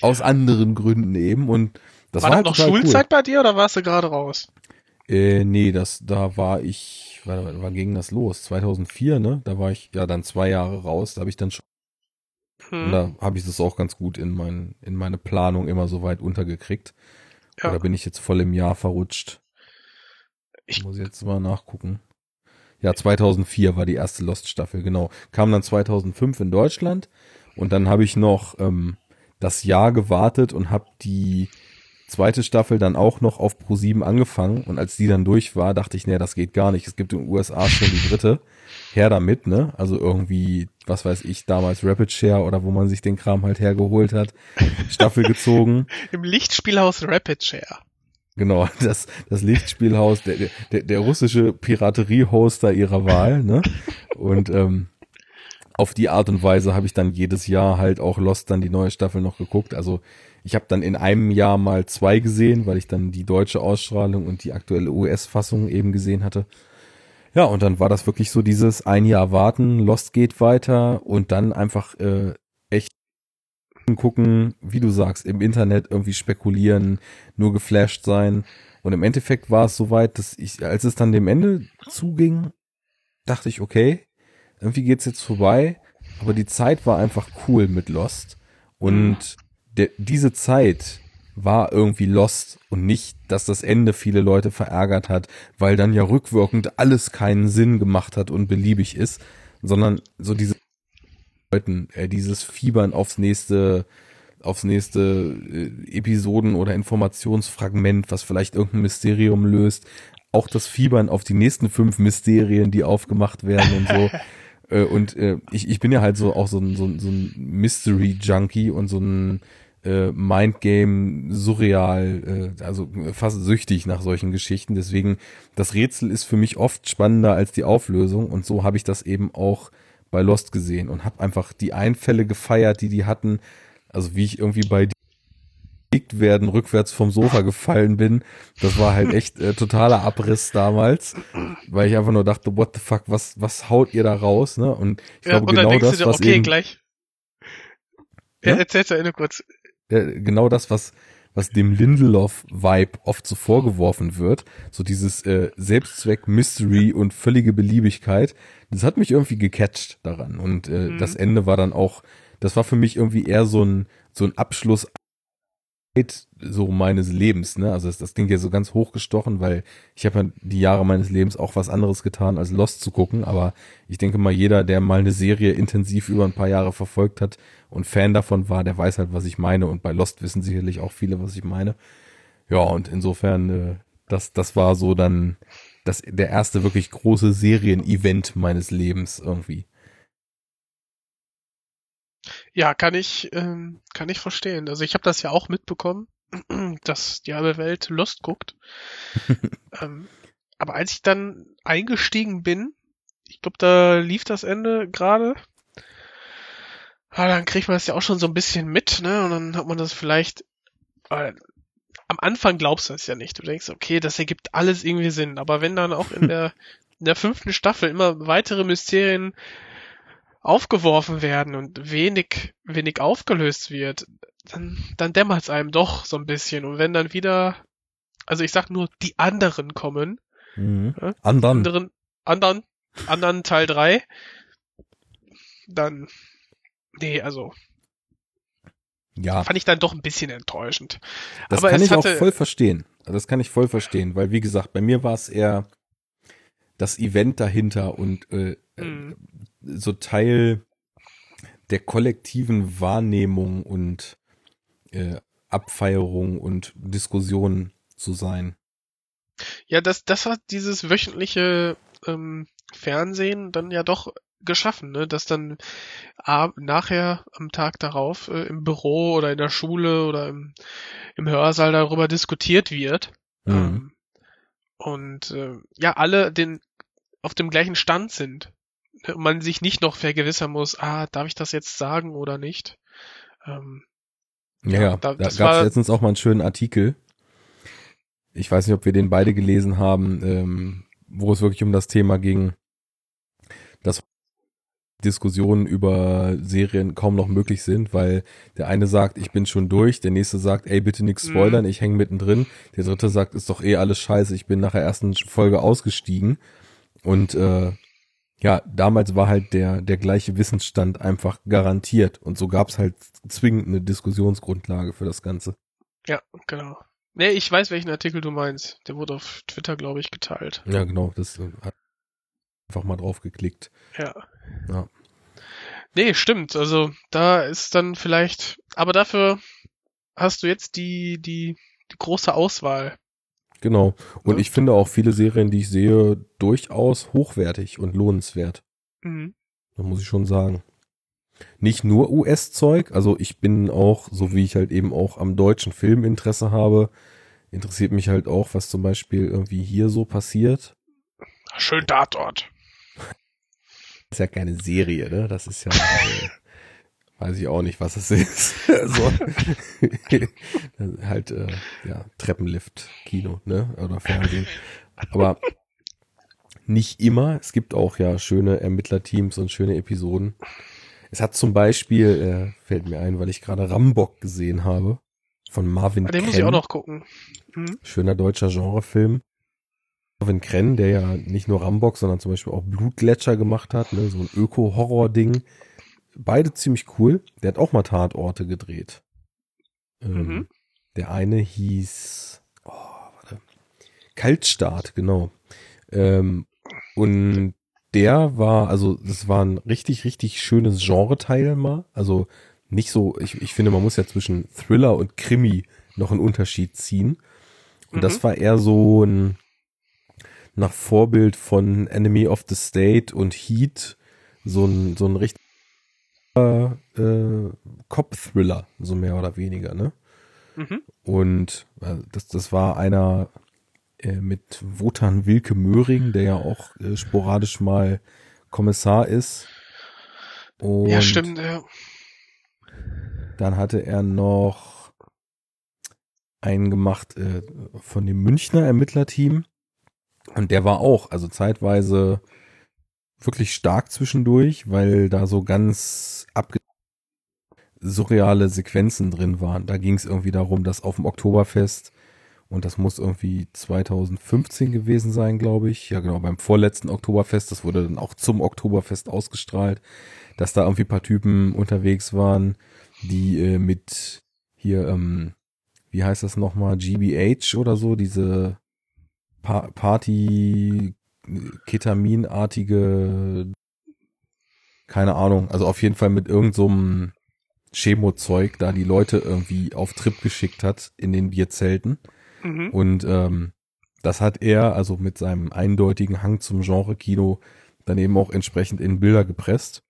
aus anderen Gründen eben. Und das war war, das halt noch Schulzeit bei dir oder warst du gerade raus? Cool. Äh, nee, das, da war ich, wann, wann ging das los? 2004, ne? Da war ich ja dann zwei Jahre raus. Da habe ich dann schon, Hm. da habe ich das auch ganz gut in mein, in meine Planung immer so weit untergekriegt. Ja. Oder bin ich jetzt voll im Jahr verrutscht? Ich- muss jetzt mal nachgucken. Ja, 2004 war die erste Lost-Staffel, genau. Kam dann 2005 in Deutschland und dann habe ich noch ähm, das Jahr gewartet und habe die zweite Staffel dann auch noch auf Pro7 angefangen und als die dann durch war, dachte ich, nee, das geht gar nicht. Es gibt in den USA schon die dritte. Her damit, ne? Also irgendwie, was weiß ich, damals Rapid Share oder wo man sich den Kram halt hergeholt hat, Staffel *laughs* gezogen. Im Lichtspielhaus Rapid Share. Genau, das, das Lichtspielhaus, der, der, der russische Piraterie-Hoster ihrer Wahl, ne? Und ähm, auf die Art und Weise habe ich dann jedes Jahr halt auch Lost dann die neue Staffel noch geguckt. Also ich habe dann in einem Jahr mal zwei gesehen, weil ich dann die deutsche Ausstrahlung und die aktuelle US-Fassung eben gesehen hatte. Ja, und dann war das wirklich so dieses ein Jahr warten, Lost geht weiter und dann einfach äh, echt gucken, wie du sagst, im Internet irgendwie spekulieren, nur geflasht sein. Und im Endeffekt war es soweit, dass ich, als es dann dem Ende zuging, dachte ich, okay, irgendwie geht's jetzt vorbei. Aber die Zeit war einfach cool mit Lost. Und der, diese Zeit war irgendwie Lost und nicht, dass das Ende viele Leute verärgert hat, weil dann ja rückwirkend alles keinen Sinn gemacht hat und beliebig ist, sondern so diese Leuten, äh, dieses Fiebern aufs nächste, aufs nächste äh, Episoden oder Informationsfragment, was vielleicht irgendein Mysterium löst, auch das Fiebern auf die nächsten fünf Mysterien, die aufgemacht werden und so. *laughs* Äh, und äh, ich, ich bin ja halt so auch so ein, so ein, so ein Mystery-Junkie und so ein äh, Mindgame surreal, äh, also fast süchtig nach solchen Geschichten. Deswegen, das Rätsel ist für mich oft spannender als die Auflösung und so habe ich das eben auch bei Lost gesehen und habe einfach die Einfälle gefeiert, die die hatten. Also wie ich irgendwie bei werden, rückwärts vom Sofa gefallen bin. Das war halt echt äh, totaler Abriss damals, weil ich einfach nur dachte, what the fuck, was, was haut ihr da raus, ne? Und ich ja, glaube und genau das, dir, was okay, eben, gleich. Ja, ja? erzähl's ja nur kurz. Ja, genau das, was, was dem Lindelof-Vibe oft so vorgeworfen wird, so dieses äh, Selbstzweck, Mystery und völlige Beliebigkeit, das hat mich irgendwie gecatcht daran. Und äh, mhm. das Ende war dann auch, das war für mich irgendwie eher so ein, so ein Abschluss so meines Lebens, ne? Also das, das klingt ja so ganz hochgestochen, weil ich habe ja die Jahre meines Lebens auch was anderes getan, als Lost zu gucken. Aber ich denke mal, jeder, der mal eine Serie intensiv über ein paar Jahre verfolgt hat und Fan davon war, der weiß halt, was ich meine. Und bei Lost wissen sicherlich auch viele, was ich meine. Ja, und insofern, äh, das, das war so dann das, der erste wirklich große Serien-Event meines Lebens irgendwie. Ja, kann ich, ähm, kann ich verstehen. Also ich habe das ja auch mitbekommen, *clears throat* dass die halbe Welt Lust guckt. *laughs* ähm, aber als ich dann eingestiegen bin, ich glaube, da lief das Ende gerade. Ah, dann kriegt man das ja auch schon so ein bisschen mit, ne? Und dann hat man das vielleicht. Äh, am Anfang glaubst du es ja nicht. Du denkst, okay, das ergibt alles irgendwie Sinn. Aber wenn dann auch in *laughs* der, in der fünften Staffel immer weitere Mysterien aufgeworfen werden und wenig, wenig aufgelöst wird, dann, dann dämmert es einem doch so ein bisschen. Und wenn dann wieder, also ich sag nur, die anderen kommen, mhm. ja, anderen. anderen, anderen, anderen Teil 3, dann, nee, also, ja. fand ich dann doch ein bisschen enttäuschend. Das Aber kann ich hatte, auch voll verstehen. Das kann ich voll verstehen, weil wie gesagt, bei mir war es eher das Event dahinter und äh, mhm so Teil der kollektiven Wahrnehmung und äh, Abfeierung und Diskussion zu sein. Ja, das, das hat dieses wöchentliche ähm, Fernsehen dann ja doch geschaffen, ne? dass dann äh, nachher am Tag darauf äh, im Büro oder in der Schule oder im, im Hörsaal darüber diskutiert wird. Mhm. Ähm, und äh, ja, alle den auf dem gleichen Stand sind man sich nicht noch vergewissern muss, ah, darf ich das jetzt sagen oder nicht? Ähm, ja, ja, da, da gab es letztens auch mal einen schönen Artikel. Ich weiß nicht, ob wir den beide gelesen haben, ähm, wo es wirklich um das Thema ging, dass Diskussionen über Serien kaum noch möglich sind, weil der eine sagt, ich bin schon durch, der nächste sagt, ey, bitte nichts mhm. spoilern, ich hänge mittendrin, der dritte sagt, ist doch eh alles scheiße, ich bin nach der ersten Folge ausgestiegen. Und äh, ja, damals war halt der, der gleiche Wissensstand einfach garantiert und so gab's halt zwingend eine Diskussionsgrundlage für das Ganze. Ja, genau. Nee, ich weiß, welchen Artikel du meinst. Der wurde auf Twitter, glaube ich, geteilt. Ja, genau, das hat einfach mal drauf geklickt. Ja. Ja. Nee, stimmt. Also da ist dann vielleicht, aber dafür hast du jetzt die, die, die große Auswahl. Genau. Und ja. ich finde auch viele Serien, die ich sehe, durchaus hochwertig und lohnenswert. Mhm. Da muss ich schon sagen. Nicht nur US-Zeug, also ich bin auch, so wie ich halt eben auch am deutschen Film Interesse habe, interessiert mich halt auch, was zum Beispiel irgendwie hier so passiert. Schön Tatort. Das *laughs* ist ja keine Serie, ne? Das ist ja. *laughs* Weiß ich auch nicht, was es *laughs* ist. also, *laughs* halt, äh, ja, Treppenlift, Kino, ne? Oder Fernsehen. Aber nicht immer. Es gibt auch ja schöne Ermittlerteams und schöne Episoden. Es hat zum Beispiel, äh, fällt mir ein, weil ich gerade Rambock gesehen habe, von Marvin ah, Den Krenn. muss ich auch noch gucken. Mhm. Schöner deutscher Genrefilm. Marvin Krenn, der ja nicht nur Rambock, sondern zum Beispiel auch Blutgletscher gemacht hat, ne, so ein Öko-Horror-Ding beide ziemlich cool. Der hat auch mal Tatorte gedreht. Ähm, mhm. Der eine hieß, oh, warte, Kaltstart, genau. Ähm, und der war, also das war ein richtig, richtig schönes Genre-Teil mal. Also nicht so, ich, ich finde, man muss ja zwischen Thriller und Krimi noch einen Unterschied ziehen. Und mhm. das war eher so ein nach Vorbild von Enemy of the State und Heat so ein, so ein richtig äh, Cop-Thriller, so mehr oder weniger, ne? Mhm. Und äh, das, das war einer äh, mit Wotan Wilke Möhring, der ja auch äh, sporadisch mal Kommissar ist. Und ja, stimmt, ja. Dann hatte er noch einen gemacht äh, von dem Münchner Ermittlerteam. Und der war auch, also zeitweise wirklich stark zwischendurch, weil da so ganz abge surreale Sequenzen drin waren. Da ging es irgendwie darum, dass auf dem Oktoberfest, und das muss irgendwie 2015 gewesen sein, glaube ich, ja genau, beim vorletzten Oktoberfest, das wurde dann auch zum Oktoberfest ausgestrahlt, dass da irgendwie paar Typen unterwegs waren, die äh, mit hier, ähm, wie heißt das nochmal, GBH oder so, diese pa Party Ketaminartige, keine Ahnung, also auf jeden Fall mit irgendeinem so Chemozeug da die Leute irgendwie auf Trip geschickt hat in den Bierzelten. Mhm. Und ähm, das hat er, also mit seinem eindeutigen Hang zum Genre-Kino, dann eben auch entsprechend in Bilder gepresst.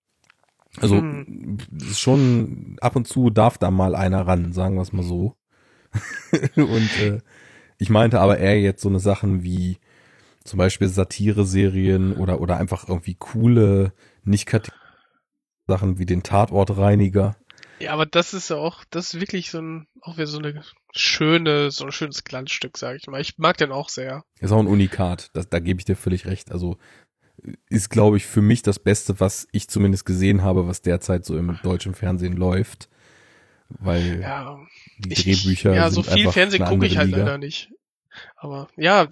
Also Mhm. schon ab und zu darf da mal einer ran, sagen wir es mal so. *laughs* und äh, ich meinte aber eher jetzt so eine Sachen wie zum Beispiel Satire-Serien oder, oder einfach irgendwie coole, nicht Sachen wie den Tatortreiniger. Ja, aber das ist ja auch, das ist wirklich so ein, auch wieder so eine schöne, so ein schönes Glanzstück, sag ich mal. Ich mag den auch sehr. Ist auch ein Unikat, das, da gebe ich dir völlig recht. Also ist, glaube ich, für mich das Beste, was ich zumindest gesehen habe, was derzeit so im deutschen Fernsehen läuft. Weil Ja, die ich, Drehbücher ja, so viel einfach Fernsehen gucke ich halt Liga. leider nicht. Aber ja,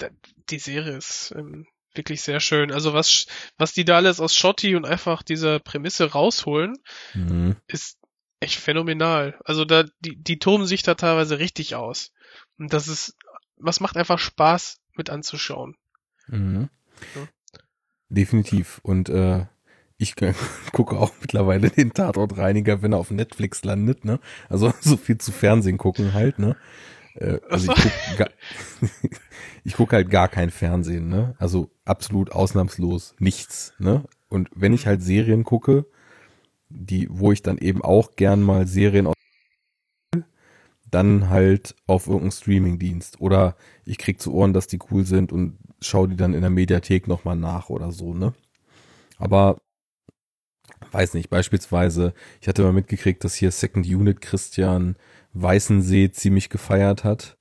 die Serie ist ähm, wirklich sehr schön. Also was, was die da alles aus Schotti und einfach dieser Prämisse rausholen, Mhm. ist echt phänomenal. Also da, die, die toben sich da teilweise richtig aus. Und das ist, was macht einfach Spaß mit anzuschauen. Mhm. Ja. Definitiv. Und äh, ich *laughs* gucke auch mittlerweile den Tatortreiniger, wenn er auf Netflix landet, ne? Also *laughs* so viel zu Fernsehen gucken halt, ne? Äh, also ich Ach so. guck, gar, *laughs* ich guck halt gar kein Fernsehen, ne? Also absolut ausnahmslos nichts, ne? Und wenn ich halt Serien gucke, die, wo ich dann eben auch gern mal Serien aus dann halt auf irgendeinen Streamingdienst oder ich krieg zu Ohren, dass die cool sind und schau die dann in der Mediathek nochmal nach oder so, ne? Aber weiß nicht, beispielsweise, ich hatte mal mitgekriegt, dass hier Second Unit Christian Weißensee ziemlich gefeiert hat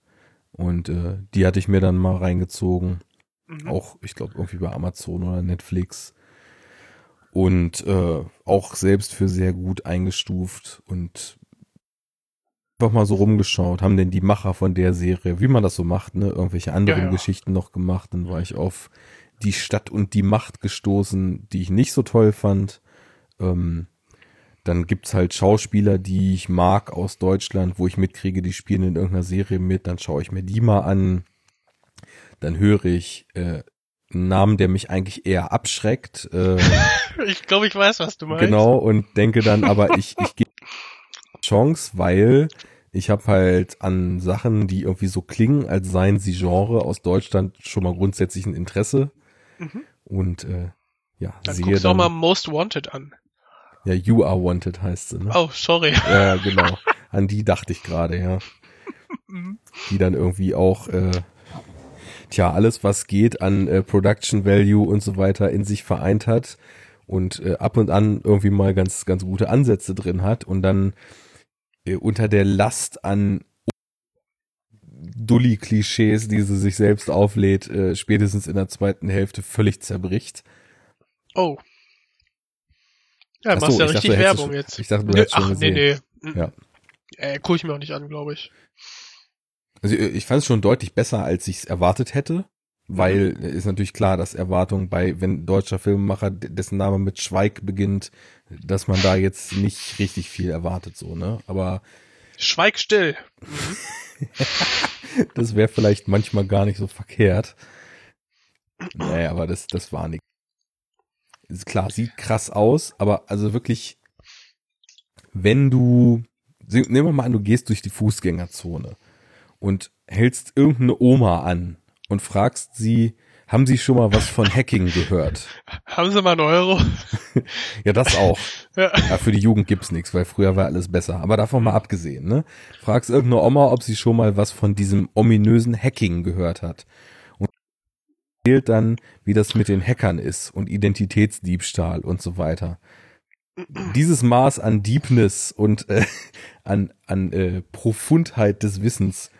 und äh, die hatte ich mir dann mal reingezogen, Mhm. auch ich glaube irgendwie bei Amazon oder Netflix und äh, auch selbst für sehr gut eingestuft und einfach mal so rumgeschaut, haben denn die Macher von der Serie, wie man das so macht, ne, irgendwelche anderen Ja, ja. Geschichten noch gemacht, dann war ich auf die Stadt und die Macht gestoßen, die ich nicht so toll fand. Ähm, dann gibt's halt Schauspieler, die ich mag aus Deutschland, wo ich mitkriege, die spielen in irgendeiner Serie mit, dann schaue ich mir die mal an. Dann höre ich äh, einen Namen, der mich eigentlich eher abschreckt. Äh, *laughs* Ich glaube, ich weiß, was du meinst. Genau, und denke dann aber, ich, ich gebe Chance, weil ich habe halt an Sachen, die irgendwie so klingen, als seien sie Genre aus Deutschland schon mal grundsätzlich ein Interesse. Mhm. Und äh, ja, Dann sehe guckst du auch dann, mal Most Wanted an. Ja, You Are Wanted heißt sie, ne? Oh, sorry. Ja, genau. An die dachte ich gerade, ja. Mhm. Die dann irgendwie auch, äh, tja, alles, was geht an äh, Production Value und so weiter in sich vereint hat und äh, ab und an irgendwie mal ganz, ganz gute Ansätze drin hat und dann äh, unter der Last an Dulli-Klischees, die sie sich selbst auflädt, äh, spätestens in der zweiten Hälfte völlig zerbricht. Oh. Ja, Ach machst ja ich richtig dachte, du Werbung schon- jetzt. ich dachte, du Nö, hättest schon Ach, nee, gesehen. nee. Mhm. Ja. Äh, guck ich mir auch nicht an, glaube ich. Also äh, ich fand es schon deutlich besser, als ich es erwartet hätte, weil Mhm. äh, ist natürlich klar, dass Erwartung bei, wenn deutscher Filmemacher, dessen Name mit Schweig beginnt, dass man da jetzt nicht richtig viel erwartet, so, ne? Aber Schweig still. Mhm. *laughs* das wäre vielleicht manchmal gar nicht so verkehrt. *clears throat* Nee, aber das, das war nicht. Ist klar, sieht krass aus, aber also wirklich, wenn du, nehmen wir mal an, du gehst durch die Fußgängerzone und hältst irgendeine Oma an und fragst sie, Haben Sie schon mal was von Hacking gehört? Haben Sie mal einen Euro? *laughs* Ja, das auch. *laughs* Ja. Ja, für die Jugend gibt's nichts, weil früher war alles besser. Aber davon mal abgesehen, ne? Fragst irgendeine Oma, ob sie schon mal was von diesem ominösen Hacking gehört hat. Erzählt dann, wie das mit den Hackern ist und Identitätsdiebstahl und so weiter. Dieses Maß an Deepness und äh, *laughs* an, an äh, Profundheit des Wissens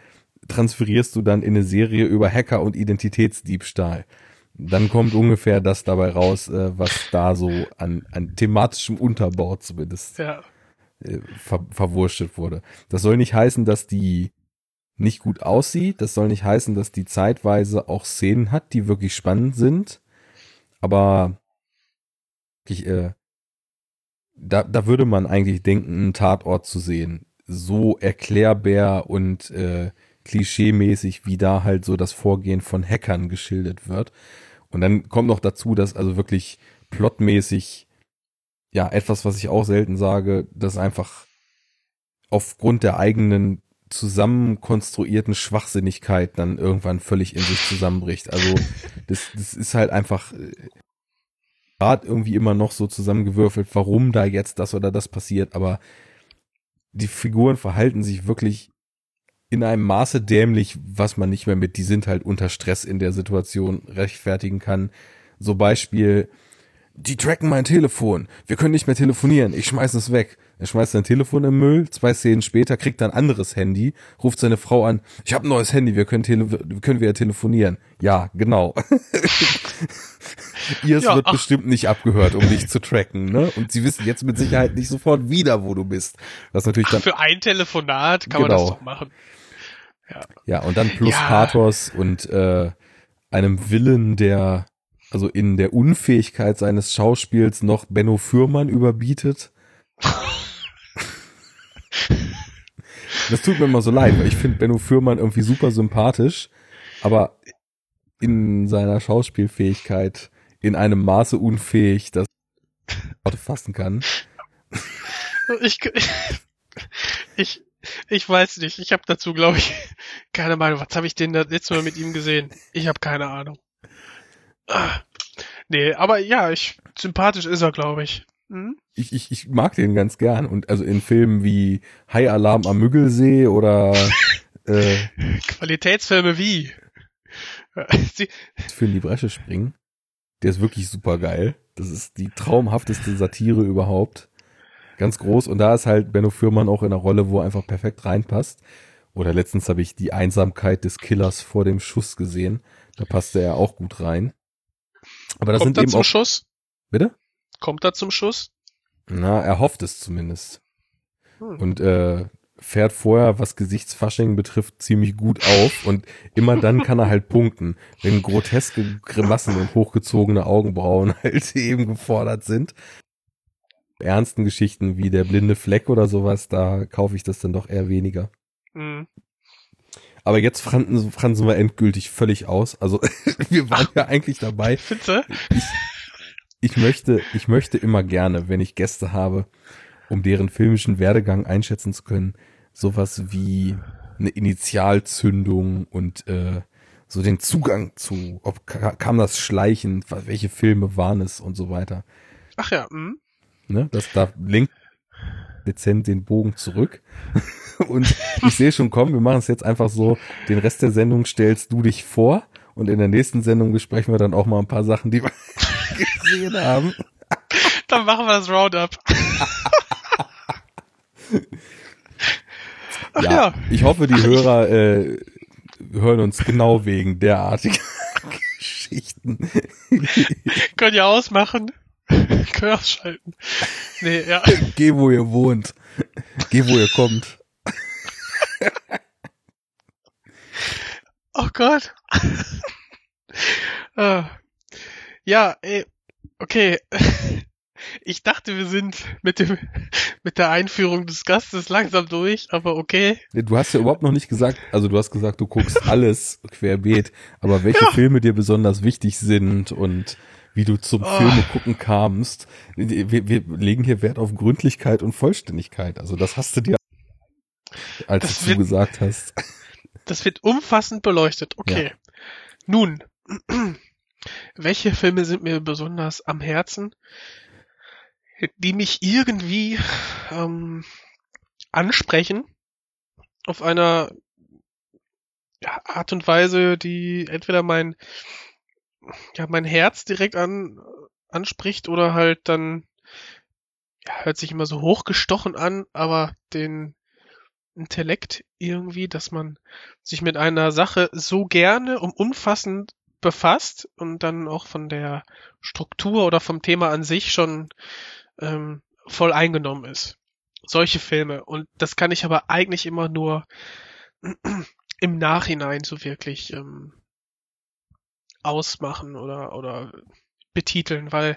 transferierst du dann in eine Serie über Hacker und Identitätsdiebstahl. Dann kommt ungefähr das dabei raus, äh, was da so an, an thematischem Unterbau zumindest Ja. äh, ver verwurstet wurde. Das soll nicht heißen, dass die nicht gut aussieht. Das soll nicht heißen, dass die zeitweise auch Szenen hat, die wirklich spannend sind. Aber ich, äh, da, da würde man eigentlich denken, einen Tatort zu sehen. So erklärbar und äh, klischeemäßig, wie da halt so das Vorgehen von Hackern geschildert wird. Und dann kommt noch dazu, dass also wirklich plotmäßig, ja, etwas, was ich auch selten sage, dass einfach aufgrund der eigenen zusammenkonstruierten Schwachsinnigkeit dann irgendwann völlig in sich zusammenbricht. Also das, das ist halt einfach äh, gerade irgendwie immer noch so zusammengewürfelt, warum da jetzt das oder das passiert, aber die Figuren verhalten sich wirklich in einem Maße dämlich, was man nicht mehr mit, die sind halt unter Stress in der Situation rechtfertigen kann. So Beispiel, die tracken mein Telefon, wir können nicht mehr telefonieren, ich schmeiß es weg. Er schmeißt sein Telefon im Müll, zwei Szenen später kriegt er ein anderes Handy, ruft seine Frau an, ich habe ein neues Handy, wir können, tele wir können wieder telefonieren. Ja, genau. *laughs* Ihrs Ja, wird ach. bestimmt nicht abgehört, um dich zu tracken, ne? Und sie wissen jetzt mit Sicherheit nicht sofort wieder, wo du bist. Was natürlich dann Für ein Telefonat kann man das Genau. doch machen. Ja, und dann plus Ja. Pathos und äh, einem Willen, der also in der Unfähigkeit seines Schauspiels noch Benno Fürmann überbietet. *laughs* Das tut mir immer so leid, weil ich finde Benno Fürmann irgendwie super sympathisch, aber in seiner Schauspielfähigkeit in einem Maße unfähig, dass Worte fassen kann. Ich, ich, ich weiß nicht. Ich habe dazu, glaube ich, keine Meinung. Was habe ich denn das letzte Mal mit ihm gesehen? Ich habe keine Ahnung. Ah, nee, aber ja, ich, sympathisch ist er, glaube ich. Hm? ich, ich, ich mag den ganz gern. Und also in Filmen wie High Alarm am Müggelsee oder *laughs* äh, Qualitätsfilme wie? *laughs* Für in die Bresche springen, der ist wirklich super geil. Das ist die traumhafteste Satire überhaupt. Ganz groß. Und da ist halt Benno Fürmann auch in einer Rolle, wo er einfach perfekt reinpasst. Oder letztens habe ich die Einsamkeit des Killers vor dem Schuss gesehen. Da passte er auch gut rein. Aber das kommt sind eben zum auch. Schuss? Bitte? Kommt er zum Schuss? Na, er hofft es zumindest. Hm. und äh, fährt vorher, was Gesichtsfasching betrifft, ziemlich gut auf und immer dann kann er halt punkten, wenn groteske Grimassen und hochgezogene Augenbrauen *laughs* halt eben gefordert sind. Ernsten Geschichten wie der blinde Fleck oder sowas, da kaufe ich das dann doch eher weniger. Hm. Aber jetzt fransen, fransen wir endgültig völlig aus. Also *laughs* wir waren *laughs* ja eigentlich dabei. Findest du? Ich möchte, ich möchte immer gerne, wenn ich Gäste habe, um deren filmischen Werdegang einschätzen zu können, sowas wie eine Initialzündung und äh, so den Zugang zu, ob ka- kam das schleichend, wa- welche Filme waren es und so weiter. Ach ja, hm? Ne? Das da lenkt dezent den Bogen zurück. *laughs* und ich sehe schon kommen, wir machen es jetzt einfach so, den Rest der Sendung stellst du dich vor und in der nächsten Sendung besprechen wir dann auch mal ein paar Sachen, die wir gesehen haben. Dann machen wir das Roundup. *laughs* Ach ja, ja. ich hoffe, die Hörer äh, hören uns genau wegen derartiger *laughs* Geschichten. *laughs* Können ja ausmachen. Können ausschalten. Nee, ja. Geh, wo ihr wohnt. Geh, wo ihr kommt. Oh Gott. Ah. Ja, ey, okay. *laughs* Ich dachte, wir sind mit dem, *laughs* mit der Einführung des Gastes langsam durch, aber okay. Du hast ja überhaupt noch nicht gesagt, also du hast gesagt, du guckst *laughs* alles querbeet, aber welche Ja. Filme dir besonders wichtig sind und wie du zum Oh. Filme gucken kamst. Wir, wir legen hier Wert auf Gründlichkeit und Vollständigkeit. Also das hast du dir, als Das du wird- gesagt hast. Das wird umfassend beleuchtet. Okay. Nun, welche Filme sind mir besonders am Herzen, die mich irgendwie ähm, ansprechen auf einer ja, Art und Weise, die entweder mein ja mein Herz direkt an anspricht oder halt dann ja, hört sich immer so hochgestochen an, aber den Intellekt irgendwie, dass man sich mit einer Sache so gerne und umfassend befasst und dann auch von der Struktur oder vom Thema an sich schon ähm, voll eingenommen ist. Solche Filme. Und das kann ich aber eigentlich immer nur *clears throat* im Nachhinein so wirklich ähm, ausmachen oder, oder betiteln, weil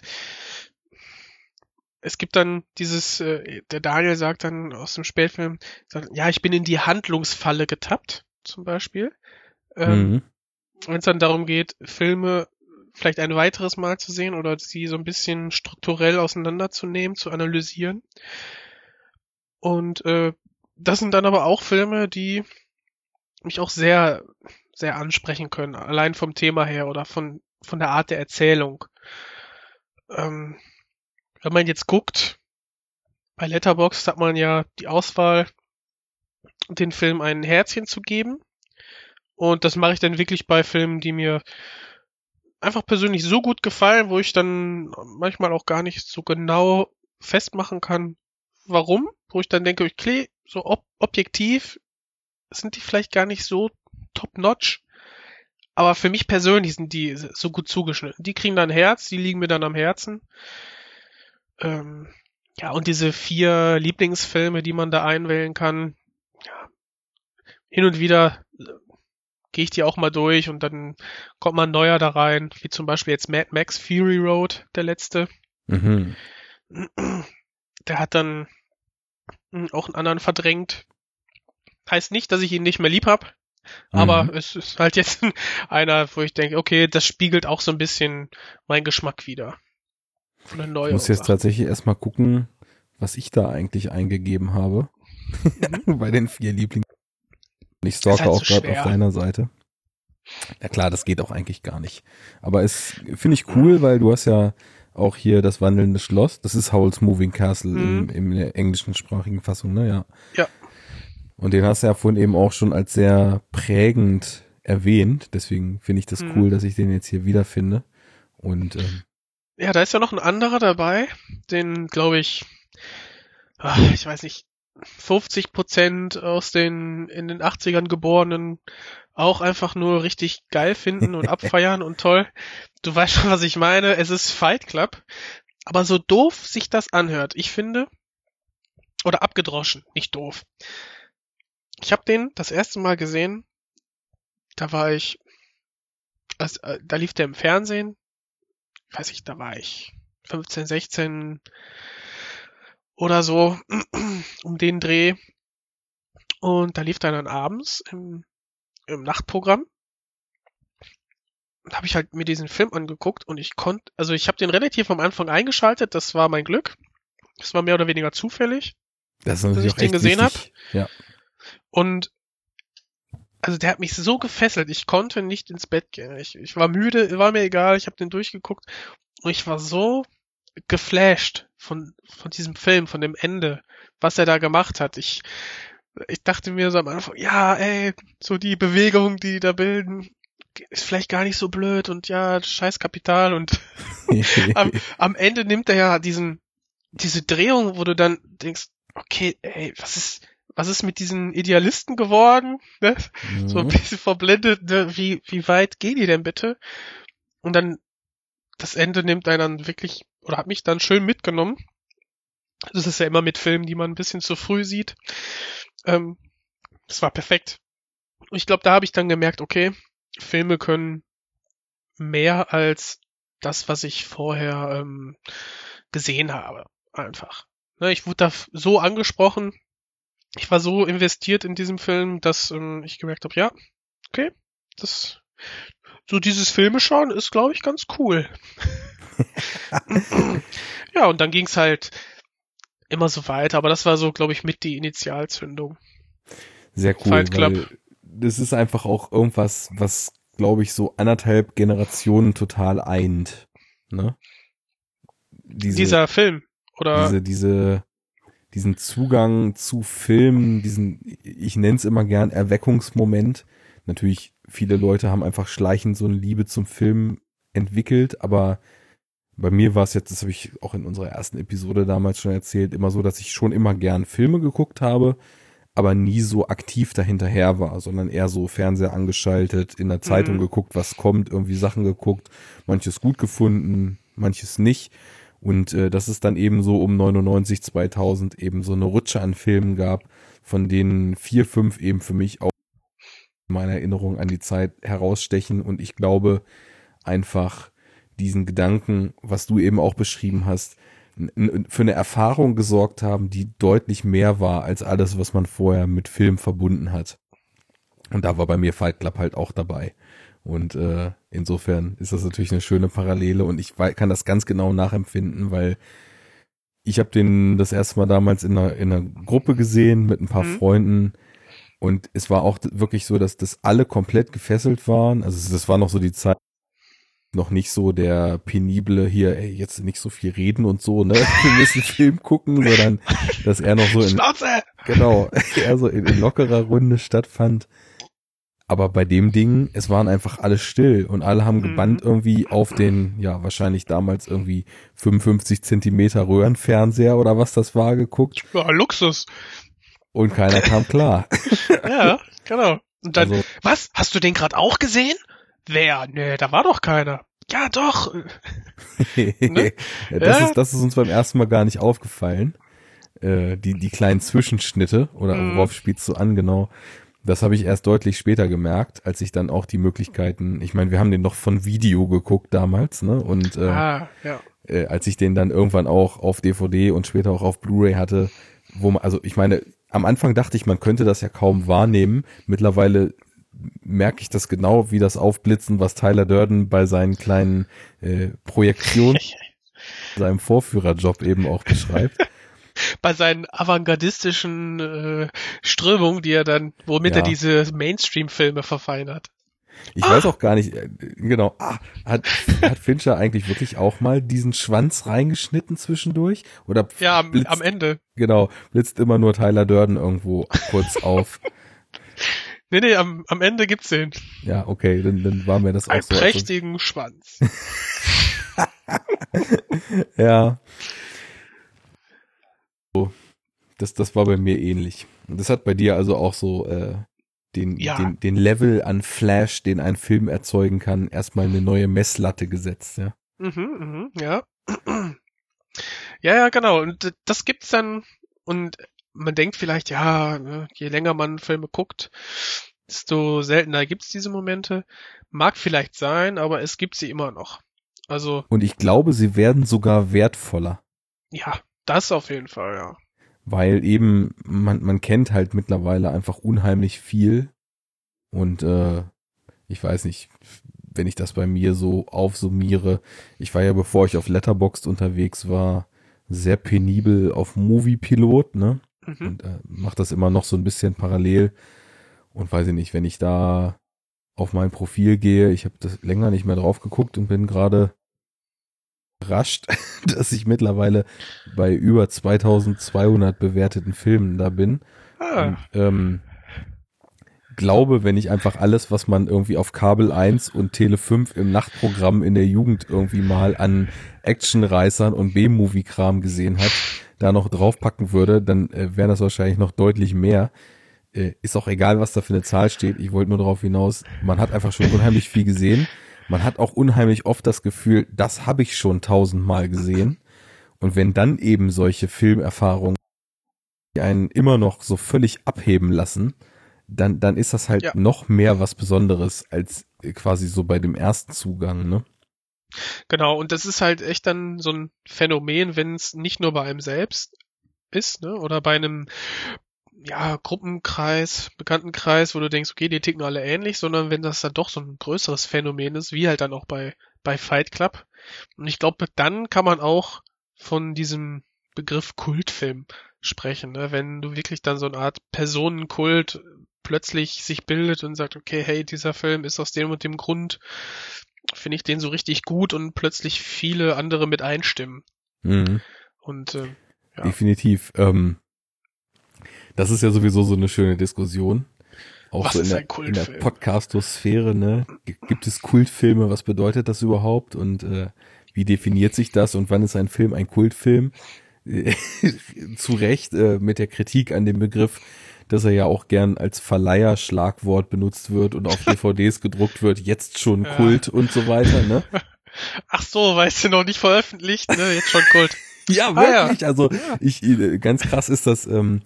es gibt dann dieses, äh, der Daniel sagt dann aus dem Spätfilm, sagt, ja, ich bin in die Handlungsfalle getappt, zum Beispiel. Ähm, mhm. Wenn es dann darum geht, Filme vielleicht ein weiteres Mal zu sehen oder sie so ein bisschen strukturell auseinanderzunehmen, zu analysieren. Und äh, das sind dann aber auch Filme, die mich auch sehr, sehr ansprechen können, allein vom Thema her oder von, von der Art der Erzählung. Ähm, wenn man jetzt guckt, bei Letterboxd hat man ja die Auswahl, den Film ein Herzchen zu geben. Und das mache ich dann wirklich bei Filmen, die mir einfach persönlich so gut gefallen, wo ich dann manchmal auch gar nicht so genau festmachen kann, warum. Wo ich dann denke, okay, so ob objektiv sind die vielleicht gar nicht so top-notch. Aber für mich persönlich sind die so gut zugeschnitten. Die kriegen dann Herz, die liegen mir dann am Herzen. Ähm, ja, und diese vier Lieblingsfilme, die man da einwählen kann, ja, hin und wieder gehe ich die auch mal durch und dann kommt man neuer da rein, wie zum Beispiel jetzt Mad Max Fury Road, der letzte. Mhm. *clears throat* Der hat dann hm, auch einen anderen verdrängt. Heißt nicht, dass ich ihn nicht mehr lieb hab, aber mhm. es ist halt jetzt einer, wo ich denke, okay, das spiegelt auch so ein bisschen meinen Geschmack wieder. Eine neue ich muss jetzt tatsächlich erstmal gucken, was ich da eigentlich eingegeben habe. Mhm. *laughs* Bei den vier Lieblingen. Ich stalke halt auch so gerade auf deiner Seite. Ja klar, das geht auch eigentlich gar nicht. Aber es finde ich cool, weil du hast ja auch hier das wandelnde Schloss. Das ist Howl's Moving Castle mhm. im, in der englischen sprachigen Fassung, ne? Ja. Ja. Und den hast du ja vorhin eben auch schon als sehr prägend erwähnt. Deswegen finde ich das mhm. cool, dass ich den jetzt hier wiederfinde. Und ähm, ja, da ist ja noch ein anderer dabei, den glaube ich, ach, ich weiß nicht, 50 Prozent aus den in den 80ern geborenen auch einfach nur richtig geil finden und *laughs* abfeiern und toll. Du weißt schon, was ich meine. Es ist Fight Club. Aber so doof sich das anhört, ich finde, oder abgedroschen, nicht doof. Ich habe den das erste Mal gesehen, da war ich, also, da lief der im Fernsehen, weiß ich, da war ich 15, 16 oder so *clears throat* um den Dreh. Und da lief dann, dann abends im, im Nachtprogramm. habe ich halt mir diesen Film angeguckt und ich konnte, also ich habe den relativ am Anfang eingeschaltet, das war mein Glück. Das war mehr oder weniger zufällig, das dass ich den gesehen habe. Ja. Und also der hat mich so gefesselt, ich konnte nicht ins Bett gehen. Ich, ich war müde, war mir egal, ich habe den durchgeguckt und ich war so geflasht von, von diesem Film, von dem Ende, was er da gemacht hat. Ich, ich dachte mir so am Anfang, ja, ey, so die Bewegung, die die da bilden, ist vielleicht gar nicht so blöd und ja, scheiß Kapital und *laughs* am, am Ende nimmt er ja diesen, diese Drehung, wo du dann denkst, okay, ey, was ist, was ist mit diesen Idealisten geworden? Ne? Mhm. So ein mhm. bisschen verblendet, ne? wie, wie weit gehen die denn bitte? Und dann das Ende nimmt einen dann wirklich, oder hat mich dann schön mitgenommen. Das ist ja immer mit Filmen, die man ein bisschen zu früh sieht. Ähm, das war perfekt. Und ich glaube, da habe ich dann gemerkt, okay, Filme können mehr als das, was ich vorher ähm, gesehen habe. Einfach. Ne, ich wurde da so angesprochen, ich war so investiert in diesem Film, dass ähm, ich gemerkt habe, ja, okay, das so dieses Filme schauen ist, glaube ich, ganz cool. *laughs* ja, und dann ging's halt immer so weiter, aber das war so, glaube ich, mit die Initialzündung. Sehr cool, Fight Club. das ist einfach auch irgendwas, was glaube ich, so anderthalb Generationen total eint. Ne? Diese, Dieser Film, oder? Diese, diese, diesen Zugang zu Filmen, diesen, ich nenne es immer gern Erweckungsmoment. Natürlich, viele Leute haben einfach schleichend so eine Liebe zum Film entwickelt, aber bei mir war es jetzt, das habe ich auch in unserer ersten Episode damals schon erzählt, immer so, dass ich schon immer gern Filme geguckt habe, aber nie so aktiv dahinterher war, sondern eher so Fernseher angeschaltet, in der Zeitung mhm. geguckt, was kommt, irgendwie Sachen geguckt, manches gut gefunden, manches nicht. Und äh, dass es dann eben so um 99, 2000 eben so eine Rutsche an Filmen gab, von denen vier, fünf eben für mich auch meine Erinnerung an die Zeit herausstechen. Und ich glaube einfach diesen Gedanken, was du eben auch beschrieben hast, für eine Erfahrung gesorgt haben, die deutlich mehr war als alles, was man vorher mit Film verbunden hat. Und da war bei mir Fight Club halt auch dabei. Und äh, insofern ist das natürlich eine schöne Parallele und ich kann das ganz genau nachempfinden, weil ich habe den das erste Mal damals in einer, in einer Gruppe gesehen mit ein paar mhm. Freunden und es war auch wirklich so, dass das alle komplett gefesselt waren. Also das war noch so die Zeit, noch nicht so der penible hier, ey, jetzt nicht so viel reden und so, ne? *laughs* Wir müssen Film gucken, sondern dass er noch so in, Schnauze! genau, eher *laughs* so in, in lockerer Runde stattfand. Aber bei dem Ding, es waren einfach alle still und alle haben gebannt mhm. irgendwie auf den, ja, wahrscheinlich damals irgendwie 55 Zentimeter Röhrenfernseher oder was das war geguckt. Ja, Luxus. Und keiner kam klar. *laughs* ja, genau. Und dann, also, was? Hast du den gerade auch gesehen? Wer? Nee, da war doch keiner. Ja, doch. *laughs* ne? ja, das, ja? Ist, das ist uns beim ersten Mal gar nicht aufgefallen. Äh, die, die kleinen Zwischenschnitte oder mhm. worauf spielst du an, genau. Das habe ich erst deutlich später gemerkt, als ich dann auch die Möglichkeiten, ich meine, wir haben den noch von Video geguckt damals, ne? Und äh, ah, ja. äh, als ich den dann irgendwann auch auf DVD und später auch auf Blu-ray hatte, wo man, also ich meine, am Anfang dachte ich, man könnte das ja kaum wahrnehmen. Mittlerweile merke ich das genau, wie das Aufblitzen, was Tyler Durden bei seinen kleinen äh, Projektionen, *laughs* seinem Vorführerjob eben auch beschreibt. *laughs* Bei seinen avantgardistischen äh, Strömungen, die er dann, womit ja. er diese Mainstream-Filme verfeinert. Ich ah. weiß auch gar nicht, äh, genau, ah, hat, hat Fincher eigentlich wirklich auch mal diesen Schwanz reingeschnitten zwischendurch? Oder ja, am, blitzt, am Ende. Genau, blitzt immer nur Tyler Durden irgendwo kurz auf. *laughs* Nee, nee, am, am Ende gibt's den. Ja, okay, dann, dann war mir das auch Ein so. Einen prächtigen also... Schwanz. *laughs* ja. So, das, das war bei mir ähnlich. Und das hat bei dir also auch so äh, den, ja. den, den Level an Flash, den ein Film erzeugen kann, erstmal eine neue Messlatte gesetzt, ja. Mhm, mhm, ja. *clears throat* Ja, ja, genau. Und das gibt's dann, und man denkt vielleicht, ja, ne, je länger man Filme guckt, desto seltener gibt's diese Momente. Mag vielleicht sein, aber es gibt sie immer noch. Also. Und ich glaube, sie werden sogar wertvoller. Ja, das auf jeden Fall, ja. Weil eben, man, man kennt halt mittlerweile einfach unheimlich viel. Und äh, ich weiß nicht, wenn ich das bei mir so aufsummiere, ich war ja, bevor ich auf Letterboxd unterwegs war, sehr penibel auf Movie-Pilot, ne? Mhm. Und äh, mache das immer noch so ein bisschen parallel. Und weiß ich nicht, wenn ich da auf mein Profil gehe, ich habe das länger nicht mehr drauf geguckt und bin gerade überrascht, *laughs* dass ich mittlerweile bei über 2200 bewerteten Filmen da bin. Ah. Und, ähm, glaube, wenn ich einfach alles, was man irgendwie auf Kabel 1 und Tele 5 im Nachtprogramm in der Jugend irgendwie mal an Actionreißern und B-Movie-Kram gesehen hat, da noch draufpacken würde, dann äh, wäre das wahrscheinlich noch deutlich mehr. Äh, ist auch egal, was da für eine Zahl steht. Ich wollte nur darauf hinaus, man hat einfach schon unheimlich viel gesehen. Man hat auch unheimlich oft das Gefühl, das habe ich schon tausendmal gesehen. Und wenn dann eben solche Filmerfahrungen einen immer noch so völlig abheben lassen, dann, dann ist das halt ja. noch mehr was Besonderes als quasi so bei dem ersten Zugang, ne? Genau, und das ist halt echt dann so ein Phänomen, wenn es nicht nur bei einem selbst ist, ne, oder bei einem ja, Gruppenkreis, Bekanntenkreis, wo du denkst, okay, die ticken alle ähnlich, sondern wenn das dann doch so ein größeres Phänomen ist, wie halt dann auch bei, bei Fight Club. Und ich glaube, dann kann man auch von diesem Begriff Kultfilm sprechen, ne? wenn du wirklich dann so eine Art Personenkult plötzlich sich bildet und sagt, okay, hey, dieser Film ist aus dem und dem Grund, finde ich den so richtig gut und plötzlich viele andere mit einstimmen. Mhm. Und äh, ja. Definitiv. Ähm, das ist ja sowieso so eine schöne Diskussion. Auch Was so in der, in der Podcastosphäre, ne? Gibt es Kultfilme? Was bedeutet das überhaupt? Und äh, wie definiert sich das? Und wann ist ein Film ein Kultfilm? *laughs* Zu Recht äh, mit der Kritik an dem Begriff, dass er ja auch gern als Verleiherschlagwort benutzt wird und auf *laughs* DVDs gedruckt wird, jetzt schon Ja. Kult und so weiter, ne? *laughs* Ach so, weißt du noch nicht veröffentlicht, ne? Jetzt schon Kult. Ja, Ah, ja. wirklich. Also ich äh, ganz krass ist das. Ähm,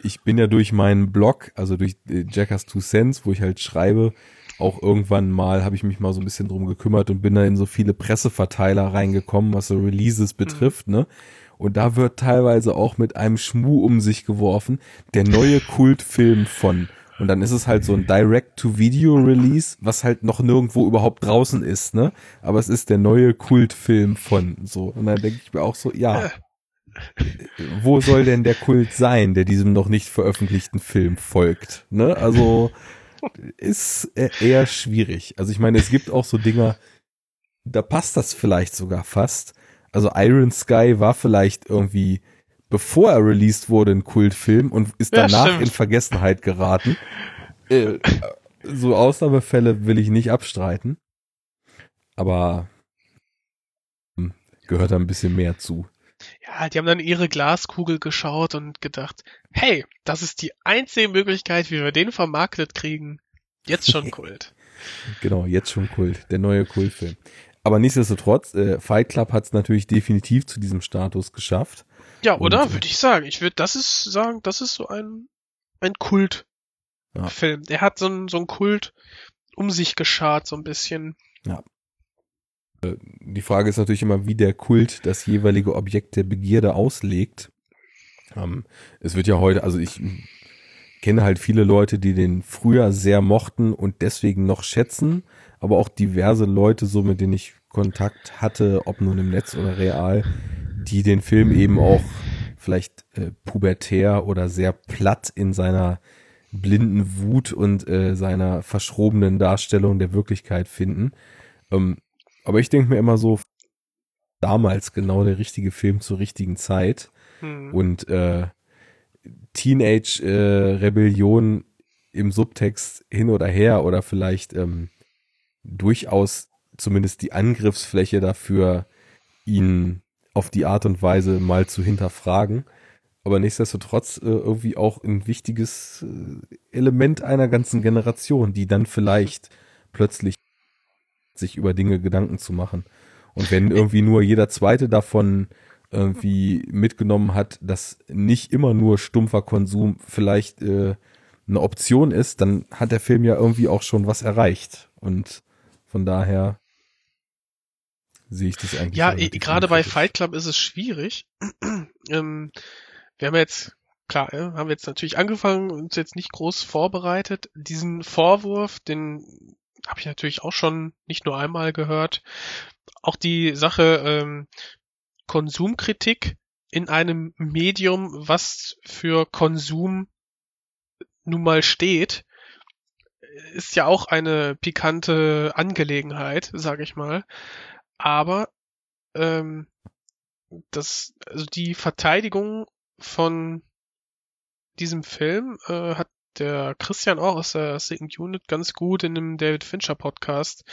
ich bin ja durch meinen Blog, also durch äh, Jackass Two Cents, wo ich halt schreibe, auch irgendwann mal habe ich mich mal so ein bisschen drum gekümmert und bin da in so viele Presseverteiler reingekommen, was so Releases betrifft, ne? Und da wird teilweise auch mit einem Schmuh um sich geworfen, der neue Kultfilm von. Und dann ist es halt so ein Direct-to-Video-Release, was halt noch nirgendwo überhaupt draußen ist, ne? Aber es ist der neue Kultfilm von so. Und dann denke ich mir auch so, ja, wo soll denn der Kult sein, der diesem noch nicht veröffentlichten Film folgt? Ne? Also ist äh, eher schwierig. Also ich meine, es gibt auch so Dinger, da passt das vielleicht sogar fast. Also Iron Sky war vielleicht irgendwie, bevor er released wurde, ein Kultfilm und ist Ja, danach stimmt. in Vergessenheit geraten. Äh, so Ausnahmefälle will ich nicht abstreiten. Aber hm, gehört da ein bisschen mehr zu. Ja, die haben dann ihre Glaskugel geschaut und gedacht, hey, das ist die einzige Möglichkeit, wie wir den vermarktet kriegen. Jetzt schon *laughs* Kult. Genau, jetzt schon Kult, der neue Kultfilm. Aber nichtsdestotrotz, äh, Fight Club hat es natürlich definitiv zu diesem Status geschafft. Ja, oder? Äh, Würde ich sagen. Ich würde, das ist sagen, das ist so ein, ein Kultfilm. Ja. Der hat so einen, so einen Kult um sich geschart, so ein bisschen. Die Frage ist natürlich immer, wie der Kult das jeweilige Objekt der Begierde auslegt. Ähm, es wird ja heute, also ich kenne halt viele Leute, die den früher sehr mochten und deswegen noch schätzen, aber auch diverse Leute, so mit denen ich Kontakt hatte, ob nun im Netz oder real, die den Film eben auch vielleicht äh, pubertär oder sehr platt in seiner blinden Wut und äh, seiner verschrobenen Darstellung der Wirklichkeit finden. Ähm, aber ich denke mir immer so, damals genau der richtige Film zur richtigen Zeit Hm. und äh, Teenage-Rebellion im Subtext hin oder her oder vielleicht ähm, durchaus zumindest die Angriffsfläche dafür, ihn auf die Art und Weise mal zu hinterfragen. Aber nichtsdestotrotz äh, irgendwie auch ein wichtiges äh, Element einer ganzen Generation, die dann vielleicht plötzlich sich über Dinge Gedanken zu machen. Und wenn irgendwie nur jeder zweite davon irgendwie mitgenommen hat, dass nicht immer nur stumpfer Konsum vielleicht äh, eine Option ist, dann hat der Film ja irgendwie auch schon was erreicht. Und von daher sehe ich das eigentlich. Ja, gerade bei. Fight Club ist es schwierig. *clears throat* ähm, wir haben jetzt, klar, ja, haben wir jetzt natürlich angefangen, uns jetzt nicht groß vorbereitet. Diesen Vorwurf, den habe ich natürlich auch schon nicht nur einmal gehört. Auch die Sache ähm, Konsumkritik in einem Medium, was für Konsum nun mal steht, ist ja auch eine pikante Angelegenheit, sage ich mal. Aber ähm, das, also die Verteidigung von diesem Film äh, hat der Christian auch aus der Second Unit ganz gut in dem David Fincher Podcast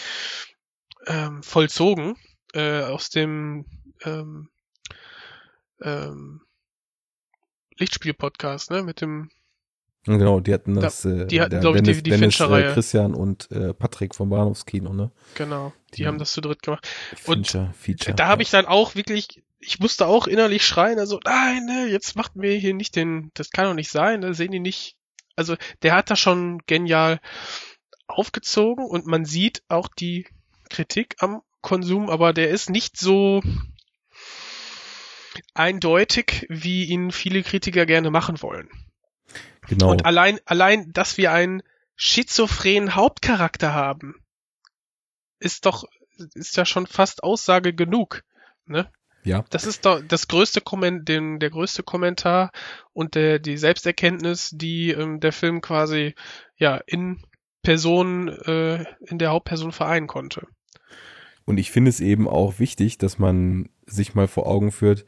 ähm, vollzogen äh, aus dem ähm, ähm, Lichtspiel Podcast, ne, mit dem Genau, die hatten das, äh, die hatten, der glaub ich, die- die Dennis Fincher-Reihe. äh, Christian und äh, Patrick vom Bahnhofskino, ne? genau, die Die- haben das zu dritt gemacht. Und Fincher, Feature. Da habe ich dann auch wirklich, ich musste auch innerlich schreien, also nein, ne, jetzt macht mir hier nicht den, das kann doch nicht sein, ne, sehen die nicht. Also der hat da schon genial aufgezogen und man sieht auch die Kritik am Konsum, aber der ist nicht so eindeutig, wie ihn viele Kritiker gerne machen wollen. genau. Und allein, allein, dass wir einen schizophrenen Hauptcharakter haben, ist doch, ist ja schon fast Aussage genug. Ne? Ja. Das ist doch das größte Komment, den, der größte Kommentar und der, die Selbsterkenntnis, die ähm, der Film quasi ja in Person, äh, in der Hauptperson vereinen konnte. Und ich finde es eben auch wichtig, dass man sich mal vor Augen führt,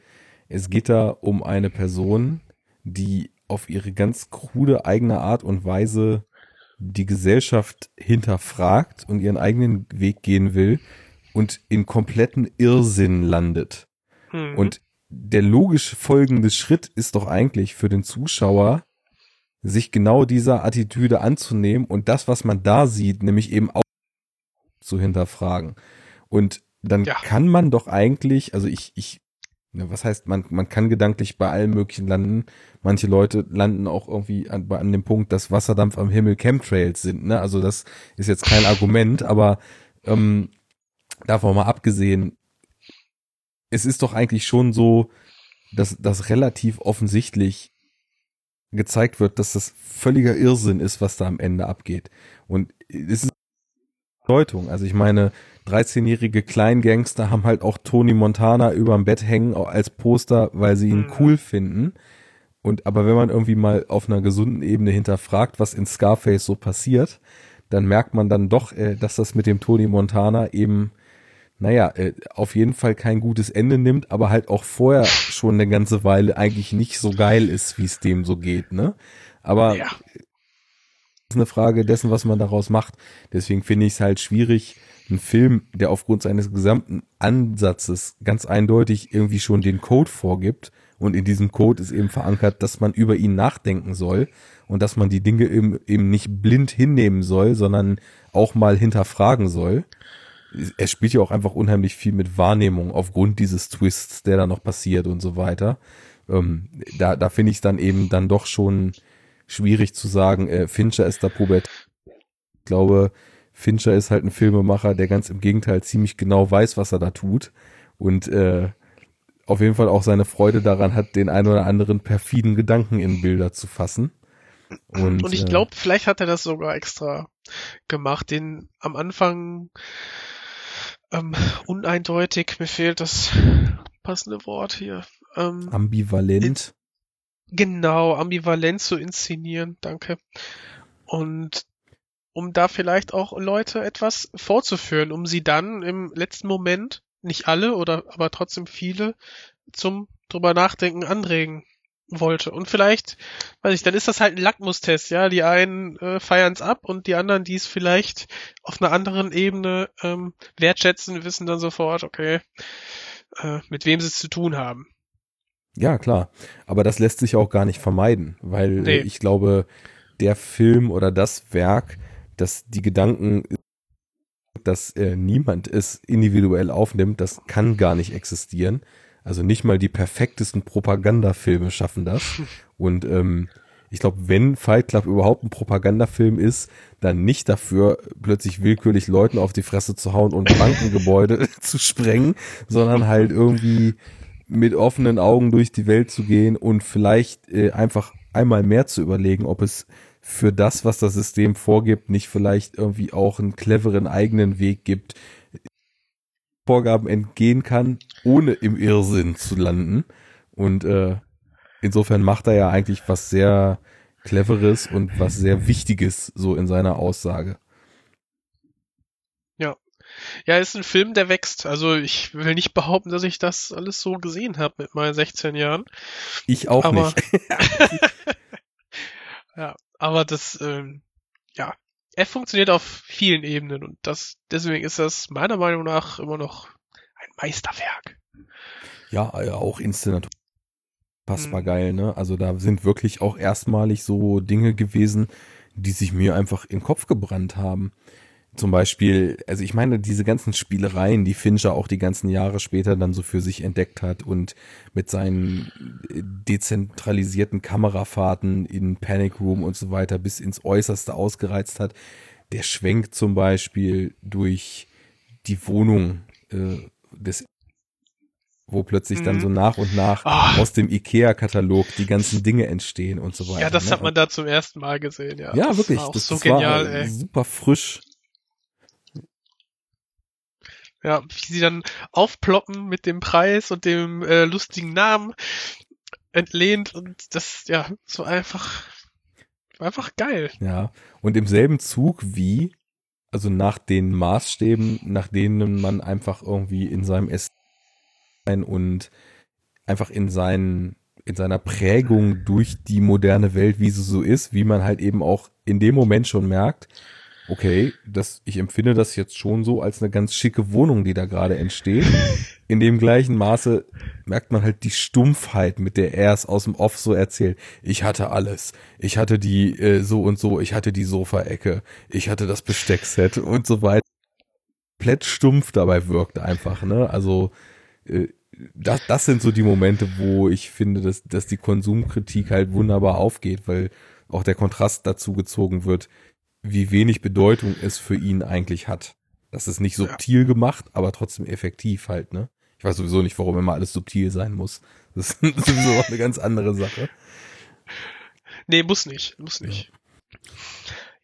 es geht da um eine Person, die auf ihre ganz krude eigene Art und Weise die Gesellschaft hinterfragt und ihren eigenen Weg gehen will und in kompletten Irrsinn landet. Mhm. Und der logisch folgende Schritt ist doch eigentlich für den Zuschauer, sich genau dieser Attitüde anzunehmen und das, was man da sieht, nämlich eben auch zu hinterfragen. Und dann Ja. kann man doch eigentlich, also ich, ich, was heißt, man, man kann gedanklich bei allem Möglichen landen. Manche Leute landen auch irgendwie an, an dem Punkt, dass Wasserdampf am Himmel Chemtrails sind. Ne? Also das ist jetzt kein Argument, aber ähm, davon mal abgesehen, es ist doch eigentlich schon so, dass das relativ offensichtlich gezeigt wird, dass das völliger Irrsinn ist, was da am Ende abgeht. Und es ist Bedeutung. Also ich meine, 13-jährige Kleingangster haben halt auch Tony Montana überm Bett hängen als Poster, weil sie ihn Mhm. cool finden. Und aber wenn man irgendwie mal auf einer gesunden Ebene hinterfragt, was in Scarface so passiert, dann merkt man dann doch, äh, dass das mit dem Tony Montana eben, naja, äh, auf jeden Fall kein gutes Ende nimmt, aber halt auch vorher schon eine ganze Weile eigentlich nicht so geil ist, wie es dem so geht, ne? Aber ja. ist eine Frage dessen, was man daraus macht. Deswegen finde ich es halt schwierig, einen Film, der aufgrund seines gesamten Ansatzes ganz eindeutig irgendwie schon den Code vorgibt und in diesem Code ist eben verankert, dass man über ihn nachdenken soll und dass man die Dinge eben, eben nicht blind hinnehmen soll, sondern auch mal hinterfragen soll. Er spielt ja auch einfach unheimlich viel mit Wahrnehmung aufgrund dieses Twists, der da noch passiert und so weiter. Ähm, da da finde ich es dann eben dann doch schon schwierig zu sagen, äh, Fincher ist da Probert. Ich glaube, Fincher ist halt ein Filmemacher, der ganz im Gegenteil ziemlich genau weiß, was er da tut und äh, auf jeden Fall auch seine Freude daran hat, den ein oder anderen perfiden Gedanken in Bilder zu fassen. Und, Und ich äh, glaube, vielleicht hat er das sogar extra gemacht, den am Anfang ähm, uneindeutig, mir fehlt das passende Wort hier. Ähm, ambivalent. genau, ambivalent zu inszenieren, danke. Und um da vielleicht auch Leute etwas vorzuführen, um sie dann im letzten Moment, nicht alle oder aber trotzdem viele, zum drüber nachdenken anregen wollte. Und vielleicht, weiß ich, dann ist das halt ein Lackmustest, ja. Die einen äh, feiern es ab und die anderen, die es vielleicht auf einer anderen Ebene ähm, wertschätzen, wissen dann sofort, okay, äh, mit wem sie es zu tun haben. Ja, klar. Aber das lässt sich auch gar nicht vermeiden, weil Nee. äh, ich glaube, der Film oder das Werk, das die Gedanken, dass äh, niemand es individuell aufnimmt, das kann gar nicht existieren. Also nicht mal die perfektesten Propagandafilme schaffen das. *laughs* Und ähm, ich glaube, wenn Fight Club überhaupt ein Propagandafilm ist, dann nicht dafür, plötzlich willkürlich Leuten auf die Fresse zu hauen und Bankengebäude *laughs* *laughs* zu sprengen, sondern halt irgendwie mit offenen Augen durch die Welt zu gehen und vielleicht äh, einfach einmal mehr zu überlegen, ob es für das, was das System vorgibt, nicht vielleicht irgendwie auch einen cleveren eigenen Weg gibt, Vorgaben entgehen kann, ohne im Irrsinn zu landen. Und äh, insofern macht er ja eigentlich was sehr Cleveres und was sehr Wichtiges so in seiner Aussage. Ja, ist ein Film, der wächst. Also ich will nicht behaupten, dass ich das alles so gesehen habe mit meinen 16 Jahren. Ich auch Aber- nicht. *laughs* *laughs* Ja, aber das, ähm, ja, er funktioniert auf vielen Ebenen und das, deswegen ist das meiner Meinung nach immer noch ein Meisterwerk. Ja, äh, auch Inszenator. Passbar Mhm. geil, ne? Also da sind wirklich auch erstmalig so Dinge gewesen, die sich mir einfach in den Kopf gebrannt haben. Zum Beispiel, also ich meine, diese ganzen Spielereien, die Fincher auch die ganzen Jahre später dann so für sich entdeckt hat und mit seinen äh, dezentralisierten Kamerafahrten in Panic Room und so weiter bis ins Äußerste ausgereizt hat. Der Schwenk zum Beispiel durch die Wohnung äh, des wo plötzlich dann Mhm. so nach und nach Ah. aus dem IKEA-Katalog die ganzen Dinge entstehen und so weiter. Ja, das ne? hat man da zum ersten Mal gesehen, ja. Ja, das wirklich. Das, so das genial, war ey. super frisch. Ja, wie sie dann aufploppen mit dem Preis und dem äh, lustigen Namen entlehnt und das, ja, so einfach, einfach geil. Ja, und im selben Zug wie, also nach den Maßstäben, nach denen man einfach irgendwie in seinem Ess und einfach in seinen in seiner Prägung durch die moderne Welt, wie sie so ist, wie man halt eben auch in dem Moment schon merkt, okay, das, ich empfinde das jetzt schon so als eine ganz schicke Wohnung, die da gerade entsteht. *laughs* In dem gleichen Maße merkt man halt die Stumpfheit, mit der er es aus dem Off so erzählt. Ich hatte alles. Ich hatte die äh, so und so, ich hatte die Sofaecke, ich hatte das Besteckset und so weiter. Komplett stumpf dabei wirkt einfach, ne? Also äh, das, das sind so die Momente, wo ich finde, dass, dass die Konsumkritik halt wunderbar aufgeht, weil auch der Kontrast dazu gezogen wird, wie wenig Bedeutung es für ihn eigentlich hat. Das ist nicht subtil ja. gemacht, aber trotzdem effektiv halt, ne? Ich weiß sowieso nicht, warum immer alles subtil sein muss. Das ist *laughs* sowieso auch eine ganz andere Sache. Nee, muss nicht, muss nicht.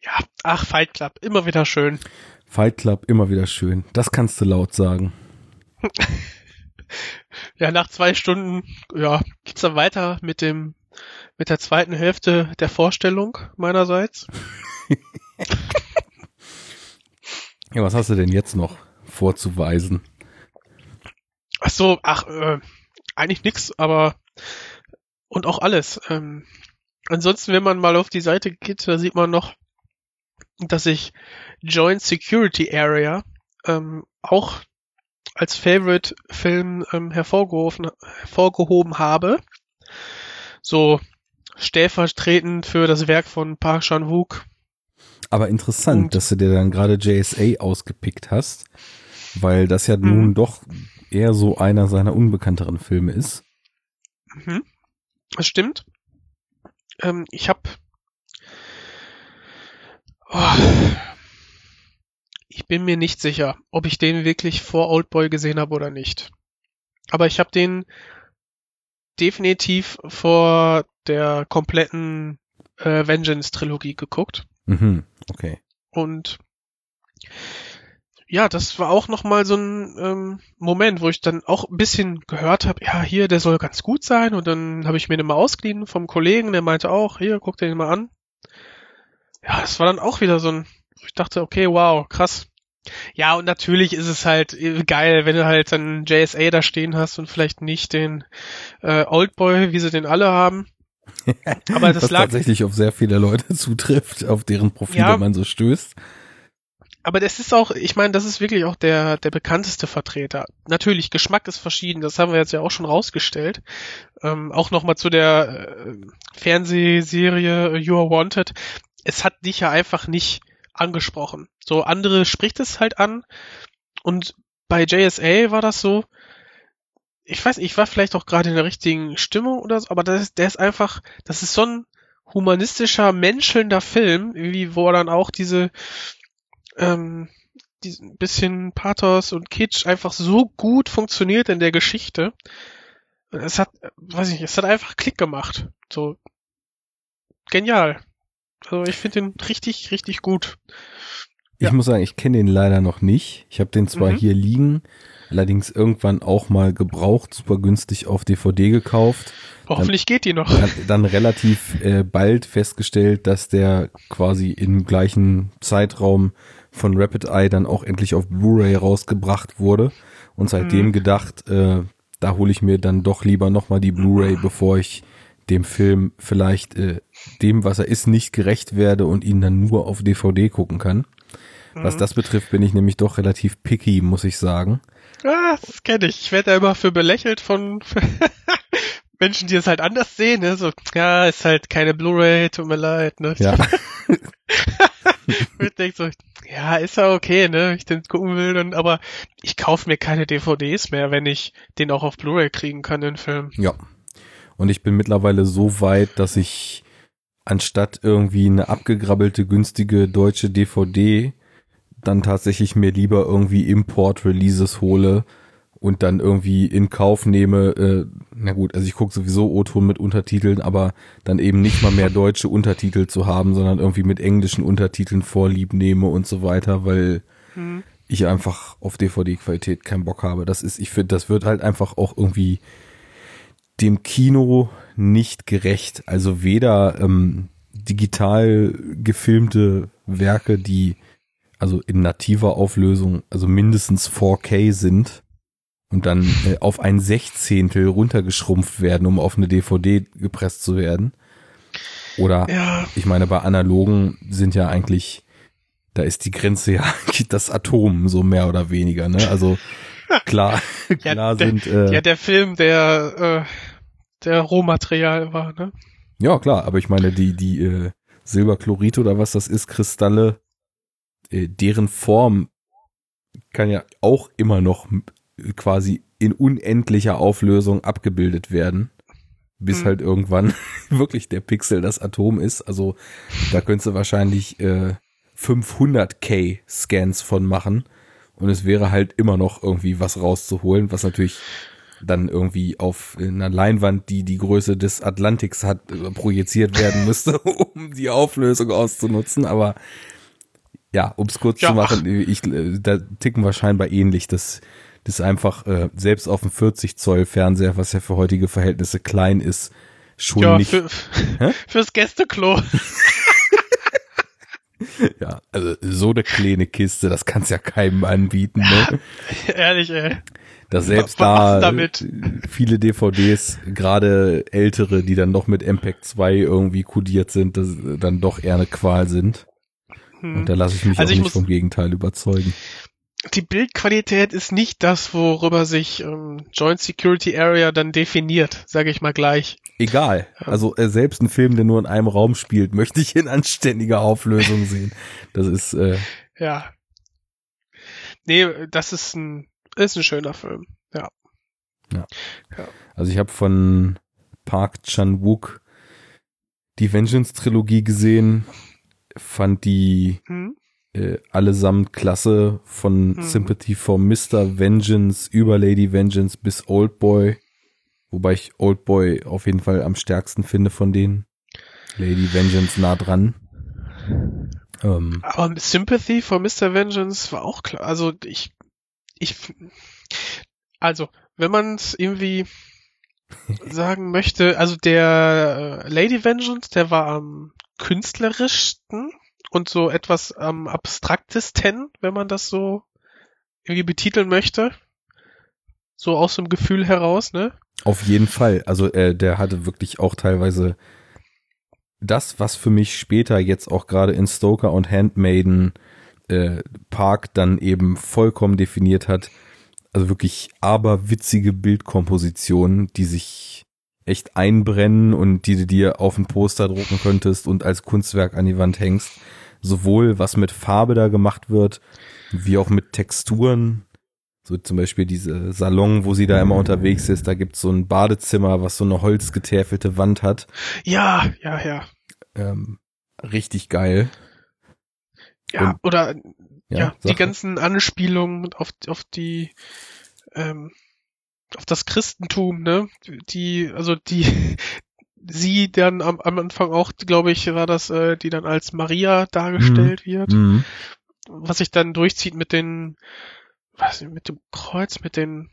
Ja, ja ach, Fight Club, immer wieder schön. Fight Club, immer wieder schön. Das kannst du laut sagen. *laughs* ja, nach zwei Stunden, ja, geht's dann weiter mit dem, mit der zweiten Hälfte der Vorstellung meinerseits. *laughs* ja, was hast du denn jetzt noch vorzuweisen? Ach so, ach, äh, eigentlich nix, aber und auch alles. Ähm, ansonsten, wenn man mal auf die Seite geht, da sieht man noch, dass ich Joint Security Area ähm, auch als Favorite-Film ähm, hervorgehoben, hervorgehoben habe. So stellvertretend für das Werk von Park Chan-wook. Aber interessant, Und, dass du dir dann gerade JSA ausgepickt hast, weil das ja nun mhm. doch eher so einer seiner unbekannteren Filme ist. Mhm. Das stimmt. Ähm, ich habe oh, ich bin mir nicht sicher, ob ich den wirklich vor Oldboy gesehen habe oder nicht. Aber ich habe den definitiv vor der kompletten äh, Vengeance-Trilogie geguckt. Mhm, okay. Und ja, das war auch nochmal so ein ähm, Moment, wo ich dann auch ein bisschen gehört habe, ja, hier, der soll ganz gut sein. Und dann habe ich mir den mal ausgeliehen vom Kollegen, der meinte auch, hier, guck dir den mal an. Ja, das war dann auch wieder so ein, ich dachte, okay, wow, krass. Ja, und natürlich ist es halt äh, geil, wenn du halt dann JSA da stehen hast und vielleicht nicht den äh, Oldboy, wie sie den alle haben. *laughs* Aber das Was lag tatsächlich auf sehr viele Leute *laughs* zutrifft, auf deren Profile ja, man so stößt. Aber das ist auch, ich meine, das ist wirklich auch der, der bekannteste Vertreter. Natürlich, Geschmack ist verschieden, das haben wir jetzt ja auch schon rausgestellt. Ähm, auch nochmal zu der äh, Fernsehserie You Are Wanted. Es hat dich ja einfach nicht angesprochen. So, andere spricht es halt an. Und bei JSA war das so, ich weiß, ich war vielleicht auch gerade in der richtigen Stimmung oder so, aber das ist, der ist einfach, das ist so ein humanistischer, menschelnder Film, wie wo dann auch diese, ähm, diesen bisschen Pathos und Kitsch einfach so gut funktioniert in der Geschichte. Es hat, weiß ich nicht, es hat einfach Klick gemacht. So genial. Also ich finde den richtig, richtig gut. Ich ja. muss sagen, ich kenne den leider noch nicht. Ich habe den zwar mhm. hier liegen, allerdings irgendwann auch mal gebraucht, super günstig auf DVD gekauft. Hoffentlich dann, geht die noch. Dann, dann relativ äh, bald festgestellt, dass der quasi im gleichen Zeitraum von Rapid Eye dann auch endlich auf Blu-ray rausgebracht wurde und seitdem mhm. gedacht, äh, da hole ich mir dann doch lieber nochmal die Blu-ray, bevor ich dem Film vielleicht äh, dem, was er ist, nicht gerecht werde und ihn dann nur auf DVD gucken kann. Mhm. Was das betrifft, bin ich nämlich doch relativ picky, muss ich sagen. Ah, das kenne ich. Ich werde da immer für belächelt von *laughs* Menschen, die es halt anders sehen. Ne? So, ja, ist halt keine Blu-ray, tut mir leid. Ne? Ja. *laughs* ich denke so, ja, ist ja okay, ne, ich den gucken will, dann, aber ich kaufe mir keine DVDs mehr, wenn ich den auch auf Blu-ray kriegen kann, den Film. Ja. Und ich bin mittlerweile so weit, dass ich anstatt irgendwie eine abgegrabbelte, günstige deutsche DVD dann tatsächlich mir lieber irgendwie Import-Releases hole und dann irgendwie in Kauf nehme, äh, na gut, also ich gucke sowieso O-Ton mit Untertiteln, aber dann eben nicht mal mehr deutsche Untertitel zu haben, sondern irgendwie mit englischen Untertiteln vorlieb nehme und so weiter, weil mhm. ich einfach auf DVD-Qualität keinen Bock habe. Das ist, ich finde, das wird halt einfach auch irgendwie dem Kino nicht gerecht. Also weder ähm, digital gefilmte Werke, die also in nativer Auflösung, also mindestens 4K sind und dann äh, auf ein Sechzehntel runtergeschrumpft werden, um auf eine DVD gepresst zu werden. Oder Ja, ich meine, bei analogen sind ja eigentlich, da ist die Grenze ja *laughs* das Atom, so mehr oder weniger, ne? Also *laughs* klar, Ja, klar der- sind, äh, ja, der Film, der, äh, der Rohmaterial war, ne? ja klar, aber ich meine, die, die äh, Silberchlorid oder was das ist, Kristalle, deren Form kann ja auch immer noch quasi in unendlicher Auflösung abgebildet werden. Bis Hm. halt irgendwann *laughs* wirklich der Pixel das Atom ist. Also da könntest du wahrscheinlich äh, 500k Scans von machen und es wäre halt immer noch irgendwie was rauszuholen, was natürlich dann irgendwie auf einer Leinwand, die die Größe des Atlantiks hat, äh, projiziert werden müsste, *laughs* um die Auflösung auszunutzen. Aber ja, um es kurz Ja, zu machen, ich, äh, da ticken wir scheinbar ähnlich. Das, das ist einfach äh, selbst auf dem 40 Zoll Fernseher, was ja für heutige Verhältnisse klein ist, schon Ja, nicht. für, *laughs* Hä? fürs Gästeklo. *laughs* Ja, also so eine kleine Kiste, das kannst ja keinem anbieten. Ne? Ehrlich, ey. Dass selbst Was da damit? viele DVDs, gerade ältere, die dann noch mit MPEG 2 irgendwie kodiert sind, das dann doch eher eine Qual sind. Hm. Und da lasse ich mich Also auch ich nicht vom Gegenteil überzeugen. Die Bildqualität ist nicht das, worüber sich ähm, Joint Security Area dann definiert, sage ich mal gleich. Egal. Also äh, selbst ein Film, der nur in einem Raum spielt, *laughs* möchte ich in anständiger Auflösung sehen. Das ist äh, Ja. Nee, das ist ein, ist ein schöner Film. Ja. Also ich habe von Park Chan-wook die Vengeance-Trilogie gesehen, fand die Hm? äh, allesamt klasse, von Mhm. Sympathy for Mr. Vengeance über Lady Vengeance bis Oldboy, wobei ich Oldboy auf jeden Fall am stärksten finde von denen. Lady Vengeance nah dran. Ähm, Aber Sympathy for Mr. Vengeance war auch klar. Also ich, ich, also wenn man es irgendwie *laughs* sagen möchte, also der äh, Lady Vengeance, der war am künstlerischsten und so etwas am abstraktesten, wenn man das so irgendwie betiteln möchte. So aus dem Gefühl heraus, ne? Auf jeden Fall. Also äh, der hatte wirklich auch teilweise das, was für mich später jetzt auch gerade in Stoker und Handmaiden äh, Park dann eben vollkommen definiert hat. Also wirklich aberwitzige Bildkompositionen, die sich echt einbrennen und die du dir auf ein Poster drucken könntest und als Kunstwerk an die Wand hängst. Sowohl was mit Farbe da gemacht wird, wie auch mit Texturen. So zum Beispiel diese Salon, wo sie da immer unterwegs ist, da gibt's so ein Badezimmer, was so eine holzgetäfelte Wand hat. Ja, ja, ja. Ähm, richtig geil. Ja, Und- oder Ja, ja, die ganzen Anspielungen auf, auf die, ähm, auf das Christentum, ne? Die, also die, *laughs* sie dann am, am Anfang auch, glaube ich, war das, äh, die dann als Maria dargestellt wird, Mhm. was sich dann durchzieht mit den, was mit dem Kreuz, mit den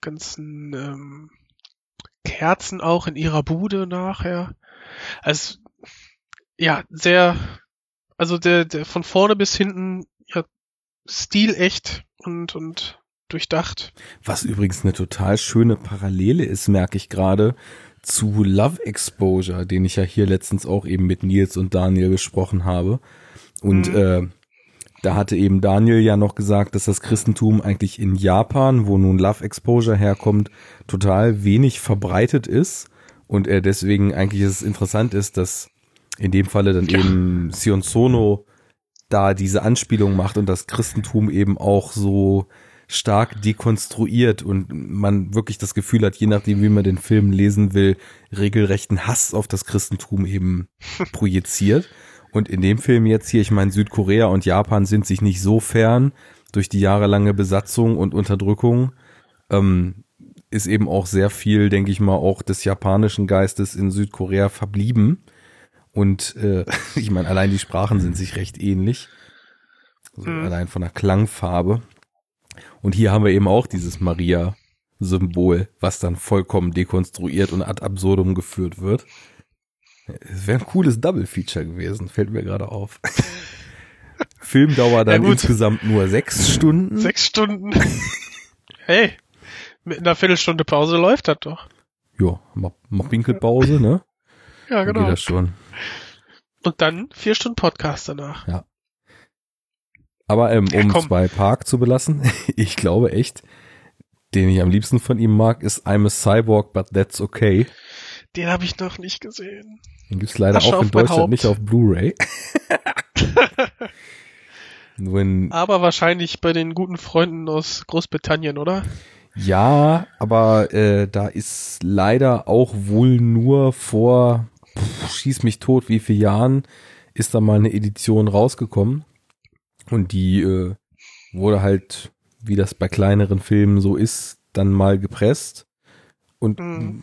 ganzen ähm, Kerzen auch in ihrer Bude nachher. Also ja, sehr, also der, der von vorne bis hinten ja stilecht und und durchdacht. Was übrigens eine total schöne Parallele ist, merke ich gerade, zu Love Exposure, den ich ja hier letztens auch eben mit Nils und Daniel besprochen habe. Und Mhm. äh, da hatte eben Daniel ja noch gesagt, dass das Christentum eigentlich in Japan, wo nun Love Exposure herkommt, total wenig verbreitet ist. Und er deswegen eigentlich es interessant ist, dass in dem Falle dann Ja. eben Sion Sono da diese Anspielung macht und das Christentum eben auch so stark dekonstruiert und man wirklich das Gefühl hat, je nachdem, wie man den Film lesen will, regelrechten Hass auf das Christentum eben *laughs* projiziert. Und in dem Film jetzt hier, ich meine, Südkorea und Japan sind sich nicht so fern durch die jahrelange Besatzung und Unterdrückung. Ähm, ist eben auch sehr viel, denke ich mal, auch des japanischen Geistes in Südkorea verblieben. Und äh, *laughs* ich meine, allein die Sprachen sind sich recht ähnlich. Also mhm. Allein von der Klangfarbe. Und hier haben wir eben auch dieses Maria-Symbol, was dann vollkommen dekonstruiert und ad absurdum geführt wird. Es wäre ein cooles Double-Feature gewesen, fällt mir gerade auf. *laughs* Filmdauer dann ja, insgesamt nur sechs Stunden. Sechs Stunden. hey, mit einer Viertelstunde Pause läuft das doch. Ja, mach, mach Winkelpause, ne? Ja, genau. Geht das schon. Und dann vier Stunden Podcast danach. Ja. Aber ähm, um ja, zwei Park zu belassen, *laughs* ich glaube echt, den ich am liebsten von ihm mag, ist I'm a Cyborg, but that's okay. Den habe ich noch nicht gesehen. Den gibt's leider Asche auch in Deutschland nicht auf Blu-ray. *laughs* aber wahrscheinlich bei den guten Freunden aus Großbritannien, oder? Ja, aber äh, da ist leider auch wohl nur vor, pff, schieß mich tot, wie viele Jahren ist da mal eine Edition rausgekommen. Und die äh, wurde halt, wie das bei kleineren Filmen so ist, dann mal gepresst. Und mhm.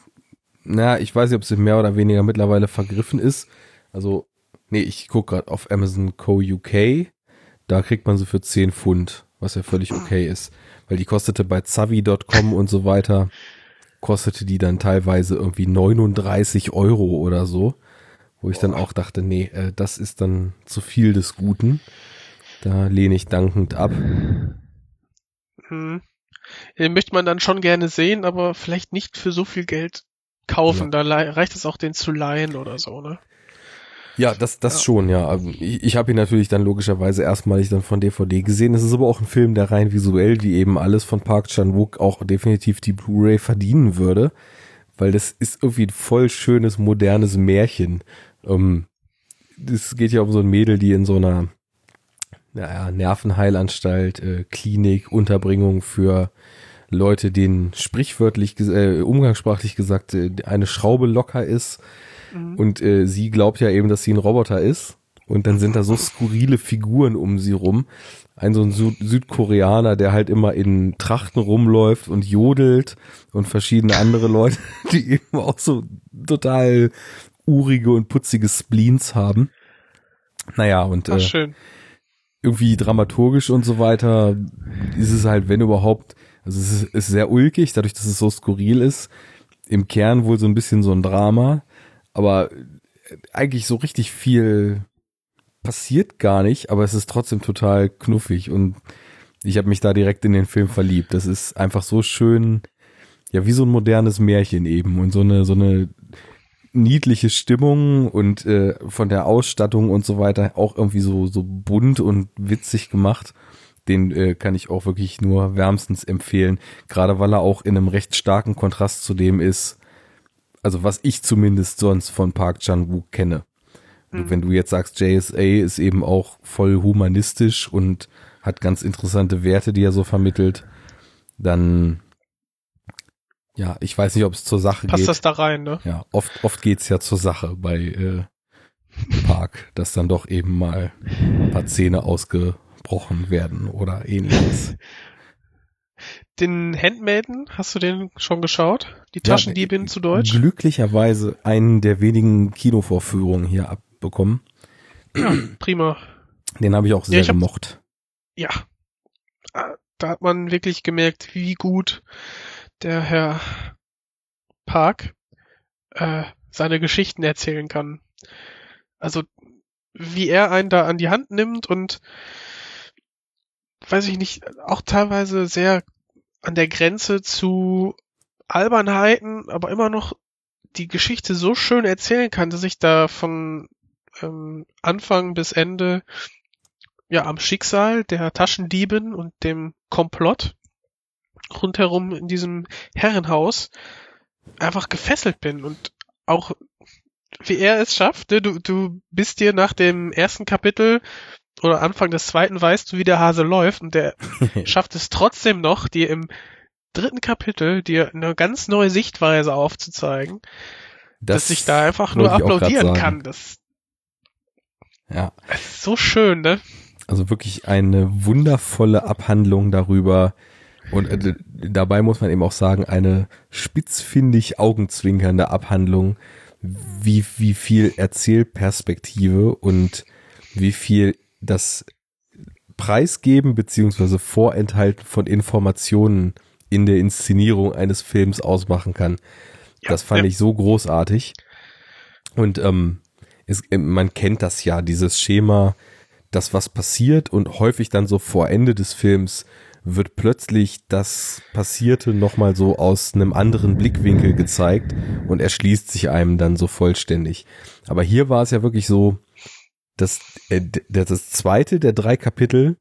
na, ich weiß nicht, ob sie mehr oder weniger mittlerweile vergriffen ist. Also, nee, ich guck gerade auf Amazon Co. UK. Da kriegt man sie für 10 Pfund, was ja völlig okay ist. Weil die kostete bei Zavi.com und so weiter, kostete die dann teilweise irgendwie 39 Euro oder so. Wo ich dann auch dachte, nee, äh, das ist dann zu viel des Guten. Da lehne ich dankend ab. Hm. Den möchte man dann schon gerne sehen, aber vielleicht nicht für so viel Geld kaufen. Ja. Da reicht es auch, den zu leihen oder so, ne? Ja, das, das ja. schon, ja. Also ich, ich habe ihn natürlich dann logischerweise erstmalig dann von DVD gesehen. Es ist aber auch ein Film, der rein visuell, wie eben alles von Park Chan-wook, auch definitiv die Blu-ray verdienen würde. Weil das ist irgendwie ein voll schönes, modernes Märchen. Ähm, es geht ja um so ein Mädel, die in so einer naja, Nervenheilanstalt, äh, Klinik, Unterbringung für Leute, denen sprichwörtlich, äh, umgangssprachlich gesagt, äh, eine Schraube locker ist. Mhm. Und äh, sie glaubt ja eben, dass sie ein Roboter ist. Und dann sind da so skurrile Figuren um sie rum. Ein so ein Süd Südkoreaner, der halt immer in Trachten rumläuft und jodelt und verschiedene andere Leute, *laughs* die eben auch so total urige und putzige Spleens haben. Naja, und Ach, äh, irgendwie dramaturgisch und so weiter ist es halt, wenn überhaupt, also es ist, ist sehr ulkig, dadurch, dass es so skurril ist. Im Kern wohl so ein bisschen so ein Drama, aber eigentlich so richtig viel passiert gar nicht, aber es ist trotzdem total knuffig und ich habe mich da direkt in den Film verliebt. Das ist einfach so schön, ja, wie so ein modernes Märchen eben und so eine so eine niedliche Stimmung und äh, von der Ausstattung und so weiter auch irgendwie so so bunt und witzig gemacht. Den äh, kann ich auch wirklich nur wärmstens empfehlen, gerade weil er auch in einem recht starken Kontrast zu dem ist, also was ich zumindest sonst von Park Chan-wook kenne. Mhm. Wenn du jetzt sagst, JSA ist eben auch voll humanistisch und hat ganz interessante Werte, die er so vermittelt, dann ja, ich weiß nicht, ob es zur Sache Passt geht. Passt das da rein, ne? Ja, oft, oft geht's ja zur Sache bei äh, Park, dass dann doch eben mal ein paar Zähne ausgebrochen werden oder ähnliches. *laughs* Den Handmaiden, hast du den schon geschaut? Die Taschendiebin ja, zu Deutsch? Glücklicherweise einen der wenigen Kinovorführungen hier abbekommen. Ja, *clears throat* prima. Den habe ich auch sehr ja, ich gemocht. Hab, ja. Ah, da hat man wirklich gemerkt, wie gut der Herr Park äh, seine Geschichten erzählen kann. Also wie er einen da an die Hand nimmt und weiß ich nicht, auch teilweise sehr an der Grenze zu Albernheiten, aber immer noch die Geschichte so schön erzählen kann, dass ich da von ähm, Anfang bis Ende ja am Schicksal der Taschendieben und dem Komplott rundherum in diesem Herrenhaus einfach gefesselt bin und auch wie er es schafft, ne? du, du bist dir nach dem ersten Kapitel oder Anfang des zweiten weißt du, wie der Hase läuft und der *laughs* schafft es trotzdem noch, dir im dritten Kapitel dir eine ganz neue Sichtweise aufzuzeigen, das dass ich da einfach nur applaudieren kann. Das, ja. das ist so schön, ne? Also wirklich eine wundervolle Abhandlung darüber, und äh, dabei muss man eben auch sagen, eine spitzfindig augenzwinkernde Abhandlung, wie, wie viel Erzählperspektive und wie viel das Preisgeben beziehungsweise Vorenthalten von Informationen in der Inszenierung eines Films ausmachen kann. Ja, das fand ja. ich so großartig. Und ähm, es, äh, man kennt das ja, dieses Schema, dass was passiert und häufig dann so vor Ende des Films wird plötzlich das Passierte nochmal so aus einem anderen Blickwinkel gezeigt und erschließt sich einem dann so vollständig. Aber hier war es ja wirklich so, dass äh, das zweite der drei Kapitel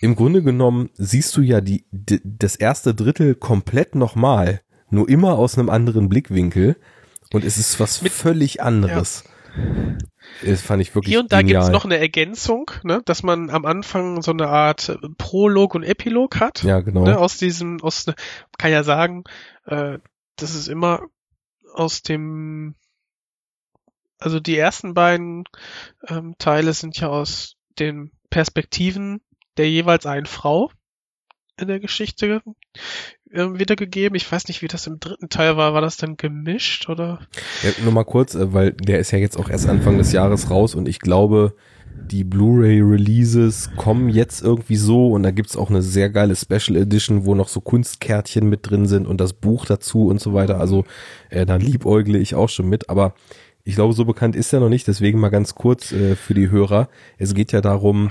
im Grunde genommen siehst du ja die, das erste Drittel komplett nochmal, nur immer aus einem anderen Blickwinkel und es ist was Mit, völlig anderes. Ja. Das fand ich wirklich Hier und da genial. gibt's noch eine Ergänzung, ne, dass man am Anfang so eine Art Prolog und Epilog hat. Ja, genau. Ne, aus diesem, aus, kann ja sagen, äh, das ist immer aus dem, also die ersten beiden ähm, Teile sind ja aus den Perspektiven der jeweils einen Frau in der Geschichte äh, wiedergegeben. Ich weiß nicht, wie das im dritten Teil war. War das dann gemischt oder? Ja, nur mal kurz, äh, weil der ist ja jetzt auch erst Anfang des Jahres raus und ich glaube, die Blu-ray-Releases kommen jetzt irgendwie so und da gibt's auch eine sehr geile Special Edition, wo noch so Kunstkärtchen mit drin sind und das Buch dazu und so weiter. Also äh, da liebäugle ich auch schon mit, aber ich glaube, so bekannt ist er noch nicht, deswegen mal ganz kurz äh, für die Hörer. Es geht ja darum,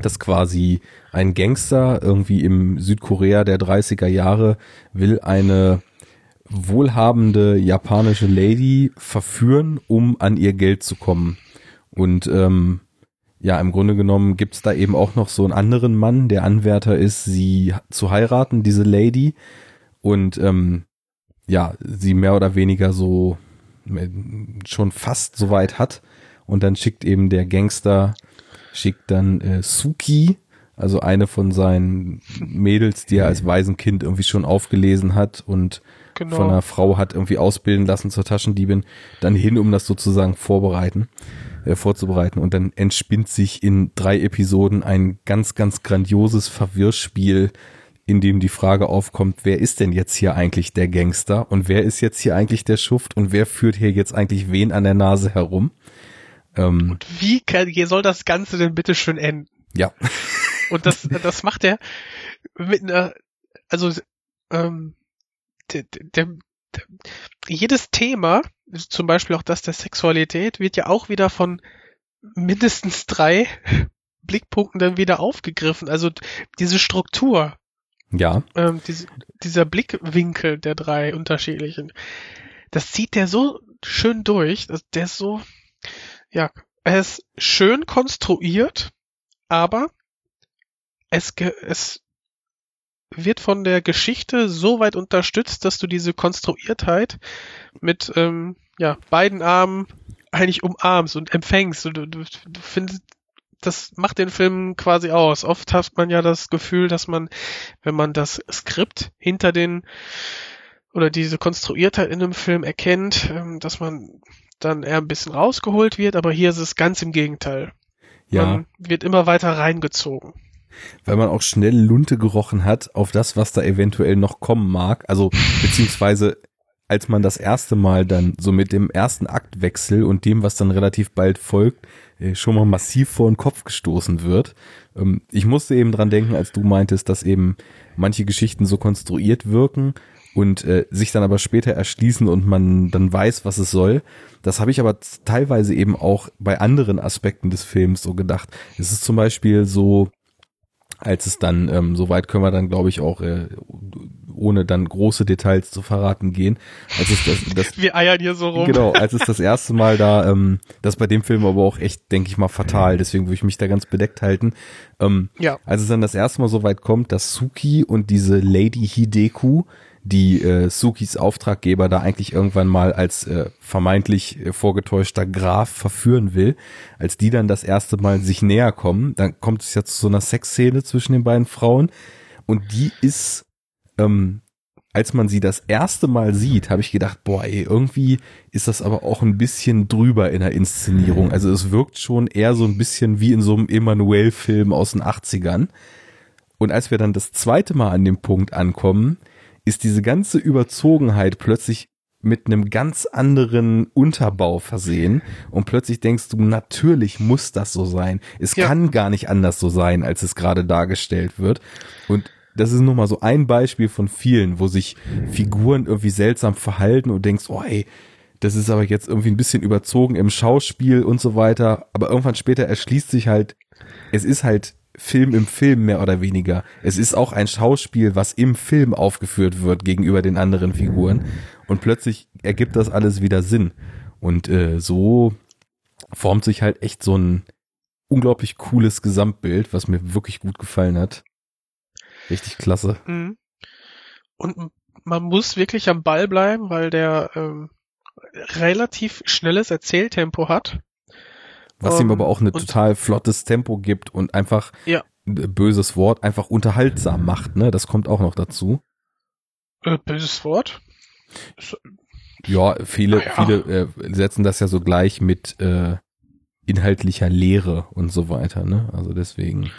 dass quasi ein Gangster irgendwie im Südkorea der 30er Jahre will eine wohlhabende japanische Lady verführen, um an ihr Geld zu kommen. Und ähm, ja, im Grunde genommen gibt's da eben auch noch so einen anderen Mann, der Anwärter ist, sie zu heiraten, diese Lady. Und ähm, ja, sie mehr oder weniger so schon fast soweit hat. Und dann schickt eben der Gangster, schickt dann äh, Suki, also eine von seinen Mädels, die er als Waisenkind irgendwie schon aufgelesen hat und genau. von einer Frau hat irgendwie ausbilden lassen zur Taschendiebin, dann hin, um das sozusagen vorbereiten, äh, vorzubereiten. Und dann entspinnt sich in drei Episoden ein ganz, ganz grandioses Verwirrspiel, in dem die Frage aufkommt, wer ist denn jetzt hier eigentlich der Gangster und wer ist jetzt hier eigentlich der Schuft und wer führt hier jetzt eigentlich wen an der Nase herum? Ähm, und wie kann, soll das Ganze denn bitte schön enden? Ja. *laughs* Und das, das macht er mit einer, also ähm, der, der, der, jedes Thema, zum Beispiel auch das der Sexualität, wird ja auch wieder von mindestens drei *laughs* Blickpunkten dann wieder aufgegriffen. Also diese Struktur, ja. Ähm, diese, dieser Blickwinkel der drei unterschiedlichen, das zieht der so schön durch. Der ist so, ja, er ist schön konstruiert, aber es, es wird von der Geschichte so weit unterstützt, dass du diese Konstruiertheit mit ähm, ja, beiden Armen eigentlich umarmst und empfängst. Und du, du, du findest, das macht den Film quasi aus. Oft hat man ja das Gefühl, dass man, wenn man das Skript hinter den oder diese Konstruiertheit in einem Film erkennt, ähm, dass man dann eher ein bisschen rausgeholt wird, aber hier ist es ganz im Gegenteil. Ja. Man wird immer weiter reingezogen. Weil man auch schnell Lunte gerochen hat auf das, was da eventuell noch kommen mag. Also, beziehungsweise als man das erste Mal dann so mit dem ersten Aktwechsel und dem, was dann relativ bald folgt, äh, schon mal massiv vor den Kopf gestoßen wird. Ähm, ich musste eben dran denken, als du meintest, dass eben manche Geschichten so konstruiert wirken und äh, sich dann aber später erschließen und man dann weiß, was es soll. Das habe ich aber teilweise eben auch bei anderen Aspekten des Films so gedacht. Es ist zum Beispiel so, als es dann, ähm, soweit können wir dann, glaube ich, auch äh, ohne dann große Details zu verraten gehen. Als es das, das, *laughs* Wir eiern hier so rum. Genau, als es das erste Mal da, ähm, das bei dem Film aber auch echt, denke ich mal, fatal, deswegen würde ich mich da ganz bedeckt halten. Ähm, ja. Als es dann das erste Mal so weit kommt, dass Suki und diese Lady Hideku die äh, Sukis Auftraggeber da eigentlich irgendwann mal als äh, vermeintlich äh, vorgetäuschter Graf verführen will, als die dann das erste Mal sich näher kommen, dann kommt es ja zu so einer Sexszene zwischen den beiden Frauen und die ist, ähm, als man sie das erste Mal sieht, habe ich gedacht, boah, ey, irgendwie ist das aber auch ein bisschen drüber in der Inszenierung. Also es wirkt schon eher so ein bisschen wie in so einem Emanuel-Film aus den 80ern. Und als wir dann das zweite Mal an dem Punkt ankommen, ist diese ganze Überzogenheit plötzlich mit einem ganz anderen Unterbau versehen und plötzlich denkst du, natürlich muss das so sein. Es Ja. kann gar nicht anders so sein, als es gerade dargestellt wird. Und das ist nur mal so ein Beispiel von vielen, wo sich Figuren irgendwie seltsam verhalten und denkst, oh ey, das ist aber jetzt irgendwie ein bisschen überzogen im Schauspiel und so weiter. Aber irgendwann später erschließt sich halt, es ist halt Film im Film mehr oder weniger. Es ist auch ein Schauspiel, was im Film aufgeführt wird gegenüber den anderen Figuren. Und plötzlich ergibt das alles wieder Sinn. Und äh, so formt sich halt echt so ein unglaublich cooles Gesamtbild, was mir wirklich gut gefallen hat. Richtig klasse. Mhm. Und man muss wirklich am Ball bleiben, weil der ähm, relativ schnelles Erzähltempo hat. Was ihm Ähm, aber auch ein total flottes Tempo gibt und einfach, Ja. böses Wort, einfach unterhaltsam macht, ne? Das kommt auch noch dazu. Äh, böses Wort. Ja, viele, Ah ja. viele äh, setzen das ja so gleich mit äh, inhaltlicher Lehre und so weiter, ne? Also deswegen,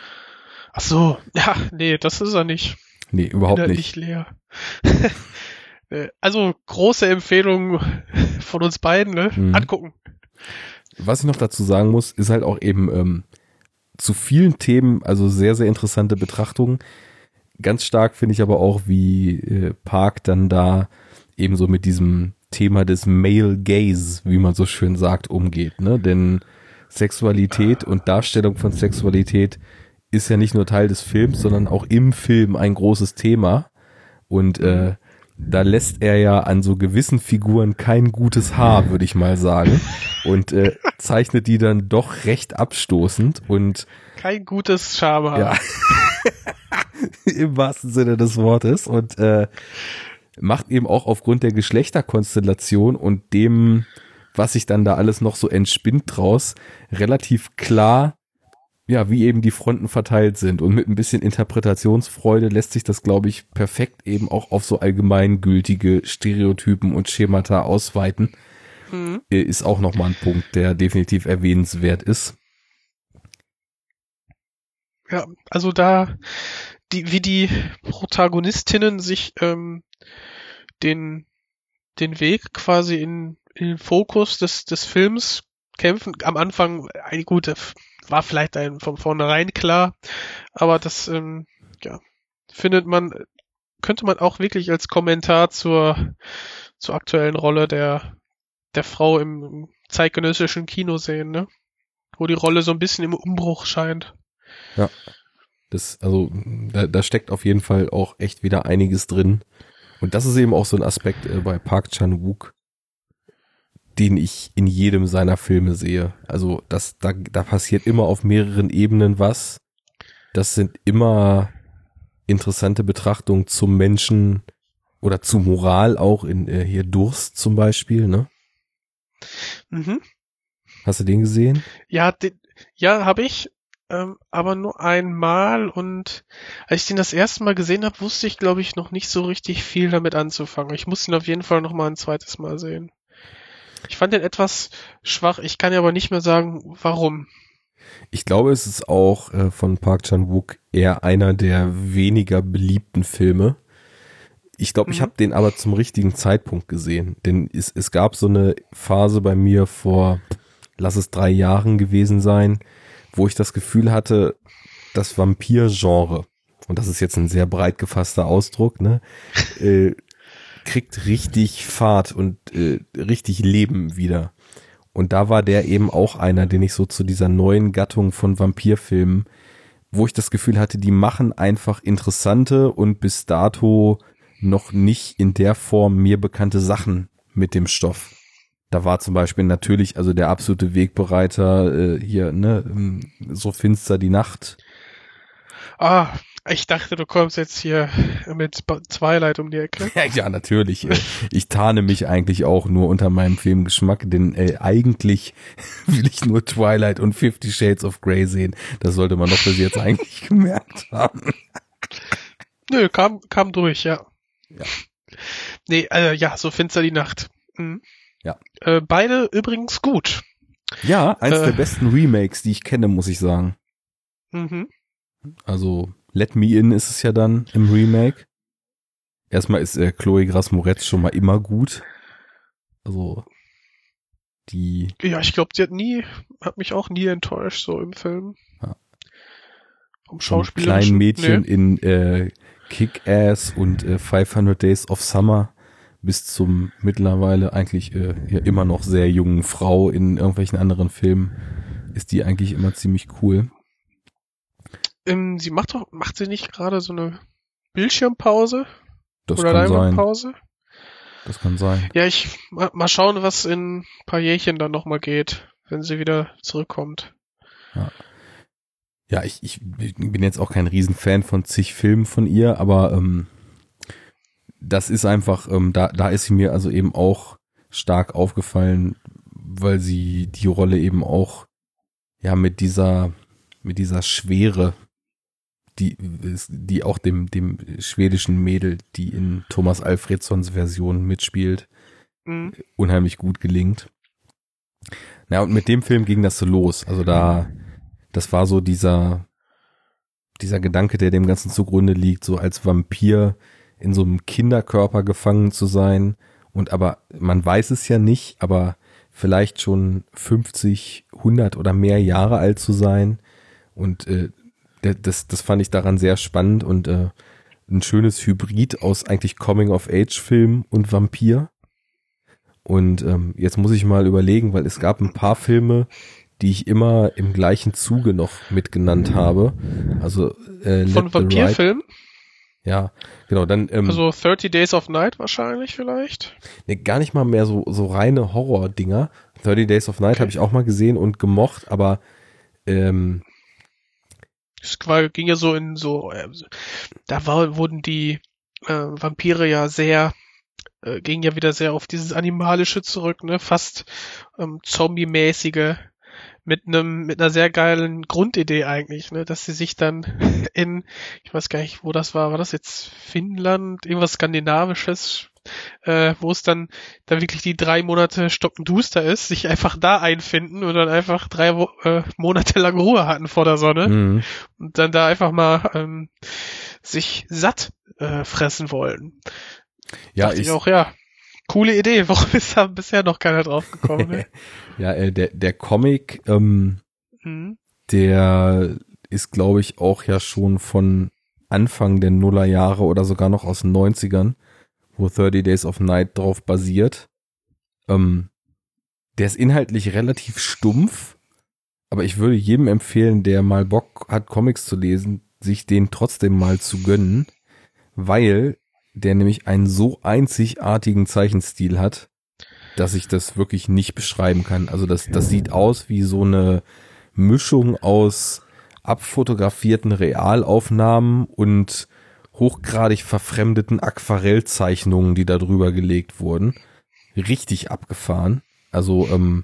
Ach so, ja, nee, das ist er nicht. nee, überhaupt nicht. Inhaltlich leer. *laughs* Äh, also große Empfehlung von uns beiden, ne? Mhm. Angucken. Was ich noch dazu sagen muss, ist halt auch eben ähm, zu vielen Themen, also sehr, sehr interessante Betrachtungen. Ganz stark finde ich aber auch, wie äh, Park dann da eben so mit diesem Thema des Male Gaze, wie man so schön sagt, umgeht. Ne? Denn Sexualität und Darstellung von Sexualität ist ja nicht nur Teil des Films, sondern auch im Film ein großes Thema. Und äh, da lässt er ja an so gewissen Figuren kein gutes Haar, würde ich mal sagen. Und äh, zeichnet die dann doch recht abstoßend und Kein gutes Schama. ja, *laughs* im wahrsten Sinne des Wortes. Und äh, macht eben auch aufgrund der Geschlechterkonstellation und dem, was sich dann da alles noch so entspinnt draus, relativ klar, ja, wie eben die Fronten verteilt sind. Und mit ein bisschen Interpretationsfreude lässt sich das, glaube ich, perfekt eben auch auf so allgemeingültige Stereotypen und Schemata ausweiten. Mhm. Äh, Ist auch nochmal ein Punkt, der definitiv erwähnenswert ist. Ja, also da, die, wie die Protagonistinnen sich ähm, den, den Weg quasi in, in den Fokus des, des Films kämpfen. Am Anfang, ein gut, war vielleicht ein von vornherein klar, aber das, ähm, ja, findet man, könnte man auch wirklich als Kommentar zur, zur aktuellen Rolle der, der Frau im, im zeitgenössischen Kino sehen, ne? Wo die Rolle so ein bisschen im Umbruch scheint. Das, also, da, da steckt auf jeden Fall auch echt wieder einiges drin. Und das ist eben auch so ein Aspekt äh, bei Park Chan-wook, den ich in jedem seiner Filme sehe. Also, das, da, da passiert immer auf mehreren Ebenen was. Das sind immer interessante Betrachtungen zum Menschen oder zu Moral auch in äh, hier Durst zum Beispiel, ne? Mhm. Hast du den gesehen? Ja, den, ja, habe ich, ähm, aber nur einmal und als ich den das erste Mal gesehen habe, wusste ich, glaube ich, noch nicht so richtig viel damit anzufangen. Ich muss ihn auf jeden Fall noch mal ein zweites Mal sehen. Ich fand den etwas schwach, ich kann ja aber nicht mehr sagen, warum. Ich glaube, es ist auch äh, von Park Chan-wook eher einer der weniger beliebten Filme. Ich glaube, ich Mhm. habe den aber zum richtigen Zeitpunkt gesehen, denn es, es gab so eine Phase bei mir vor, lass es drei Jahren gewesen sein, wo ich das Gefühl hatte, das Vampir-Genre, und das ist jetzt ein sehr breit gefasster Ausdruck, ne, *laughs* äh, kriegt richtig Fahrt und äh, richtig Leben wieder. Und da war der eben auch einer, den ich so zu dieser neuen Gattung von Vampirfilmen, wo ich das Gefühl hatte, die machen einfach interessante und bis dato noch nicht in der Form mir bekannte Sachen mit dem Stoff. Da war zum Beispiel natürlich also der absolute Wegbereiter äh, hier, ne, ähm, so finster die Nacht. Ah, ich dachte, du kommst jetzt hier mit Twilight um die Ecke. *laughs* Ja, ja, natürlich. Äh, Ich tarne mich eigentlich auch nur unter meinem Filmgeschmack, denn äh, eigentlich *laughs* will ich nur Twilight und Fifty Shades of Grey sehen. Das sollte man doch bis jetzt *laughs* eigentlich gemerkt haben. Nö, kam, kam durch, ja. Ja. Nee, äh, ja, so finster die Nacht. Mhm. Ja. Äh, beide übrigens gut. Ja, eins Äh. der besten Remakes, die ich kenne, muss ich sagen. Mhm. Also Let Me In ist es ja dann im Remake. Erstmal ist äh, Chloe Grace Moretz schon mal immer gut. Also die. Ja, ich glaube, sie hat nie, hat mich auch nie enttäuscht, so im Film. Ja. Vom Schauspieler. kleinen Mädchen in äh, Kick-Ass und äh, 500 Days of Summer bis zum mittlerweile eigentlich äh, ja immer noch sehr jungen Frau in irgendwelchen anderen Filmen ist die eigentlich immer ziemlich cool. Ähm, sie macht doch, macht sie nicht gerade so eine Bildschirmpause Das oder. Leinwandpause? Das kann sein. Ja, ich ma- mal schauen, was in ein paar Jährchen dann nochmal geht, wenn sie wieder zurückkommt. Ja, ich, ich bin jetzt auch kein Riesenfan von zig Filmen von ihr, aber ähm, das ist einfach, ähm, da, da ist sie mir also eben auch stark aufgefallen, weil sie die Rolle eben auch ja mit dieser mit dieser Schwere, die die auch dem dem schwedischen Mädel, die in Thomas Alfredsons Version mitspielt, Mhm. unheimlich gut gelingt. Na, und mit dem Film ging das so los. Also da, das war so dieser, dieser Gedanke, der dem Ganzen zugrunde liegt, so als Vampir in so einem Kinderkörper gefangen zu sein. Und aber, man weiß es ja nicht, aber vielleicht schon 50, 100 oder mehr Jahre alt zu sein. Und äh, das, das fand ich daran sehr spannend und äh, ein schönes Hybrid aus eigentlich Coming-of-Age-Film und Vampir. Und ähm, jetzt muss ich mal überlegen, weil es gab ein paar Filme, die ich immer im gleichen Zuge noch mitgenannt habe. Also äh, Von the Right, Vampirfilm? ja, genau, dann ähm, Also 30 Days of Night wahrscheinlich vielleicht? nee, gar nicht mal mehr so so reine Horror-Dinger. 30 Days of Night Okay. habe ich auch mal gesehen und gemocht, aber ähm, Es ging ja so in so, äh, da war, wurden die äh, Vampire ja sehr, äh, gingen ja wieder sehr auf dieses Animalische zurück, ne? Fast ähm, Zombie-mäßige, mit einem, mit einer sehr geilen Grundidee eigentlich, ne? Dass sie sich dann *laughs* in, ich weiß gar nicht, wo das war, war das jetzt Finnland, irgendwas Skandinavisches, äh, wo es dann, dann wirklich die drei Monate stockenduster ist, sich einfach da einfinden und dann einfach drei Wo äh, Monate lang Ruhe hatten vor der Sonne mh, und dann da einfach mal ähm, sich satt äh, fressen wollen. ja, Dachte ich, ich auch, ja, coole Idee. *laughs* Warum ist da bisher noch keiner drauf gekommen? Ne? *laughs* ja, äh, der der Comic, ähm, mhm. der ist, glaube ich, auch ja schon von Anfang der Nullerjahre oder sogar noch aus den 90ern, wo 30 Days of Night drauf basiert. Ähm, der ist inhaltlich relativ stumpf, aber ich würde jedem empfehlen, der mal Bock hat, Comics zu lesen, sich den trotzdem mal zu gönnen, weil der nämlich einen so einzigartigen Zeichenstil hat, dass ich das wirklich nicht beschreiben kann. Also das, das sieht aus wie so eine Mischung aus abfotografierten Realaufnahmen und hochgradig verfremdeten Aquarellzeichnungen, die da drüber gelegt wurden. Richtig abgefahren. Also ähm,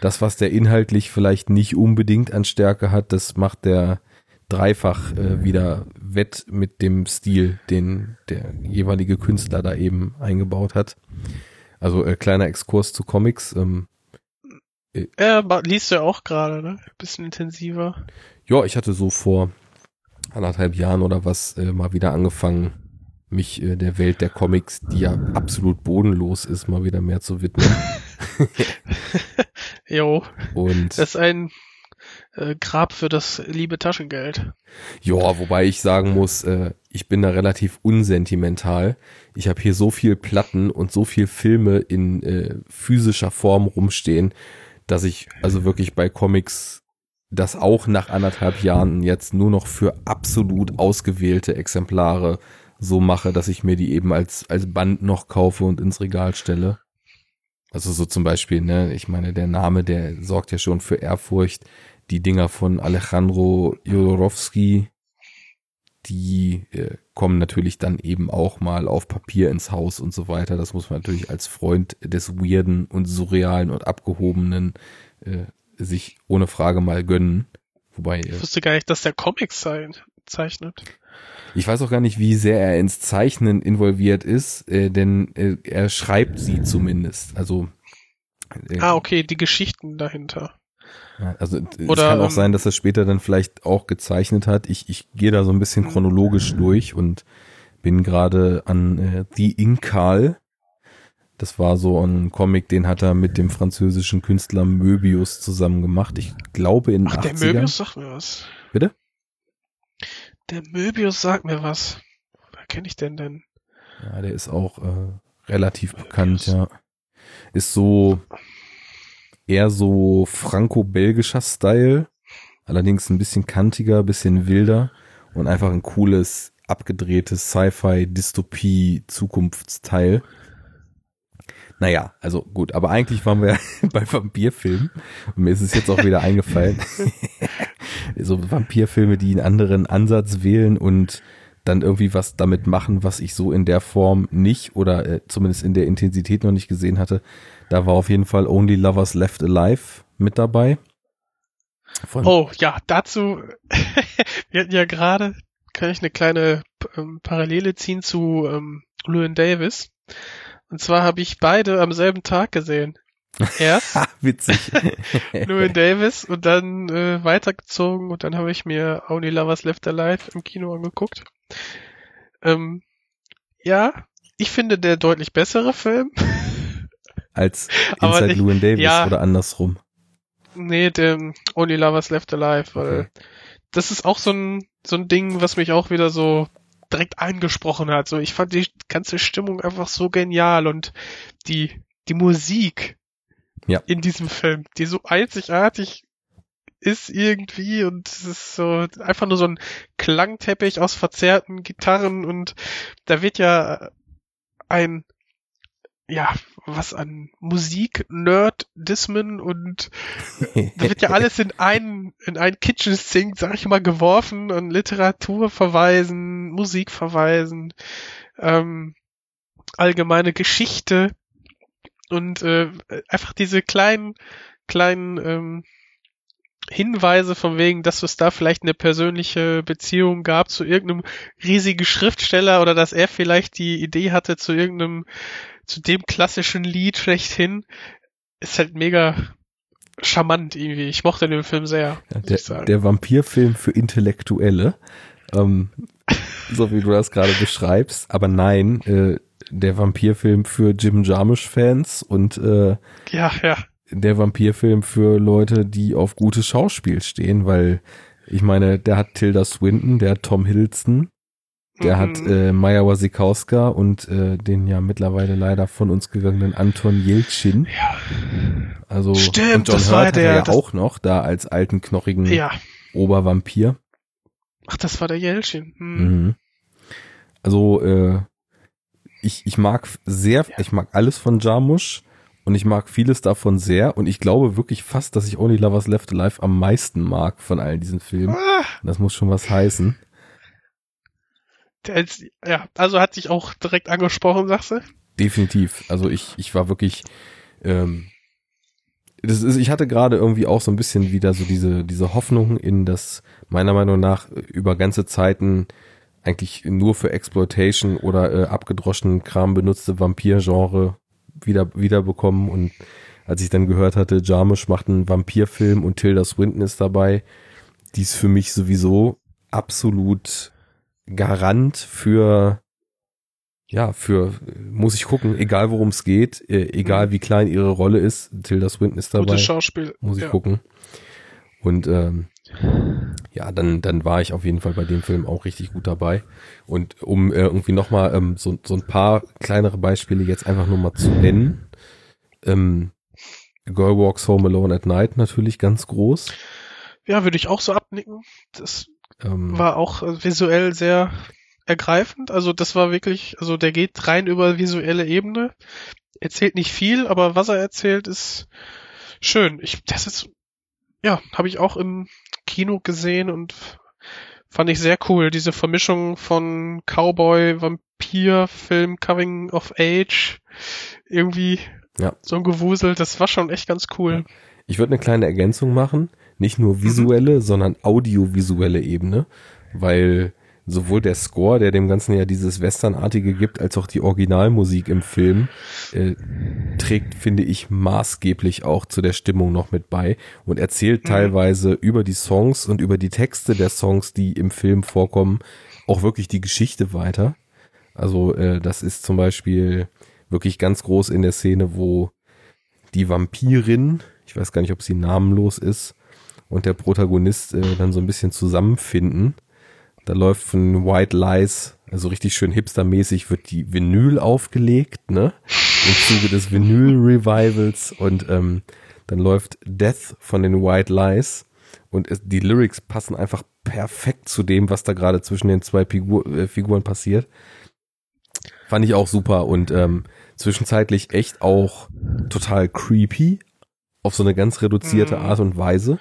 das, was der inhaltlich vielleicht nicht unbedingt an Stärke hat, das macht der dreifach äh, wieder wett mit dem Stil, den der jeweilige Künstler da eben eingebaut hat. Also äh, kleiner Exkurs zu Comics. Ähm, Ja, ma- liest du ja auch gerade, ne? Bisschen intensiver. ja, ich hatte so vor anderthalb Jahren oder was äh, mal wieder angefangen, mich äh, der Welt der Comics, die ja absolut bodenlos ist, mal wieder mehr zu widmen. *laughs* Jo, Und das ist ein äh, Grab für das liebe Taschengeld. Ja, wobei ich sagen muss, äh, ich bin da relativ unsentimental. Ich habe hier so viel Platten und so viel Filme in äh, physischer Form rumstehen, dass ich also wirklich bei Comics das auch nach anderthalb Jahren jetzt nur noch für absolut ausgewählte Exemplare so mache, dass ich mir die eben als, als Band noch kaufe und ins Regal stelle. Also so zum Beispiel, ne, ich meine, der Name, der sorgt ja schon für Ehrfurcht. Die Dinger von Alejandro Jodorowsky, die äh, kommen natürlich dann eben auch mal auf Papier ins Haus und so weiter. Das muss man natürlich als Freund des Weirden und Surrealen und Abgehobenen äh, sich ohne Frage mal gönnen. Wobei, äh, Ich wusste gar nicht, dass der Comics sein, zeichnet. ich weiß auch gar nicht, wie sehr er ins Zeichnen involviert ist, äh, denn äh, er schreibt sie zumindest. Also äh, Ah, okay, die Geschichten dahinter. Also es Oder, kann auch ähm, sein, dass er später dann vielleicht auch gezeichnet hat. Ich, ich gehe da so ein bisschen Mhm. chronologisch durch und bin gerade an äh, The Inkal. Das war so ein Comic, den hat er mit dem französischen Künstler Möbius zusammen gemacht. Ich glaube in Ach, der 80ern. Möbius sagt mir was. Bitte? Der Möbius sagt mir was. Wer kenne ich denn denn? Ja, der ist auch äh, relativ bekannt, ja. Ist so eher so franco-belgischer Style, allerdings ein bisschen kantiger, bisschen wilder und einfach ein cooles, abgedrehtes Sci-Fi-Dystopie-Zukunftsteil. Naja, also gut, aber eigentlich waren wir *laughs* bei Vampirfilmen und mir ist es jetzt auch wieder eingefallen. *laughs* so Vampirfilme, die einen anderen Ansatz wählen und dann irgendwie was damit machen, was ich so in der Form nicht oder äh, zumindest in der Intensität noch nicht gesehen hatte. Da war auf jeden Fall Only Lovers Left Alive mit dabei. Von, Oh, ja, dazu, *laughs* wir hatten ja gerade, kann ich eine kleine ähm, Parallele ziehen zu ähm, Llewyn Davis. Und zwar habe ich beide am selben Tag gesehen. *laughs* Erst Ha, witzig. *laughs* Llewyn Davis und dann äh, weitergezogen und dann habe ich mir Only Lovers Left Alive im Kino angeguckt. Ähm, ja, ich finde der deutlich bessere Film. *laughs* Als Inside nicht- Llewyn Davis ja. oder andersrum. Nee, dem Only Lovers Left Alive, weil Okay. das ist auch so ein, so ein Ding, was mich auch wieder so direkt angesprochen hat. So, ich fand die ganze Stimmung einfach so genial und die, die Musik Ja. in diesem Film, die so einzigartig ist irgendwie und es ist so einfach nur so ein Klangteppich aus verzerrten Gitarren und da wird ja ein ja, was an Musik, Nerd-Dismen und da wird ja alles in einen, in einen Kitchen Sink, sag ich mal, geworfen und Literatur verweisen, Musik verweisen, ähm, allgemeine Geschichte und äh, einfach diese kleinen, kleinen ähm, Hinweise von wegen, dass es da vielleicht eine persönliche Beziehung gab zu irgendeinem riesigen Schriftsteller oder dass er vielleicht die Idee hatte zu irgendeinem, zu dem klassischen Lied schlechthin, ist halt mega charmant irgendwie. Ich mochte den Film sehr, muss der, der Vampirfilm für Intellektuelle. Ähm, so wie du das gerade beschreibst. Aber nein, äh, der Vampirfilm für Jim Jarmusch-Fans und äh, ja, ja. der Vampirfilm für Leute, die auf gutes Schauspiel stehen, weil ich meine, der hat Tilda Swinton, der hat Tom Hiddleston, der Mhm. hat äh, Maya Wasikowska und äh, den ja mittlerweile leider von uns gegangenen Anton Jeltsin. Ja. Also Stimmt, und John das Hurt war er der- ja das- auch noch da als alten knochigen ja. Obervampir. Ach, das war der Jelchin. Hm. Mhm. Also äh, ich, ich mag sehr, ich mag alles von Jarmusch und ich mag vieles davon sehr und ich glaube wirklich fast, dass ich Only Lovers Left Alive am meisten mag von all diesen Filmen. Ah, Das muss schon was heißen. Ja, also hat sich auch direkt angesprochen, sagst du? Definitiv. Also ich, ich war wirklich, ähm, das ist, ich hatte gerade irgendwie auch so ein bisschen wieder so diese, diese Hoffnung in das meiner Meinung nach über ganze Zeiten eigentlich nur für Exploitation oder äh, abgedroschenen Kram benutzte Vampir-Genre wieder, wiederbekommen und als ich dann gehört hatte, Jarmusch macht einen Vampirfilm und Tilda Swinton ist dabei, die ist für mich sowieso absolut Garant für ja, für muss ich gucken, egal worum es geht, äh, egal wie klein ihre Rolle ist, Tilda Swinton ist dabei, Gutes Schauspiel. muss ich ja. gucken. Und ähm, ja, dann dann war ich auf jeden Fall bei dem Film auch richtig gut dabei. Und um äh, irgendwie noch mal ähm, so so ein paar kleinere Beispiele jetzt einfach nur mal zu nennen. Ähm, Girl Walks Home Alone at Night natürlich ganz groß. Ja, würde ich auch so abnicken. Das Ähm, war auch äh, visuell sehr ergreifend. Also das war wirklich, also der geht rein über visuelle Ebene. Erzählt nicht viel, aber was er erzählt, ist schön. Ich, das ist, ja, habe ich auch im Kino gesehen und fand ich sehr cool. Diese Vermischung von Cowboy, Vampir, Film, Coming of Age, irgendwie Ja. so ein Gewusel, das war schon echt ganz cool. Ich würde eine kleine Ergänzung machen, nicht nur visuelle, sondern audiovisuelle Ebene, weil sowohl der Score, der dem Ganzen ja dieses Westernartige gibt, als auch die Originalmusik im Film äh, trägt, finde ich, maßgeblich auch zu der Stimmung noch mit bei und erzählt Mhm. teilweise über die Songs und über die Texte der Songs, die im Film vorkommen, auch wirklich die Geschichte weiter. Also äh, das ist zum Beispiel, wirklich ganz groß in der Szene, wo die Vampirin, ich weiß gar nicht, ob sie namenlos ist, und der Protagonist äh, dann so ein bisschen zusammenfinden. Da läuft von White Lies, also richtig schön hipstermäßig, wird die Vinyl aufgelegt, ne? Im Zuge des Vinyl-Revivals und ähm, dann läuft Death von den White Lies und es, die Lyrics passen einfach perfekt zu dem, was da gerade zwischen den zwei Figur, äh, Figuren passiert. Fand ich auch super und ähm, zwischenzeitlich echt auch total creepy auf so eine ganz reduzierte Mhm. Art und Weise,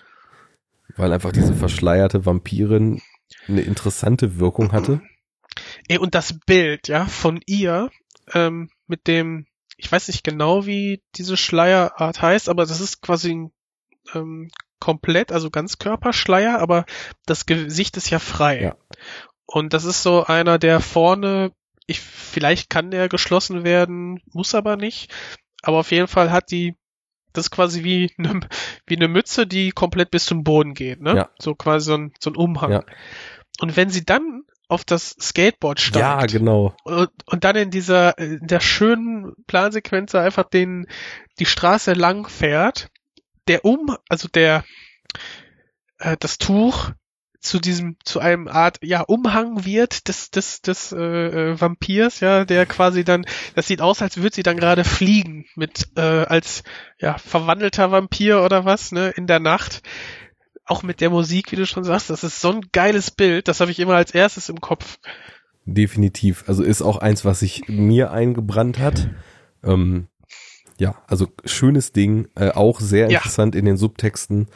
weil einfach diese verschleierte Vampirin eine interessante Wirkung hatte. *clears throat* Ey, und das Bild, ja, von ihr, ähm, mit dem, ich weiß nicht genau, wie diese Schleierart heißt, aber das ist quasi ein, ähm, komplett, also ganz Körperschleier, aber das Gesicht ist ja frei. Ja. Und das ist so einer, der vorne, ich, vielleicht kann der geschlossen werden, muss aber nicht. Aber auf jeden Fall hat die, das ist quasi wie eine, wie eine Mütze, die komplett bis zum Boden geht, ne? Ja. So quasi so ein, so ein Umhang. Ja. Und wenn sie dann auf das Skateboard steigt Ja, genau. und, und dann in dieser in der schönen Plansequenz einfach den die Straße lang fährt, der um also der äh, das Tuch zu diesem zu einem Art ja Umhang wird des des des äh, äh, Vampirs ja der quasi dann das sieht aus als würde sie dann gerade fliegen mit äh, als ja verwandelter Vampir oder was ne in der Nacht auch mit der Musik wie du schon sagst das ist so ein geiles Bild das habe ich immer als erstes im Kopf Definitiv. Also ist auch eins, was sich mir eingebrannt hat. Ähm, ja, also schönes Ding, äh, auch sehr Ja. interessant in den Subtexten,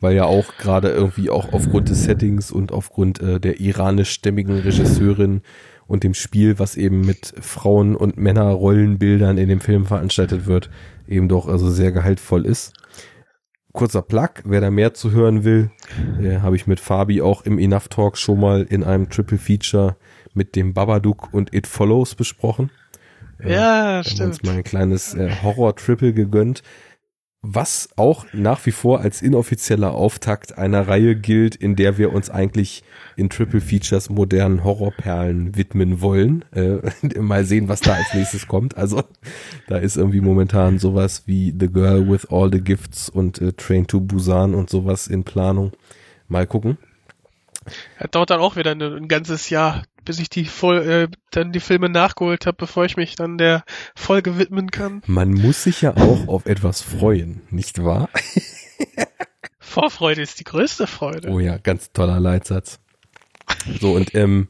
weil ja auch gerade irgendwie auch aufgrund des Settings und aufgrund äh, der iranischstämmigen Regisseurin und dem Spiel, was eben mit Frauen- und Männerrollenbildern in dem Film veranstaltet wird, eben doch also sehr gehaltvoll ist. Kurzer Plug, wer da mehr zu hören will, äh, habe ich mit Fabi auch im Enough Talk schon mal in einem Triple Feature mit dem Babadook und It Follows besprochen. Äh, ja wir haben uns stimmt mal ein kleines äh, Horror-Triple gegönnt, was auch nach wie vor als inoffizieller Auftakt einer Reihe gilt, in der wir uns eigentlich in Triple Features modernen Horrorperlen widmen wollen. Äh, *laughs* mal sehen, was da als nächstes kommt. Also da ist irgendwie momentan sowas wie The Girl with All the Gifts und äh, Train to Busan und sowas in Planung. Mal gucken. Das dauert dann auch wieder ein, ein ganzes Jahr, bis ich die voll, äh, dann die Filme nachgeholt habe, bevor ich mich dann der Folge widmen kann. Man muss sich ja auch auf etwas freuen, nicht wahr? *laughs* Vorfreude ist die größte Freude. Oh ja, ganz toller Leitsatz. So, und ähm,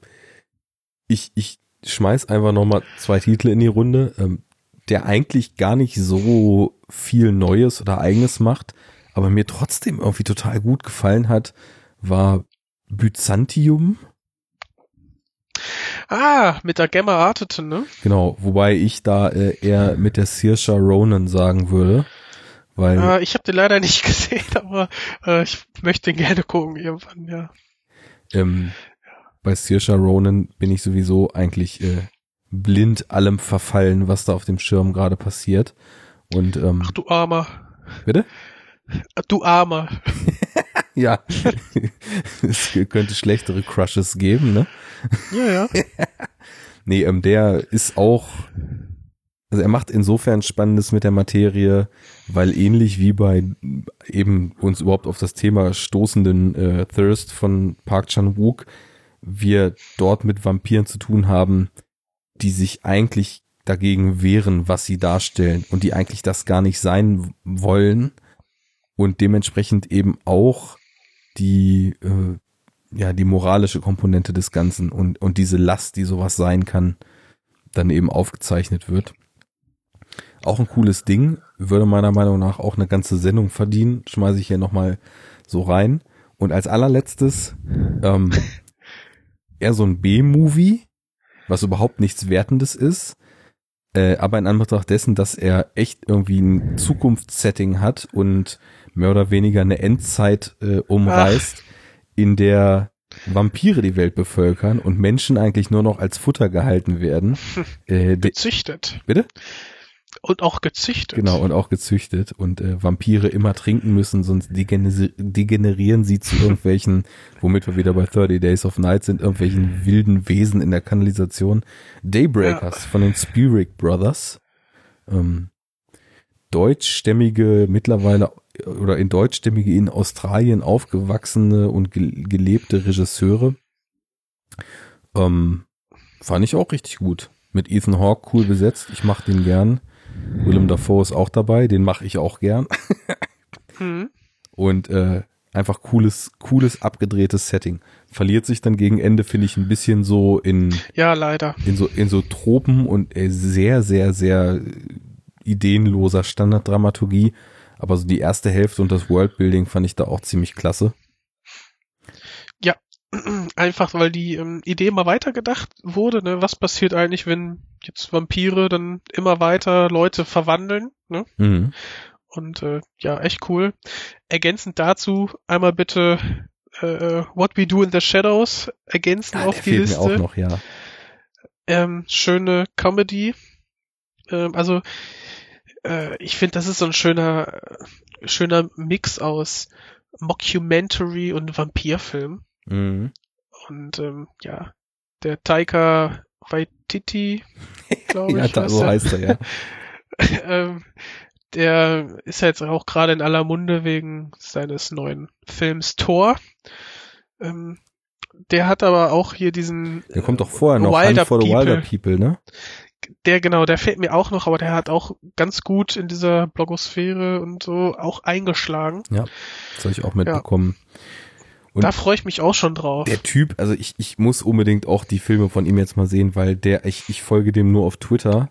ich, ich schmeiß einfach nochmal zwei Titel in die Runde, ähm, der eigentlich gar nicht so viel Neues oder Eigenes macht, aber mir trotzdem irgendwie total gut gefallen hat, war Byzantium. Ah, mit der Gemma Arteten, ne? Genau, wobei ich da äh, eher mit der Saoirse Ronan sagen würde, weil Äh, ich habe den leider nicht *laughs* gesehen, aber äh, ich möchte den gerne gucken irgendwann, ja. ähm, bei Saoirse Ronan bin ich sowieso eigentlich äh, blind allem verfallen, was da auf dem Schirm gerade passiert. Und ähm, Ach du Armer. bitte? Du Armer. *laughs* Ja, *laughs* es könnte schlechtere Crushes geben, ne? Ja, ja. *laughs* Nee, ähm, der ist auch, also er macht insofern Spannendes mit der Materie, weil ähnlich wie bei eben uns überhaupt auf das Thema stoßenden äh, Thirst von Park Chan-wook, wir dort mit Vampiren zu tun haben, die sich eigentlich dagegen wehren, was sie darstellen und die eigentlich das gar nicht sein wollen und dementsprechend eben auch die äh, ja die moralische Komponente des Ganzen und und diese Last, die sowas sein kann, dann eben aufgezeichnet wird. Auch ein cooles Ding, würde meiner Meinung nach auch eine ganze Sendung verdienen. Schmeiße ich hier nochmal so rein. Und als allerletztes ähm, *laughs* eher so ein B-Movie, was überhaupt nichts Wertendes ist, äh, aber in Anbetracht dessen, dass er echt irgendwie ein Zukunftssetting hat und mehr oder weniger eine Endzeit äh, umreißt, in der Vampire die Welt bevölkern und Menschen eigentlich nur noch als Futter gehalten werden. *laughs* Äh, Gezüchtet. bitte? Und auch gezüchtet. Genau, und auch gezüchtet und äh, Vampire immer trinken müssen, sonst degener- degenerieren sie zu irgendwelchen, *laughs* womit wir wieder bei 30 Days of Night sind, irgendwelchen wilden Wesen in der Kanalisation. Daybreakers von den Spirit Brothers. ähm, deutschstämmige, mittlerweile oder in deutschstämmige in Australien aufgewachsene und ge gelebte Regisseure. Ähm, fand ich auch richtig gut. Mit Ethan Hawke cool besetzt. Ich mach den gern. Willem Dafoe ist auch dabei. Den mache ich auch gern. *laughs* Hm. Und äh, einfach cooles, cooles, abgedrehtes Setting. Verliert sich dann gegen Ende, finde ich, ein bisschen so in, Ja, leider. in so, in so Tropen und äh, sehr, sehr, sehr ideenloser Standarddramaturgie. Aber so die erste Hälfte und das Worldbuilding fand ich da auch ziemlich klasse. *clears throat* Einfach weil die ähm, Idee mal weitergedacht wurde, ne? Was passiert eigentlich, wenn jetzt Vampire dann immer weiter Leute verwandeln, ne? Mhm. Und äh, ja, echt cool. Ergänzend dazu einmal bitte äh, What We Do in the Shadows ergänzen Ah, auf die fehlt Liste. mir auch noch, ja. Ähm, schöne Comedy. Ähm, also äh, ich finde, das ist so ein schöner, äh, schöner Mix aus Mockumentary und Vampirfilm. Mhm. Und ähm, ja, der Taika Waititi, glaube *laughs* ja, ich, heißt so heißt er, ja. *laughs* ähm, der ist ja jetzt auch gerade in aller Munde wegen seines neuen Films Thor. Ähm, der hat aber auch hier diesen, Der kommt doch vorher noch, Wilder Hunt for the People. Wilder People, ne? Der genau, der fällt mir auch noch, aber der hat auch ganz gut in dieser Blogosphäre und so auch eingeschlagen. Das habe ich auch mitbekommen. Und- da freue ich mich auch schon drauf. Der Typ, also ich, ich muss unbedingt auch die Filme von ihm jetzt mal sehen, weil der, ich, ich folge dem nur auf Twitter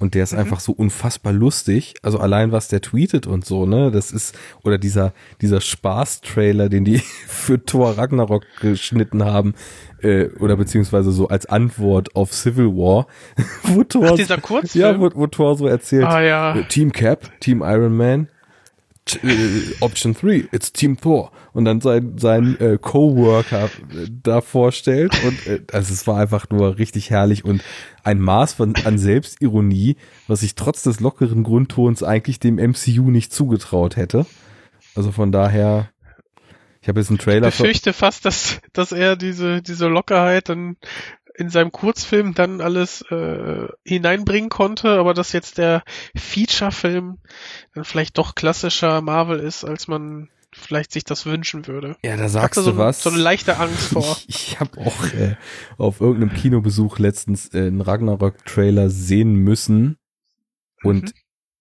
und der ist Mhm. einfach so unfassbar lustig. Also allein was der tweetet und so, ne? Das ist, oder dieser, dieser Spaß-Trailer, den die *laughs* für Thor Ragnarok geschnitten haben, äh, oder beziehungsweise so als Antwort auf Civil War, *laughs* wo Thor, Ach, dieser Kurzfilm? ja, wo, wo Thor so erzählt, ah ja. Team Cap, Team Iron Man, äh, Option 3, it's Team Thor. Und dann sein, sein äh, Coworker äh, da vorstellt. Und äh, also es war einfach nur richtig herrlich und ein Maß von, an Selbstironie, was ich trotz des lockeren Grundtons eigentlich dem MCU nicht zugetraut hätte. Also von daher, ich habe jetzt einen Trailer Ich befürchte fast, dass, dass er diese, diese Lockerheit dann in seinem Kurzfilm dann alles äh, hineinbringen konnte, aber dass jetzt der Feature-Film dann vielleicht doch klassischer Marvel ist, als man vielleicht sich das wünschen würde. Ja, da sagst hatte so, du was. so eine leichte Angst *laughs* vor. Ich, ich habe auch äh, auf irgendeinem Kinobesuch letztens äh, einen Ragnarok-Trailer sehen müssen und Mhm.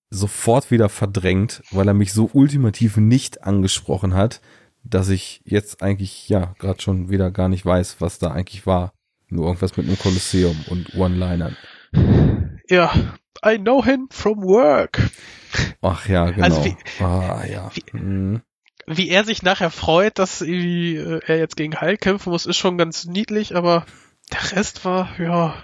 sofort wieder verdrängt, weil er mich so ultimativ nicht angesprochen hat, dass ich jetzt eigentlich ja gerade schon wieder gar nicht weiß, was da eigentlich war. Nur irgendwas mit einem Kolosseum und One-Linern. Ja, I know him from work. Ach ja, genau. Also wie- ah ja. wie- Mhm. Wie er sich nachher freut, dass äh, er jetzt gegen Hulk kämpfen muss, ist schon ganz niedlich, aber der Rest war, ja,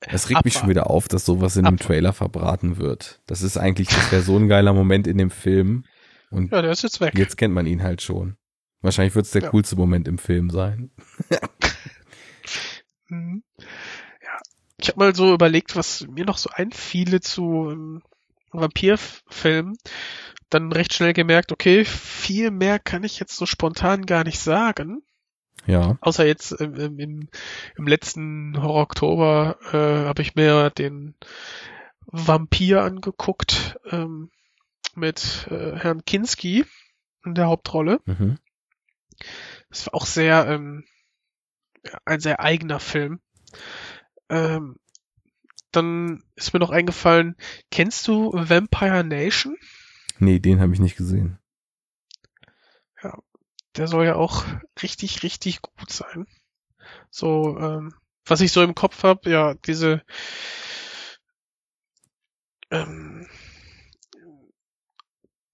Es regt mich schon Abwarten. wieder auf, dass sowas in dem Abwarten. Trailer verbraten wird. Das ist eigentlich, das wäre so ein geiler Moment in dem Film. Und ja, der ist jetzt weg. Jetzt kennt man ihn halt schon. Wahrscheinlich wird es der Ja. coolste Moment im Film sein. *laughs* Mhm. Ja, ich habe mal so überlegt, was mir noch so einfiele zu ähm, Vampirfilmen. Dann recht schnell gemerkt, okay, viel mehr kann ich jetzt so spontan gar nicht sagen. Ja. Außer jetzt im, im, im letzten Horror Oktober äh, habe ich mir den Vampir angeguckt ähm, mit äh, Herrn Kinski in der Hauptrolle. Mhm. Es war auch sehr ähm, ja, ein sehr eigener Film. Ähm, dann ist mir noch eingefallen, kennst du Vampire Nation? Nee, den habe ich nicht gesehen. Der soll ja auch richtig, richtig gut sein. So, ähm, was ich so im Kopf habe, ja, diese ähm,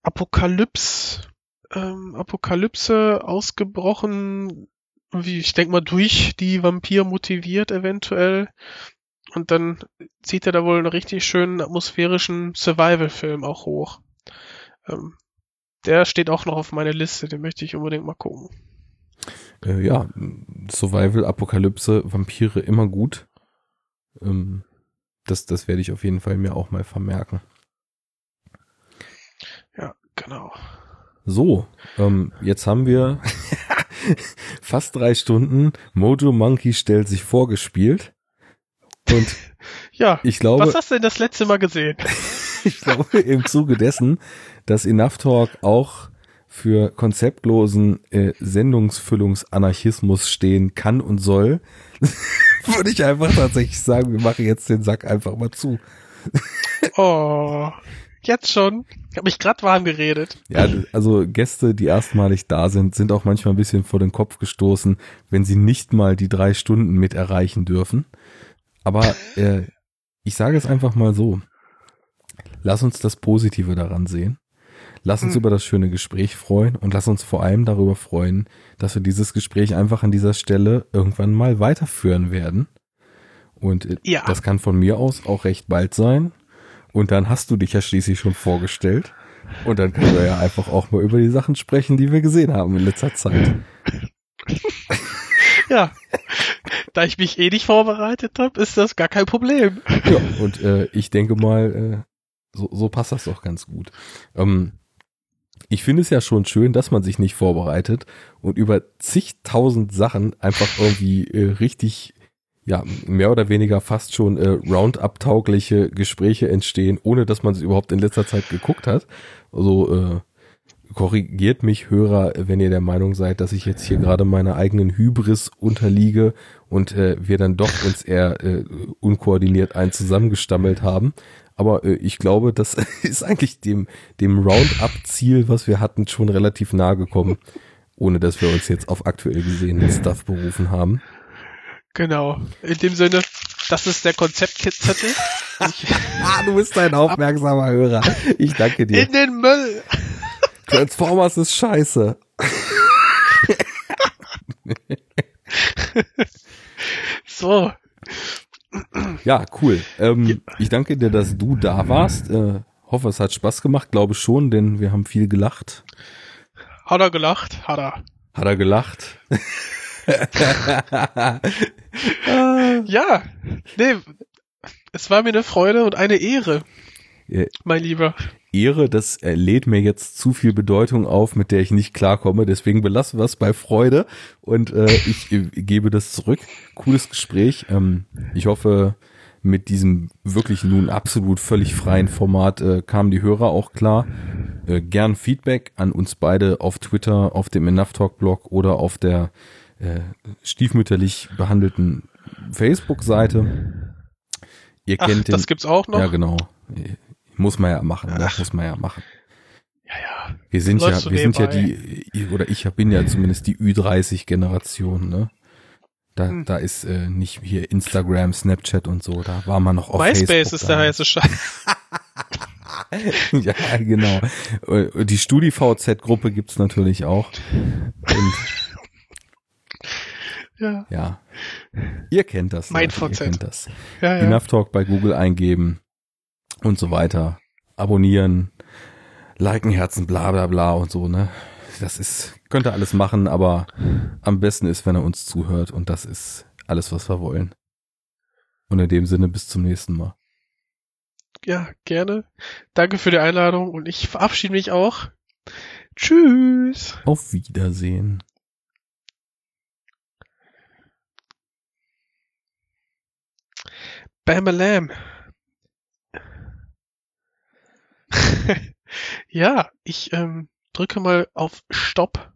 Apokalypse, ähm, Apokalypse ausgebrochen, wie ich denke mal durch die Vampir motiviert eventuell. Und dann zieht er da wohl einen richtig schönen atmosphärischen Survival-Film auch hoch. Ähm, der steht auch noch auf meiner Liste, den möchte ich unbedingt mal gucken. Äh, ja, Survival, Apokalypse, Vampire immer gut. Ähm, das, das werde ich auf jeden Fall mir auch mal vermerken. Ja, genau. So, ähm, jetzt haben wir *laughs* fast drei Stunden Mojo Monkey stellt sich vorgespielt. Und *laughs* Ja, Ich glaube, was hast du denn das letzte Mal gesehen? *laughs* ich glaube im Zuge dessen, dass Enough Talk auch für konzeptlosen äh, Sendungsfüllungsanarchismus stehen kann und soll, würde ich einfach tatsächlich sagen, wir machen jetzt den Sack einfach mal zu. Oh, jetzt schon. Ich habe mich grad warm geredet. Ja, also Gäste, die erstmalig da sind, sind auch manchmal ein bisschen vor den Kopf gestoßen, wenn sie nicht mal die drei Stunden mit erreichen dürfen. Aber *laughs* äh, ich sage es einfach mal so. Lass uns das Positive daran sehen. Lass uns Hm. über das schöne Gespräch freuen und lass uns vor allem darüber freuen, dass wir dieses Gespräch einfach an dieser Stelle irgendwann mal weiterführen werden. Und äh, Ja. das kann von mir aus auch recht bald sein. Und dann hast du dich ja schließlich schon vorgestellt. Und dann können wir ja einfach auch mal über die Sachen sprechen, die wir gesehen haben in letzter Zeit. *laughs* Ja. da ich mich eh nicht vorbereitet habe, ist das gar kein Problem. Ja, und äh, ich denke mal, äh, so, so passt das doch ganz gut. Ähm, ich finde es ja schon schön, dass man sich nicht vorbereitet und über zigtausend Sachen einfach irgendwie äh, richtig, ja, mehr oder weniger fast schon äh, Roundup-taugliche Gespräche entstehen, ohne dass man es überhaupt in letzter Zeit geguckt hat. Also äh, korrigiert mich, Hörer, wenn ihr der Meinung seid, dass ich jetzt hier gerade meiner eigenen Hybris unterliege und äh, wir dann doch uns eher äh, unkoordiniert ein zusammengestammelt haben. Aber äh, ich glaube, das *laughs* ist eigentlich dem, dem Roundup-Ziel, was wir hatten, schon relativ nahe gekommen, ohne dass wir uns jetzt auf aktuell gesehenen Stuff berufen haben. Genau. In dem Sinne, das ist der Konzeptzettel. *laughs* Ah, du bist ein aufmerksamer Hörer. Ich danke dir. In den Müll. Transformers ist scheiße. *laughs* So. Ja, cool. Ähm, Ich danke dir, dass du da warst. Äh, hoffe, es hat Spaß gemacht. Glaube schon, denn wir haben viel gelacht. Hat er gelacht? Hat er. Hat er gelacht? *laughs* Ja. Nee. Es war mir eine Freude und eine Ehre, mein Lieber. Ehre, das äh, lädt mir jetzt zu viel Bedeutung auf, mit der ich nicht klarkomme. Deswegen belassen wir es bei Freude und äh, ich äh, gebe das zurück. Cooles Gespräch. Ähm, ich hoffe, mit diesem wirklich nun absolut völlig freien Format äh, kamen die Hörer auch klar. Äh, gern Feedback an uns beide auf Twitter, auf dem Enough Talk Blog oder auf der äh, stiefmütterlich behandelten Facebook-Seite. Ihr Ach, kennt den. das gibt's auch noch? Ja, genau. Muss man ja machen, ne? Ach. muss man ja machen. ja. ja. Wir sind ja, wir sind ja die, oder ich bin ja zumindest die Ü30-Generation, ne? Da, Hm. da ist äh, nicht hier Instagram, Snapchat und so, da war man noch auf MySpace Facebook ist der heiße Scheiß. *laughs* ja, genau. Äh, Die StudiVZ-Gruppe gibt's natürlich auch. Und Ja. ja, ihr kennt das. Mein Leute, Ihr VZ. kennt das. Ja, ja. Enough Talk bei Google eingeben und so weiter. Abonnieren, liken, Herzen, bla bla bla und so, ne? Das ist, könnt ihr alles machen, aber am besten ist, wenn er uns zuhört und das ist alles, was wir wollen. Und in dem Sinne bis zum nächsten Mal. ja, gerne. Danke für die Einladung und ich verabschiede mich auch. Tschüss. Auf Wiedersehen. Bam *laughs* ja, ich ähm, drücke mal auf Stopp